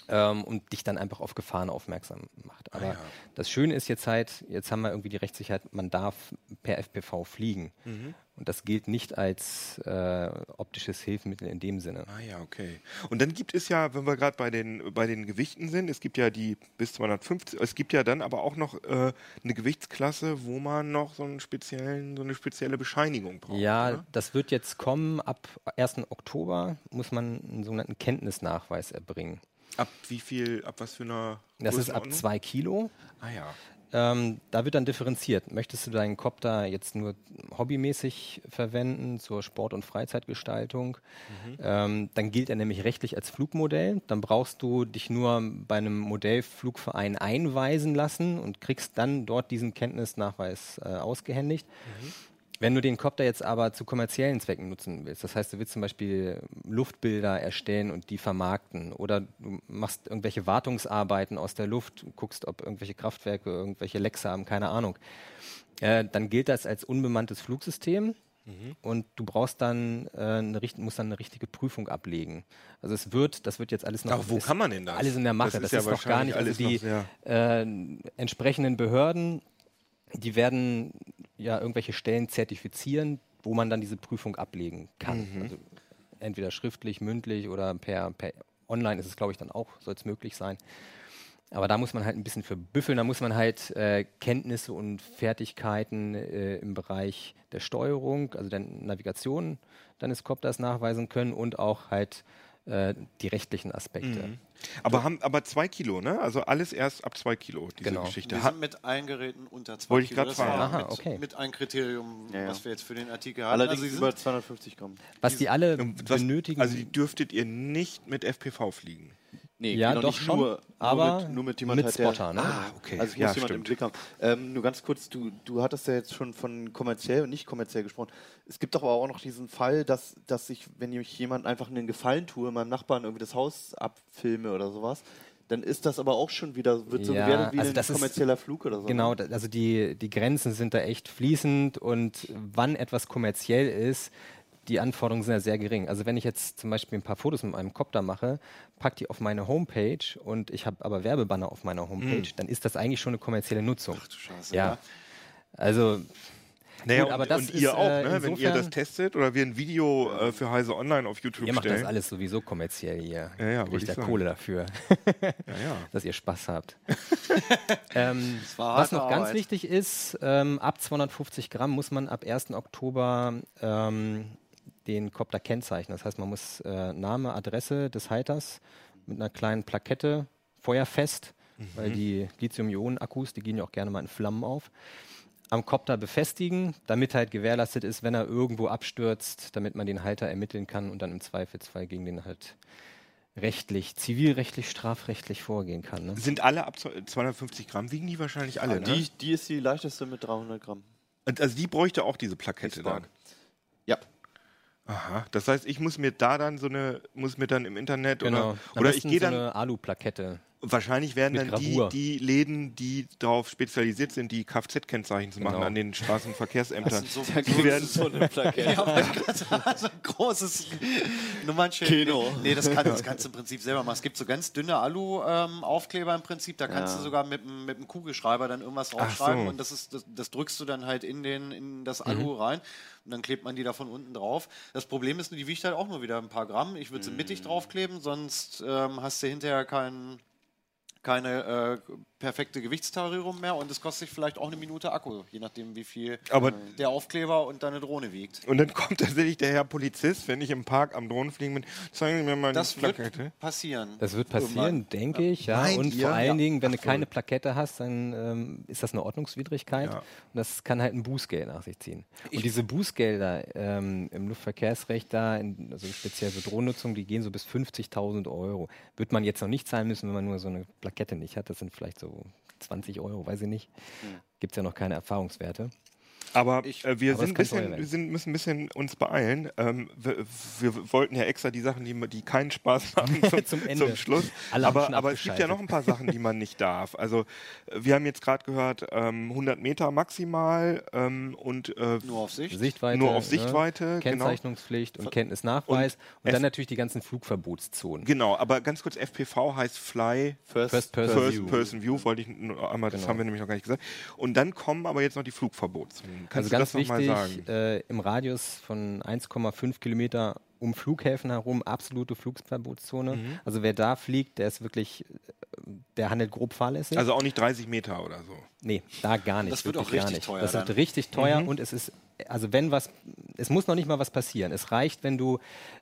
[SPEAKER 4] Ähm, und dich dann einfach auf Gefahren aufmerksam macht. Aber
[SPEAKER 1] Ah, ja.
[SPEAKER 4] das Schöne ist jetzt halt, jetzt haben wir irgendwie die Rechtssicherheit, man darf per FPV fliegen.
[SPEAKER 1] Mhm.
[SPEAKER 4] Und das gilt nicht als äh, optisches Hilfsmittel in dem Sinne.
[SPEAKER 1] Ah ja, okay. Und dann gibt es ja, wenn wir gerade bei den, bei den Gewichten sind, es gibt ja die bis 250, es gibt ja dann aber auch noch äh, eine Gewichtsklasse, wo man noch so, einen speziellen, so eine spezielle Bescheinigung braucht.
[SPEAKER 4] Ja,
[SPEAKER 1] oder?
[SPEAKER 4] das wird jetzt kommen. Ab 1. Oktober muss man einen sogenannten Kenntnisnachweis erbringen.
[SPEAKER 1] Ab wie viel, ab was für einer
[SPEAKER 4] Das ist ab zwei Kilo.
[SPEAKER 1] Ah ja.
[SPEAKER 4] Ähm, da wird dann differenziert. Möchtest du deinen Copter jetzt nur hobbymäßig verwenden zur Sport- und Freizeitgestaltung? Ähm, dann gilt er nämlich rechtlich als Flugmodell. Dann brauchst du dich nur bei einem Modellflugverein einweisen lassen und kriegst dann dort diesen Kenntnisnachweis äh, ausgehändigt. Wenn du den Copter jetzt aber zu kommerziellen Zwecken nutzen willst, das heißt, du willst zum Beispiel Luftbilder erstellen und die vermarkten oder du machst irgendwelche Wartungsarbeiten aus der Luft, guckst, ob irgendwelche Kraftwerke irgendwelche Lecks haben, keine Ahnung, äh, dann gilt das als unbemanntes Flugsystem. Und du brauchst dann, äh, eine, musst dann eine richtige Prüfung ablegen. Also es wird, das wird jetzt alles noch.
[SPEAKER 1] Aber wo
[SPEAKER 4] ist
[SPEAKER 1] kann man denn das?
[SPEAKER 4] Alles in der Mache.
[SPEAKER 1] Das
[SPEAKER 4] Das,
[SPEAKER 1] ist
[SPEAKER 4] ist,
[SPEAKER 1] ja
[SPEAKER 4] noch gar nicht. Also die
[SPEAKER 1] alles
[SPEAKER 4] äh, entsprechenden Behörden, die werden ja irgendwelche Stellen zertifizieren, wo man dann diese Prüfung ablegen kann. Also entweder schriftlich, mündlich oder per, per online ist es, glaube ich, dann auch, soll es möglich sein. Aber da muss man halt ein bisschen für büffeln, da muss man halt äh, Kenntnisse und Fertigkeiten äh, im Bereich der Steuerung, also der Navigation deines Copters nachweisen können und auch halt äh, die rechtlichen Aspekte.
[SPEAKER 1] Aber, haben, aber zwei Kilo, ne? Also alles erst ab zwei Kilo, diese
[SPEAKER 4] Genau.
[SPEAKER 1] Geschichte.
[SPEAKER 5] Wir sind mit allen Geräten unter 2
[SPEAKER 1] Wollte ich
[SPEAKER 5] Kilo.
[SPEAKER 1] grad
[SPEAKER 5] Das war
[SPEAKER 1] fragen.
[SPEAKER 4] Aha,
[SPEAKER 5] mit,
[SPEAKER 4] okay.
[SPEAKER 5] mit ein Kriterium,
[SPEAKER 3] Ja, ja.
[SPEAKER 5] was wir jetzt für den Artikel hatten.
[SPEAKER 3] Allerdings
[SPEAKER 5] Also sie
[SPEAKER 3] über
[SPEAKER 5] sind,
[SPEAKER 3] 250 Gramm.
[SPEAKER 4] Was die alle
[SPEAKER 1] was,
[SPEAKER 4] benötigen,
[SPEAKER 1] also die dürftet ihr nicht mit FPV fliegen.
[SPEAKER 3] Nee,
[SPEAKER 4] Ja,
[SPEAKER 3] geht
[SPEAKER 4] doch
[SPEAKER 3] nicht
[SPEAKER 4] schon,
[SPEAKER 3] nur,
[SPEAKER 4] aber
[SPEAKER 3] nur mit, nur mit jemand
[SPEAKER 4] mit
[SPEAKER 3] halt, der-
[SPEAKER 4] Spotter, ne?
[SPEAKER 1] Ah, okay.
[SPEAKER 3] Also es
[SPEAKER 1] ja,
[SPEAKER 3] muss jemand im
[SPEAKER 1] stimmt.
[SPEAKER 3] Blick haben. Ähm, nur ganz kurz, du, du hattest ja jetzt schon von kommerziell und nicht kommerziell gesprochen. Es gibt doch aber auch noch diesen Fall, dass, dass ich, wenn ich jemand einfach einen Gefallen tue, meinem Nachbarn irgendwie das Haus abfilme oder sowas, dann ist das aber auch schon wieder, wird so
[SPEAKER 4] Ja,
[SPEAKER 3] gewertet wie
[SPEAKER 4] also
[SPEAKER 3] ein
[SPEAKER 4] das ist-
[SPEAKER 3] kommerzieller Flug oder so.
[SPEAKER 4] Genau,
[SPEAKER 3] ne?
[SPEAKER 4] also die, die Grenzen sind da echt fließend und wann etwas kommerziell ist, die Anforderungen sind ja sehr gering. Also wenn ich jetzt zum Beispiel ein paar Fotos mit meinem Copter mache, pack die auf meine Homepage und ich habe aber Werbebanner auf meiner Homepage, dann ist das eigentlich schon eine kommerzielle Nutzung.
[SPEAKER 5] Ach du Scheiße,
[SPEAKER 4] ja.
[SPEAKER 5] ja.
[SPEAKER 4] Also
[SPEAKER 1] Naja,
[SPEAKER 4] Gut, aber
[SPEAKER 1] und,
[SPEAKER 4] das
[SPEAKER 1] und
[SPEAKER 4] ist,
[SPEAKER 1] ihr auch,
[SPEAKER 4] äh,
[SPEAKER 1] ne? wenn ihr das testet oder wir ein Video äh, für Heise Online auf YouTube
[SPEAKER 4] ihr macht
[SPEAKER 1] stellen.
[SPEAKER 4] das alles sowieso kommerziell hier.
[SPEAKER 1] Ja, ja,
[SPEAKER 4] Kriegt da. Kohle dafür,
[SPEAKER 1] Ja, ja.
[SPEAKER 4] dass ihr Spaß habt. ähm, was noch ganz
[SPEAKER 5] Arbeit.
[SPEAKER 4] wichtig ist, ähm, ab 250 Gramm muss man ab 1. Oktober ähm, den Copter kennzeichnen. Das heißt, man muss äh, Name, Adresse des Halters mit einer kleinen Plakette feuerfest, weil die Lithium-Ionen-Akkus, die gehen ja auch gerne mal in Flammen auf, am Copter befestigen, damit halt gewährleistet ist, wenn er irgendwo abstürzt, damit man den Halter ermitteln kann und dann im Zweifelsfall gegen den halt rechtlich, zivilrechtlich, strafrechtlich vorgehen kann. Ne?
[SPEAKER 1] Sind alle ab 250 Gramm, wiegen die wahrscheinlich alle, ne?
[SPEAKER 3] Die, die ist die leichteste mit 300 Gramm.
[SPEAKER 1] Also die bräuchte auch diese Plakette dann. Aha. Das heißt, ich muss mir da dann so eine, muss mir dann im Internet
[SPEAKER 4] Genau.
[SPEAKER 1] oder, oder ich gehe
[SPEAKER 4] so
[SPEAKER 1] dann,
[SPEAKER 4] eine Alu-Plakette.
[SPEAKER 1] Wahrscheinlich werden dann die, die Läden, die darauf spezialisiert sind, die Kfz-Kennzeichen zu machen
[SPEAKER 4] Genau.
[SPEAKER 1] an den Straßenverkehrsämtern.
[SPEAKER 5] So,
[SPEAKER 1] Die werden,
[SPEAKER 3] so eine Plakette.
[SPEAKER 5] so ein großes Nummernschild.
[SPEAKER 3] Kino.
[SPEAKER 5] Nee, das, kann, das kannst du im Prinzip selber machen. Es gibt so ganz dünne Alu-Aufkleber im Prinzip, da kannst
[SPEAKER 3] Ja.
[SPEAKER 5] du sogar mit, mit einem Kugelschreiber dann irgendwas draufschreiben
[SPEAKER 1] so.
[SPEAKER 5] und das, ist, das, das drückst du dann halt in, den, in das
[SPEAKER 1] Mhm.
[SPEAKER 5] Alu rein und dann klebt man die da von unten drauf. Das Problem ist, nur, die wiegt halt auch nur wieder ein paar Gramm. Ich würde sie mittig
[SPEAKER 1] Mhm.
[SPEAKER 5] draufkleben, sonst ähm, hast du hinterher keinen keine äh, perfekte Gewichtstarierung mehr und es kostet dich vielleicht auch eine Minute Akku, je nachdem, wie viel
[SPEAKER 1] Aber-
[SPEAKER 5] äh, der Aufkleber und deine Drohne wiegt.
[SPEAKER 1] und dann kommt tatsächlich der Herr Polizist, wenn ich im Park am Drohnenfliegen bin, zeigen Sie mir mal
[SPEAKER 5] Das
[SPEAKER 1] die
[SPEAKER 5] wird
[SPEAKER 1] Plakette.
[SPEAKER 5] passieren.
[SPEAKER 4] Das wird passieren, denke ich. Ja.
[SPEAKER 1] Meint
[SPEAKER 4] Und
[SPEAKER 1] ihr?
[SPEAKER 4] vor allen
[SPEAKER 1] Ja.
[SPEAKER 4] Dingen, wenn du
[SPEAKER 1] Ach so.
[SPEAKER 4] keine Plakette hast, dann ähm, ist das eine Ordnungswidrigkeit.
[SPEAKER 1] Ja.
[SPEAKER 4] Und das kann halt ein Bußgeld nach sich ziehen. und diese Bußgelder ähm, im Luftverkehrsrecht da, in, also speziell für Drohnennutzung, die gehen so bis 50.000 Euro. Wird man jetzt noch nicht zahlen müssen, wenn man nur so eine Plakette nicht hat. Das sind vielleicht so 20 Euro, weiß ich nicht. Gibt es ja noch keine Erfahrungswerte.
[SPEAKER 1] Aber
[SPEAKER 5] Ich-
[SPEAKER 1] äh, wir
[SPEAKER 4] aber
[SPEAKER 1] sind
[SPEAKER 4] das
[SPEAKER 1] bisschen, wir sind, müssen ein bisschen uns beeilen. Ähm, wir, wir wollten ja extra die Sachen, die, die keinen Spaß machen, zum,
[SPEAKER 4] Zum Ende.
[SPEAKER 1] zum Schluss.
[SPEAKER 4] Alle
[SPEAKER 1] aber aber es gibt ja noch ein paar Sachen, die man nicht darf. Also wir haben jetzt gerade gehört, ähm, 100 Meter maximal ähm, und äh,
[SPEAKER 5] Nur auf Sicht.
[SPEAKER 4] Sichtweite,
[SPEAKER 1] Nur auf
[SPEAKER 4] ne?
[SPEAKER 1] Sichtweite, genau.
[SPEAKER 4] Kennzeichnungspflicht und Kenntnisnachweis und,
[SPEAKER 1] F-
[SPEAKER 4] dann natürlich die ganzen Flugverbotszonen.
[SPEAKER 1] genau. Aber ganz kurz, FPV heißt Fly
[SPEAKER 4] First Person
[SPEAKER 1] First
[SPEAKER 4] View.
[SPEAKER 1] Person View, wollte ich nur einmal, das
[SPEAKER 4] Genau.
[SPEAKER 1] haben wir nämlich noch gar nicht gesagt. Und dann kommen aber jetzt noch die Flugverbotszonen. Kannst
[SPEAKER 4] Also
[SPEAKER 1] du
[SPEAKER 4] ganz wichtig,
[SPEAKER 1] sagen?
[SPEAKER 4] äh, im Radius von 1,5 Kilometer um Flughäfen herum absolute Flugverbotszone.
[SPEAKER 1] Mhm.
[SPEAKER 4] Also wer da fliegt, der ist wirklich, äh, der handelt grob fahrlässig.
[SPEAKER 1] Also auch nicht 30 Meter oder so.
[SPEAKER 4] nee, da gar nicht.
[SPEAKER 5] Das wird auch
[SPEAKER 4] gar
[SPEAKER 5] richtig
[SPEAKER 4] nicht.
[SPEAKER 5] teuer
[SPEAKER 4] Das wird
[SPEAKER 5] dann.
[SPEAKER 4] richtig teuer
[SPEAKER 1] Mhm.
[SPEAKER 4] und es ist, also wenn was es muss noch nicht mal was passieren. Es reicht, wenn du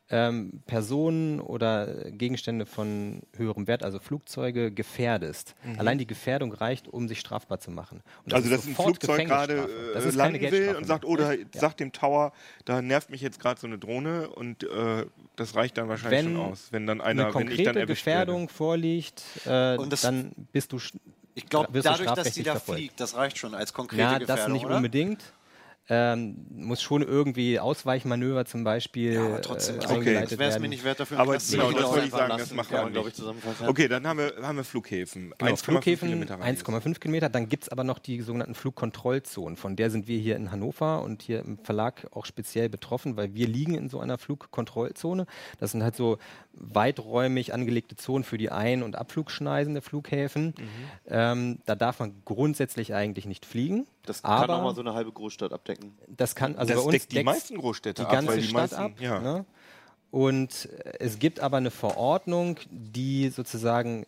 [SPEAKER 4] ähm, Personen oder Gegenstände von höherem Wert, also Flugzeuge, gefährdest. Allein die Gefährdung reicht, um sich strafbar zu machen. Und
[SPEAKER 1] Mhm. also, dass ein Flugzeug gerade.
[SPEAKER 4] Das
[SPEAKER 1] äh, landen will und sagt, oder
[SPEAKER 4] Ja.
[SPEAKER 1] sagt dem Tower, da nervt mich jetzt gerade so eine Drohne und äh, das reicht dann wahrscheinlich
[SPEAKER 4] Wenn
[SPEAKER 1] schon aus. Wenn dann
[SPEAKER 4] eine
[SPEAKER 1] einer, wenn ich dann
[SPEAKER 4] konkrete
[SPEAKER 1] erwischt
[SPEAKER 4] Gefährdung vorliegt, äh,
[SPEAKER 5] Und das-
[SPEAKER 4] dann bist du
[SPEAKER 5] Ich glaube, dadurch, dass die da
[SPEAKER 4] verfolgt.
[SPEAKER 5] fliegt, das reicht schon als konkrete
[SPEAKER 4] Ja,
[SPEAKER 5] Gefährdung,
[SPEAKER 4] das nicht
[SPEAKER 5] oder?
[SPEAKER 4] unbedingt. Ähm, muss schon irgendwie Ausweichmanöver zum Beispiel
[SPEAKER 5] Ja, aber trotzdem,
[SPEAKER 4] äh, eingeleitet
[SPEAKER 5] das wäre es mir nicht wert dafür.
[SPEAKER 1] Aber
[SPEAKER 5] Knast zu
[SPEAKER 1] genau, das wollte ich sagen, das man
[SPEAKER 3] man, glaube ich, zusammenfassen.
[SPEAKER 1] Okay, dann haben wir, haben wir Flughäfen.
[SPEAKER 4] Genau,
[SPEAKER 1] 1,5
[SPEAKER 4] Flughäfen
[SPEAKER 1] Kilometer Radius.
[SPEAKER 4] 1,5 Kilometer. Dann gibt es aber noch die sogenannten Flugkontrollzonen. Von der sind wir hier in Hannover und hier im Verlag auch speziell betroffen, weil wir liegen in so einer Flugkontrollzone. Das sind halt so weiträumig angelegte Zonen für die Ein- und Abflugschneisen der Flughäfen.
[SPEAKER 1] Mhm.
[SPEAKER 4] Ähm, da darf man grundsätzlich eigentlich nicht fliegen.
[SPEAKER 3] Das kann
[SPEAKER 4] aber
[SPEAKER 3] auch mal so eine halbe Großstadt abdecken.
[SPEAKER 4] das kann also
[SPEAKER 1] das
[SPEAKER 4] bei uns
[SPEAKER 1] deckt die meisten Großstädte
[SPEAKER 4] die
[SPEAKER 1] ab,
[SPEAKER 4] ganze
[SPEAKER 1] weil die
[SPEAKER 4] Stadt
[SPEAKER 1] meisten,
[SPEAKER 4] ab.
[SPEAKER 1] Ja.
[SPEAKER 4] Ne? Und äh, es gibt aber eine Verordnung, die sozusagen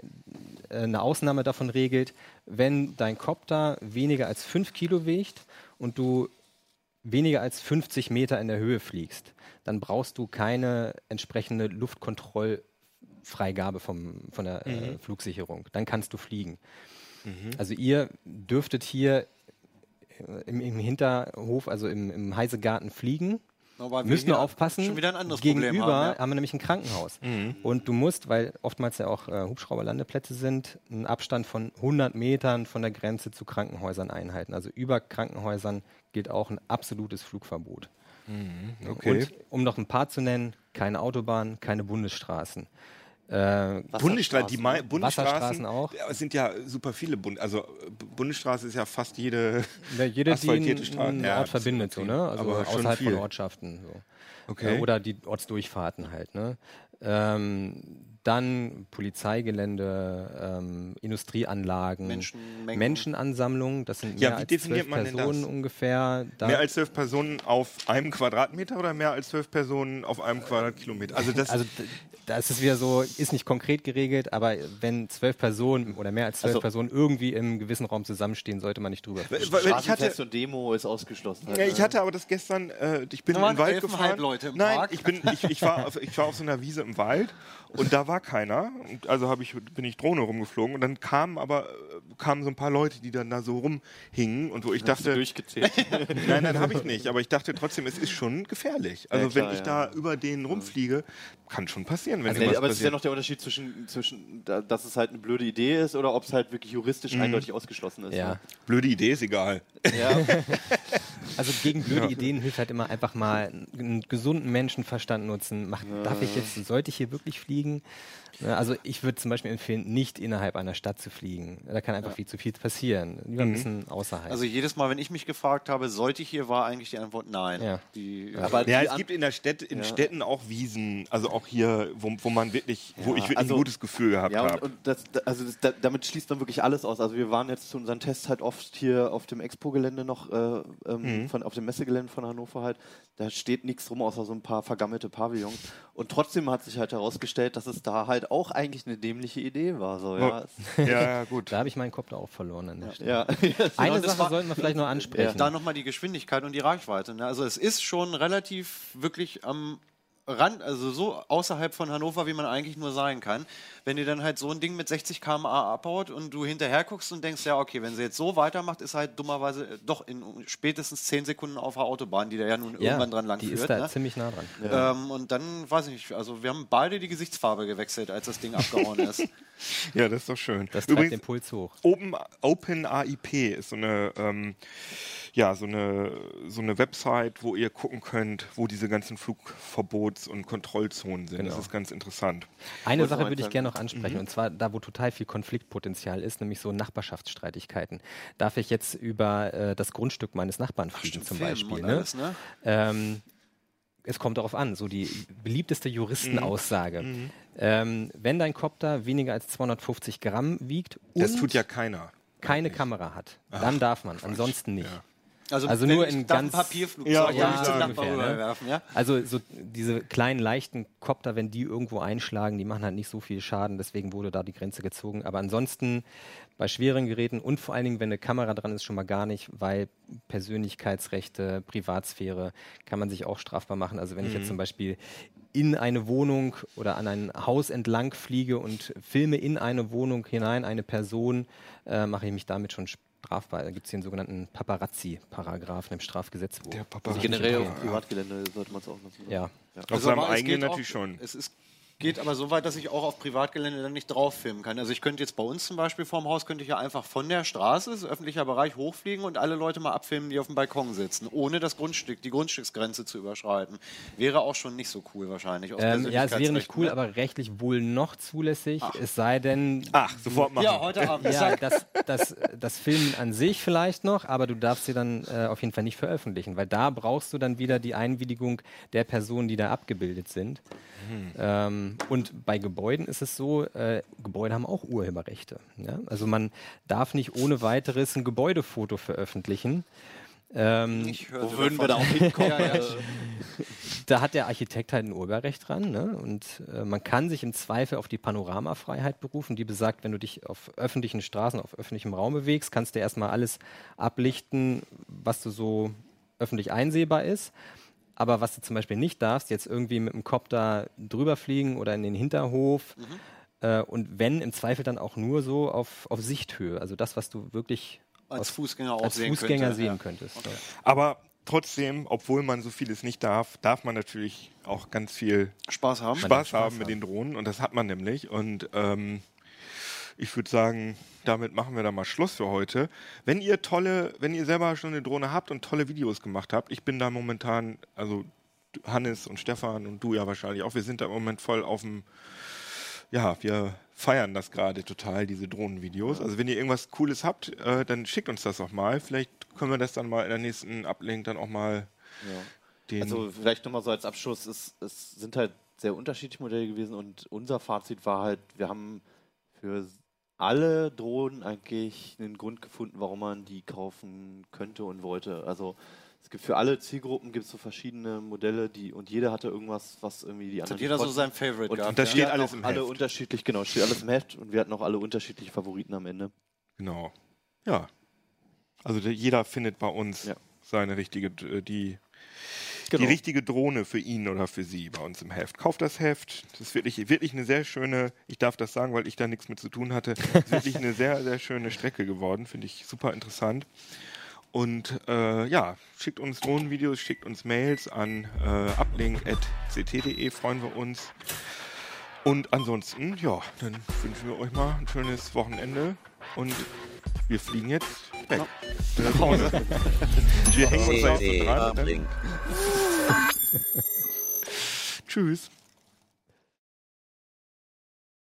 [SPEAKER 4] äh, eine Ausnahme davon regelt, wenn dein Kopter weniger als 5 Kilo wiegt und du weniger als 50 Meter in der Höhe fliegst, dann brauchst du keine entsprechende Luftkontrollfreigabe vom, von der äh, Flugsicherung. Dann kannst du fliegen. Also ihr dürftet hier äh, im, im Hinterhof, also im, im Heisegarten fliegen.
[SPEAKER 5] Aber wir
[SPEAKER 4] nur
[SPEAKER 5] hier
[SPEAKER 4] aufpassen.
[SPEAKER 5] Schon wieder ein anderes
[SPEAKER 4] Gegenüber
[SPEAKER 5] Problem haben,
[SPEAKER 4] haben wir nämlich ein Krankenhaus. Und du musst, weil oftmals ja auch äh, Hubschrauberlandeplätze sind, einen Abstand von 100 Metern von der Grenze zu Krankenhäusern einhalten. Also über Krankenhäusern gilt auch ein absolutes Flugverbot.
[SPEAKER 1] Okay.
[SPEAKER 4] Und um noch ein paar zu nennen, keine Autobahnen, keine Bundesstraßen. Äh,
[SPEAKER 1] Bundesstraßen, die
[SPEAKER 3] Wasserstraßen.
[SPEAKER 1] Bundesstraßen
[SPEAKER 4] auch.
[SPEAKER 1] Es sind ja super viele Bund also Bundesstraße ist ja fast jede
[SPEAKER 4] Ja, jede, die
[SPEAKER 1] asphaltierte
[SPEAKER 4] einen,
[SPEAKER 1] Straße.
[SPEAKER 4] einen
[SPEAKER 1] Ja,
[SPEAKER 4] Ort verbindet, so, ne? Also außerhalb von Ortschaften. So.
[SPEAKER 1] Okay.
[SPEAKER 4] Äh, Oder die Ortsdurchfahrten halt, ne? Ähm, dann Polizeigelände, ähm, Industrieanlagen,
[SPEAKER 5] Menschenmengen.
[SPEAKER 4] Menschenansammlungen, das sind
[SPEAKER 1] Ja,
[SPEAKER 4] mehr als zwölf Personen ungefähr. Da
[SPEAKER 1] mehr als zwölf Personen auf einem Quadratmeter oder mehr als zwölf Personen auf einem Quadratkilometer? Also das
[SPEAKER 4] Also da ist es wieder so, ist nicht konkret geregelt, aber wenn zwölf Personen oder mehr als zwölf
[SPEAKER 3] Also-
[SPEAKER 4] Personen irgendwie im gewissen Raum zusammenstehen, sollte man nicht drüber.
[SPEAKER 1] Weil ich hatte
[SPEAKER 3] und Demo ist ausgeschlossen. halt,
[SPEAKER 1] Ja, ich hatte aber das gestern, äh, ich bin den Wald gefahren.
[SPEAKER 5] Leute im
[SPEAKER 1] Nein,
[SPEAKER 5] Park.
[SPEAKER 1] ich bin, ich, ich war, auf, ich war auf so einer Wiese im Wald und da war keiner. Und also habe ich, bin ich Drohne rumgeflogen und dann kamen aber äh, kamen so ein paar Leute, die dann da so rumhingen und wo ich
[SPEAKER 3] Hast du
[SPEAKER 1] dachte,
[SPEAKER 3] durchgezählt.
[SPEAKER 1] nein, nein, habe ich nicht. Aber ich dachte trotzdem, es ist schon gefährlich. Also
[SPEAKER 3] Ja, klar,
[SPEAKER 1] wenn ich
[SPEAKER 3] ja.
[SPEAKER 1] da über den rumfliege, kann schon passieren, wenn
[SPEAKER 3] Also,
[SPEAKER 1] irgendwas
[SPEAKER 3] aber es ist ja
[SPEAKER 1] passiert.
[SPEAKER 3] noch der Unterschied zwischen, zwischen da, dass es halt eine blöde Idee ist oder ob es halt wirklich juristisch eindeutig ausgeschlossen ist.
[SPEAKER 4] Ja.
[SPEAKER 3] Ne?
[SPEAKER 1] Blöde Idee ist egal.
[SPEAKER 3] Ja.
[SPEAKER 4] Also gegen blöde Ideen hilft halt immer einfach mal einen gesunden Menschenverstand nutzen. Mach, Darf ich jetzt, sollte ich hier wirklich fliegen? Ja, Also ich würde zum Beispiel empfehlen, nicht innerhalb einer Stadt zu fliegen. Da kann einfach viel zu viel passieren. Lieber ein bisschen außerhalb.
[SPEAKER 5] Also jedes Mal, wenn ich mich gefragt habe, sollte ich hier, war eigentlich die Antwort nein.
[SPEAKER 4] Ja.
[SPEAKER 5] Die,
[SPEAKER 3] Aber
[SPEAKER 1] Ja,
[SPEAKER 3] die
[SPEAKER 1] es gibt in der Stadt, in
[SPEAKER 3] Ja.
[SPEAKER 1] Städten auch Wiesen, also auch hier, wo, wo man wirklich, wo ich wirklich
[SPEAKER 3] also-
[SPEAKER 1] ein gutes Gefühl gehabt
[SPEAKER 3] Ja, und,
[SPEAKER 1] habe.
[SPEAKER 3] und das, da- also das, da, damit schließt man wirklich alles aus. Also wir waren jetzt zu unseren Tests halt oft hier auf dem Expo-Gelände noch, äh, ähm, von, auf dem Messegelände von Hannover halt. Da steht nichts rum, außer so ein paar vergammelte Pavillons. Und trotzdem hat sich halt herausgestellt, dass es da halt auch eigentlich eine dämliche Idee war. So, ja.
[SPEAKER 1] Ja, ja, gut.
[SPEAKER 4] da habe ich meinen Kopter auch verloren an der Stelle.
[SPEAKER 3] ja.
[SPEAKER 4] Eine Sache
[SPEAKER 5] war-
[SPEAKER 4] sollten wir vielleicht noch ansprechen.
[SPEAKER 5] Da nochmal die Geschwindigkeit und die Reichweite. Ne? Also es ist schon relativ wirklich am Rand, also so außerhalb von Hannover, wie man eigentlich nur sein kann. Wenn ihr dann halt so ein Ding mit 60 km/h abhaut und du hinterher guckst und denkst, ja, okay, wenn sie jetzt so weitermacht, ist halt dummerweise äh, doch in spätestens 10 Sekunden auf der Autobahn, die da ja nun
[SPEAKER 4] ja,
[SPEAKER 5] irgendwann dran lang
[SPEAKER 4] die
[SPEAKER 5] führt.
[SPEAKER 4] ist da
[SPEAKER 5] ne?
[SPEAKER 4] ziemlich nah dran.
[SPEAKER 5] ähm, und dann, weiß ich nicht, also wir haben beide die Gesichtsfarbe gewechselt, als das Ding abgehauen ist.
[SPEAKER 1] Ja, das ist doch schön.
[SPEAKER 4] Das treibt den
[SPEAKER 1] Übrigens,
[SPEAKER 4] Puls hoch.
[SPEAKER 1] Open, OpenAIP ist so eine, ähm, ja, so eine, so eine Website, wo ihr gucken könnt, wo diese ganzen Flugverbots- und Kontrollzonen sind. Das
[SPEAKER 4] Genau.
[SPEAKER 1] ist ganz interessant.
[SPEAKER 4] Eine Sache würde ich gerne noch ansprechen, und zwar da, wo total viel Konfliktpotenzial ist, nämlich so Nachbarschaftsstreitigkeiten. Darf ich jetzt über äh, das Grundstück meines Nachbarn fliegen zum
[SPEAKER 5] Filmen
[SPEAKER 4] Beispiel? Ne?
[SPEAKER 5] alles, ne?
[SPEAKER 4] Ähm, es kommt darauf an, so die beliebteste Juristenaussage. Ähm, wenn dein Kopter weniger als 250 Gramm wiegt und
[SPEAKER 1] Das tut ja keiner.
[SPEAKER 4] keine Kamera hat, dann darf man, ansonsten nicht.
[SPEAKER 1] Ja.
[SPEAKER 5] Also,
[SPEAKER 4] Also nur in ganz-
[SPEAKER 5] Papierflugzeug
[SPEAKER 1] Ja,
[SPEAKER 5] ja,
[SPEAKER 4] ungefähr, ne?
[SPEAKER 5] ja?
[SPEAKER 4] Also so diese kleinen leichten Kopter, wenn die irgendwo einschlagen, die machen halt nicht so viel Schaden, deswegen wurde da die Grenze gezogen. Aber ansonsten bei schweren Geräten und vor allen Dingen, wenn eine Kamera dran ist, schon mal gar nicht, weil Persönlichkeitsrechte, Privatsphäre kann man sich auch strafbar machen. Also wenn ich jetzt zum Beispiel in eine Wohnung oder an ein Haus entlang fliege und filme in eine Wohnung hinein eine Person, äh, mache ich mich damit schon strafbar. Da gibt es hier einen sogenannten Paparazzi-Paragraphen im Strafgesetzbuch.
[SPEAKER 1] Der
[SPEAKER 3] Also
[SPEAKER 1] Papa.
[SPEAKER 3] generell auf Privatgelände sollte man es auch nutzen.
[SPEAKER 4] Ja.
[SPEAKER 1] Auf
[SPEAKER 5] Also,
[SPEAKER 1] seinem eigenen natürlich
[SPEAKER 5] auch,
[SPEAKER 1] schon.
[SPEAKER 5] Es ist, geht aber so weit, dass ich auch auf Privatgelände dann nicht drauf filmen kann. Also ich könnte jetzt bei uns zum Beispiel vorm Haus, könnte ich ja einfach von der Straße, das ist öffentlicher Bereich, hochfliegen und alle Leute mal abfilmen, die auf dem Balkon sitzen, ohne das Grundstück, die Grundstücksgrenze zu überschreiten. Wäre auch schon nicht so cool wahrscheinlich. aus
[SPEAKER 4] Ähm, ja, es wäre nicht
[SPEAKER 5] Persönlichkeitsrechten,
[SPEAKER 4] cool,
[SPEAKER 5] ne?
[SPEAKER 4] aber rechtlich wohl noch zulässig, es sei denn,
[SPEAKER 1] Ach, sofort machen.
[SPEAKER 5] Ja, heute Abend.
[SPEAKER 4] ja, das, das, das Filmen an sich vielleicht noch, aber du darfst sie dann äh, auf jeden Fall nicht veröffentlichen, weil da brauchst du dann wieder die Einwilligung der Personen, die da abgebildet sind. Ähm, und bei Gebäuden ist es so, äh, Gebäude haben auch Urheberrechte. Ja? Also man darf nicht ohne weiteres ein Gebäudefoto veröffentlichen. Ähm,
[SPEAKER 3] Wo würden wir
[SPEAKER 5] davon.
[SPEAKER 3] da auch hinkommen?
[SPEAKER 5] Ja, ja.
[SPEAKER 4] da hat der Architekt halt ein Urheberrecht dran. Ne? Und äh, man kann sich im Zweifel auf die Panoramafreiheit berufen, die besagt, wenn du dich auf öffentlichen Straßen, auf öffentlichem Raum bewegst, kannst du erstmal alles ablichten, was du so öffentlich einsehbar ist. Aber was du zum Beispiel nicht darfst, jetzt irgendwie mit dem Copter drüber fliegen oder in den Hinterhof. Äh, und wenn, im Zweifel dann auch nur so auf, auf Sichthöhe. Also das, was du wirklich
[SPEAKER 5] Als
[SPEAKER 4] aus-
[SPEAKER 5] Fußgänger auch
[SPEAKER 4] als
[SPEAKER 5] sehen
[SPEAKER 4] Fußgänger
[SPEAKER 5] könnte,
[SPEAKER 4] sehen
[SPEAKER 5] ja.
[SPEAKER 4] könntest. Ja.
[SPEAKER 1] Aber trotzdem, obwohl man so vieles nicht darf, darf man natürlich auch ganz viel
[SPEAKER 5] Spaß haben.
[SPEAKER 1] Spaß,
[SPEAKER 4] Spaß
[SPEAKER 1] haben mit den Drohnen und das hat man nämlich. Und ähm, ich würde sagen, damit machen wir da mal Schluss für heute. Wenn ihr tolle, wenn ihr selber schon eine Drohne habt und tolle Videos gemacht habt, ich bin da momentan, also Hannes und Stefan und du ja wahrscheinlich auch, wir sind da im Moment voll auf dem, ja, wir feiern das gerade total, diese Drohnenvideos. Also wenn ihr irgendwas Cooles habt, äh, dann schickt uns das auch mal. Vielleicht können wir das dann mal in der nächsten Ablink dann auch mal den
[SPEAKER 3] Also vielleicht nochmal so als Abschluss, es, es sind halt sehr unterschiedliche Modelle gewesen und unser Fazit war halt, wir haben für alle Drohnen eigentlich einen Grund gefunden, warum man die kaufen könnte und wollte. Also es gibt für alle Zielgruppen gibt es so verschiedene Modelle, die und jeder hatte irgendwas, was irgendwie die anderen
[SPEAKER 5] Hat jeder so sein Favorite
[SPEAKER 3] und,
[SPEAKER 5] gehabt.
[SPEAKER 1] und da
[SPEAKER 5] ja?
[SPEAKER 1] steht
[SPEAKER 3] wir hatten
[SPEAKER 1] alles
[SPEAKER 3] auch
[SPEAKER 1] im
[SPEAKER 3] alle
[SPEAKER 1] Heft.
[SPEAKER 3] unterschiedlich, genau, steht alles im Heft und wir hatten auch alle unterschiedliche Favoriten am Ende.
[SPEAKER 1] Genau. Ja. Also der, jeder findet bei uns
[SPEAKER 3] Ja.
[SPEAKER 1] seine richtige, die,
[SPEAKER 3] Genau.
[SPEAKER 1] die richtige Drohne für ihn oder für sie bei uns im Heft. Kauft das Heft. Das ist wirklich, wirklich eine sehr schöne, ich darf das sagen, weil ich da nichts mit zu tun hatte, ist wirklich eine sehr, sehr schöne Strecke geworden. Finde ich super interessant. Und äh, ja, schickt uns Drohnenvideos, schickt uns Mails an äh, uplink.ct.de, freuen wir uns. Und ansonsten, ja, dann wünschen wir euch mal ein schönes Wochenende und wir fliegen jetzt weg. Nach Hause. Wir hängen uns da jetzt dran. Ne? Tschüss.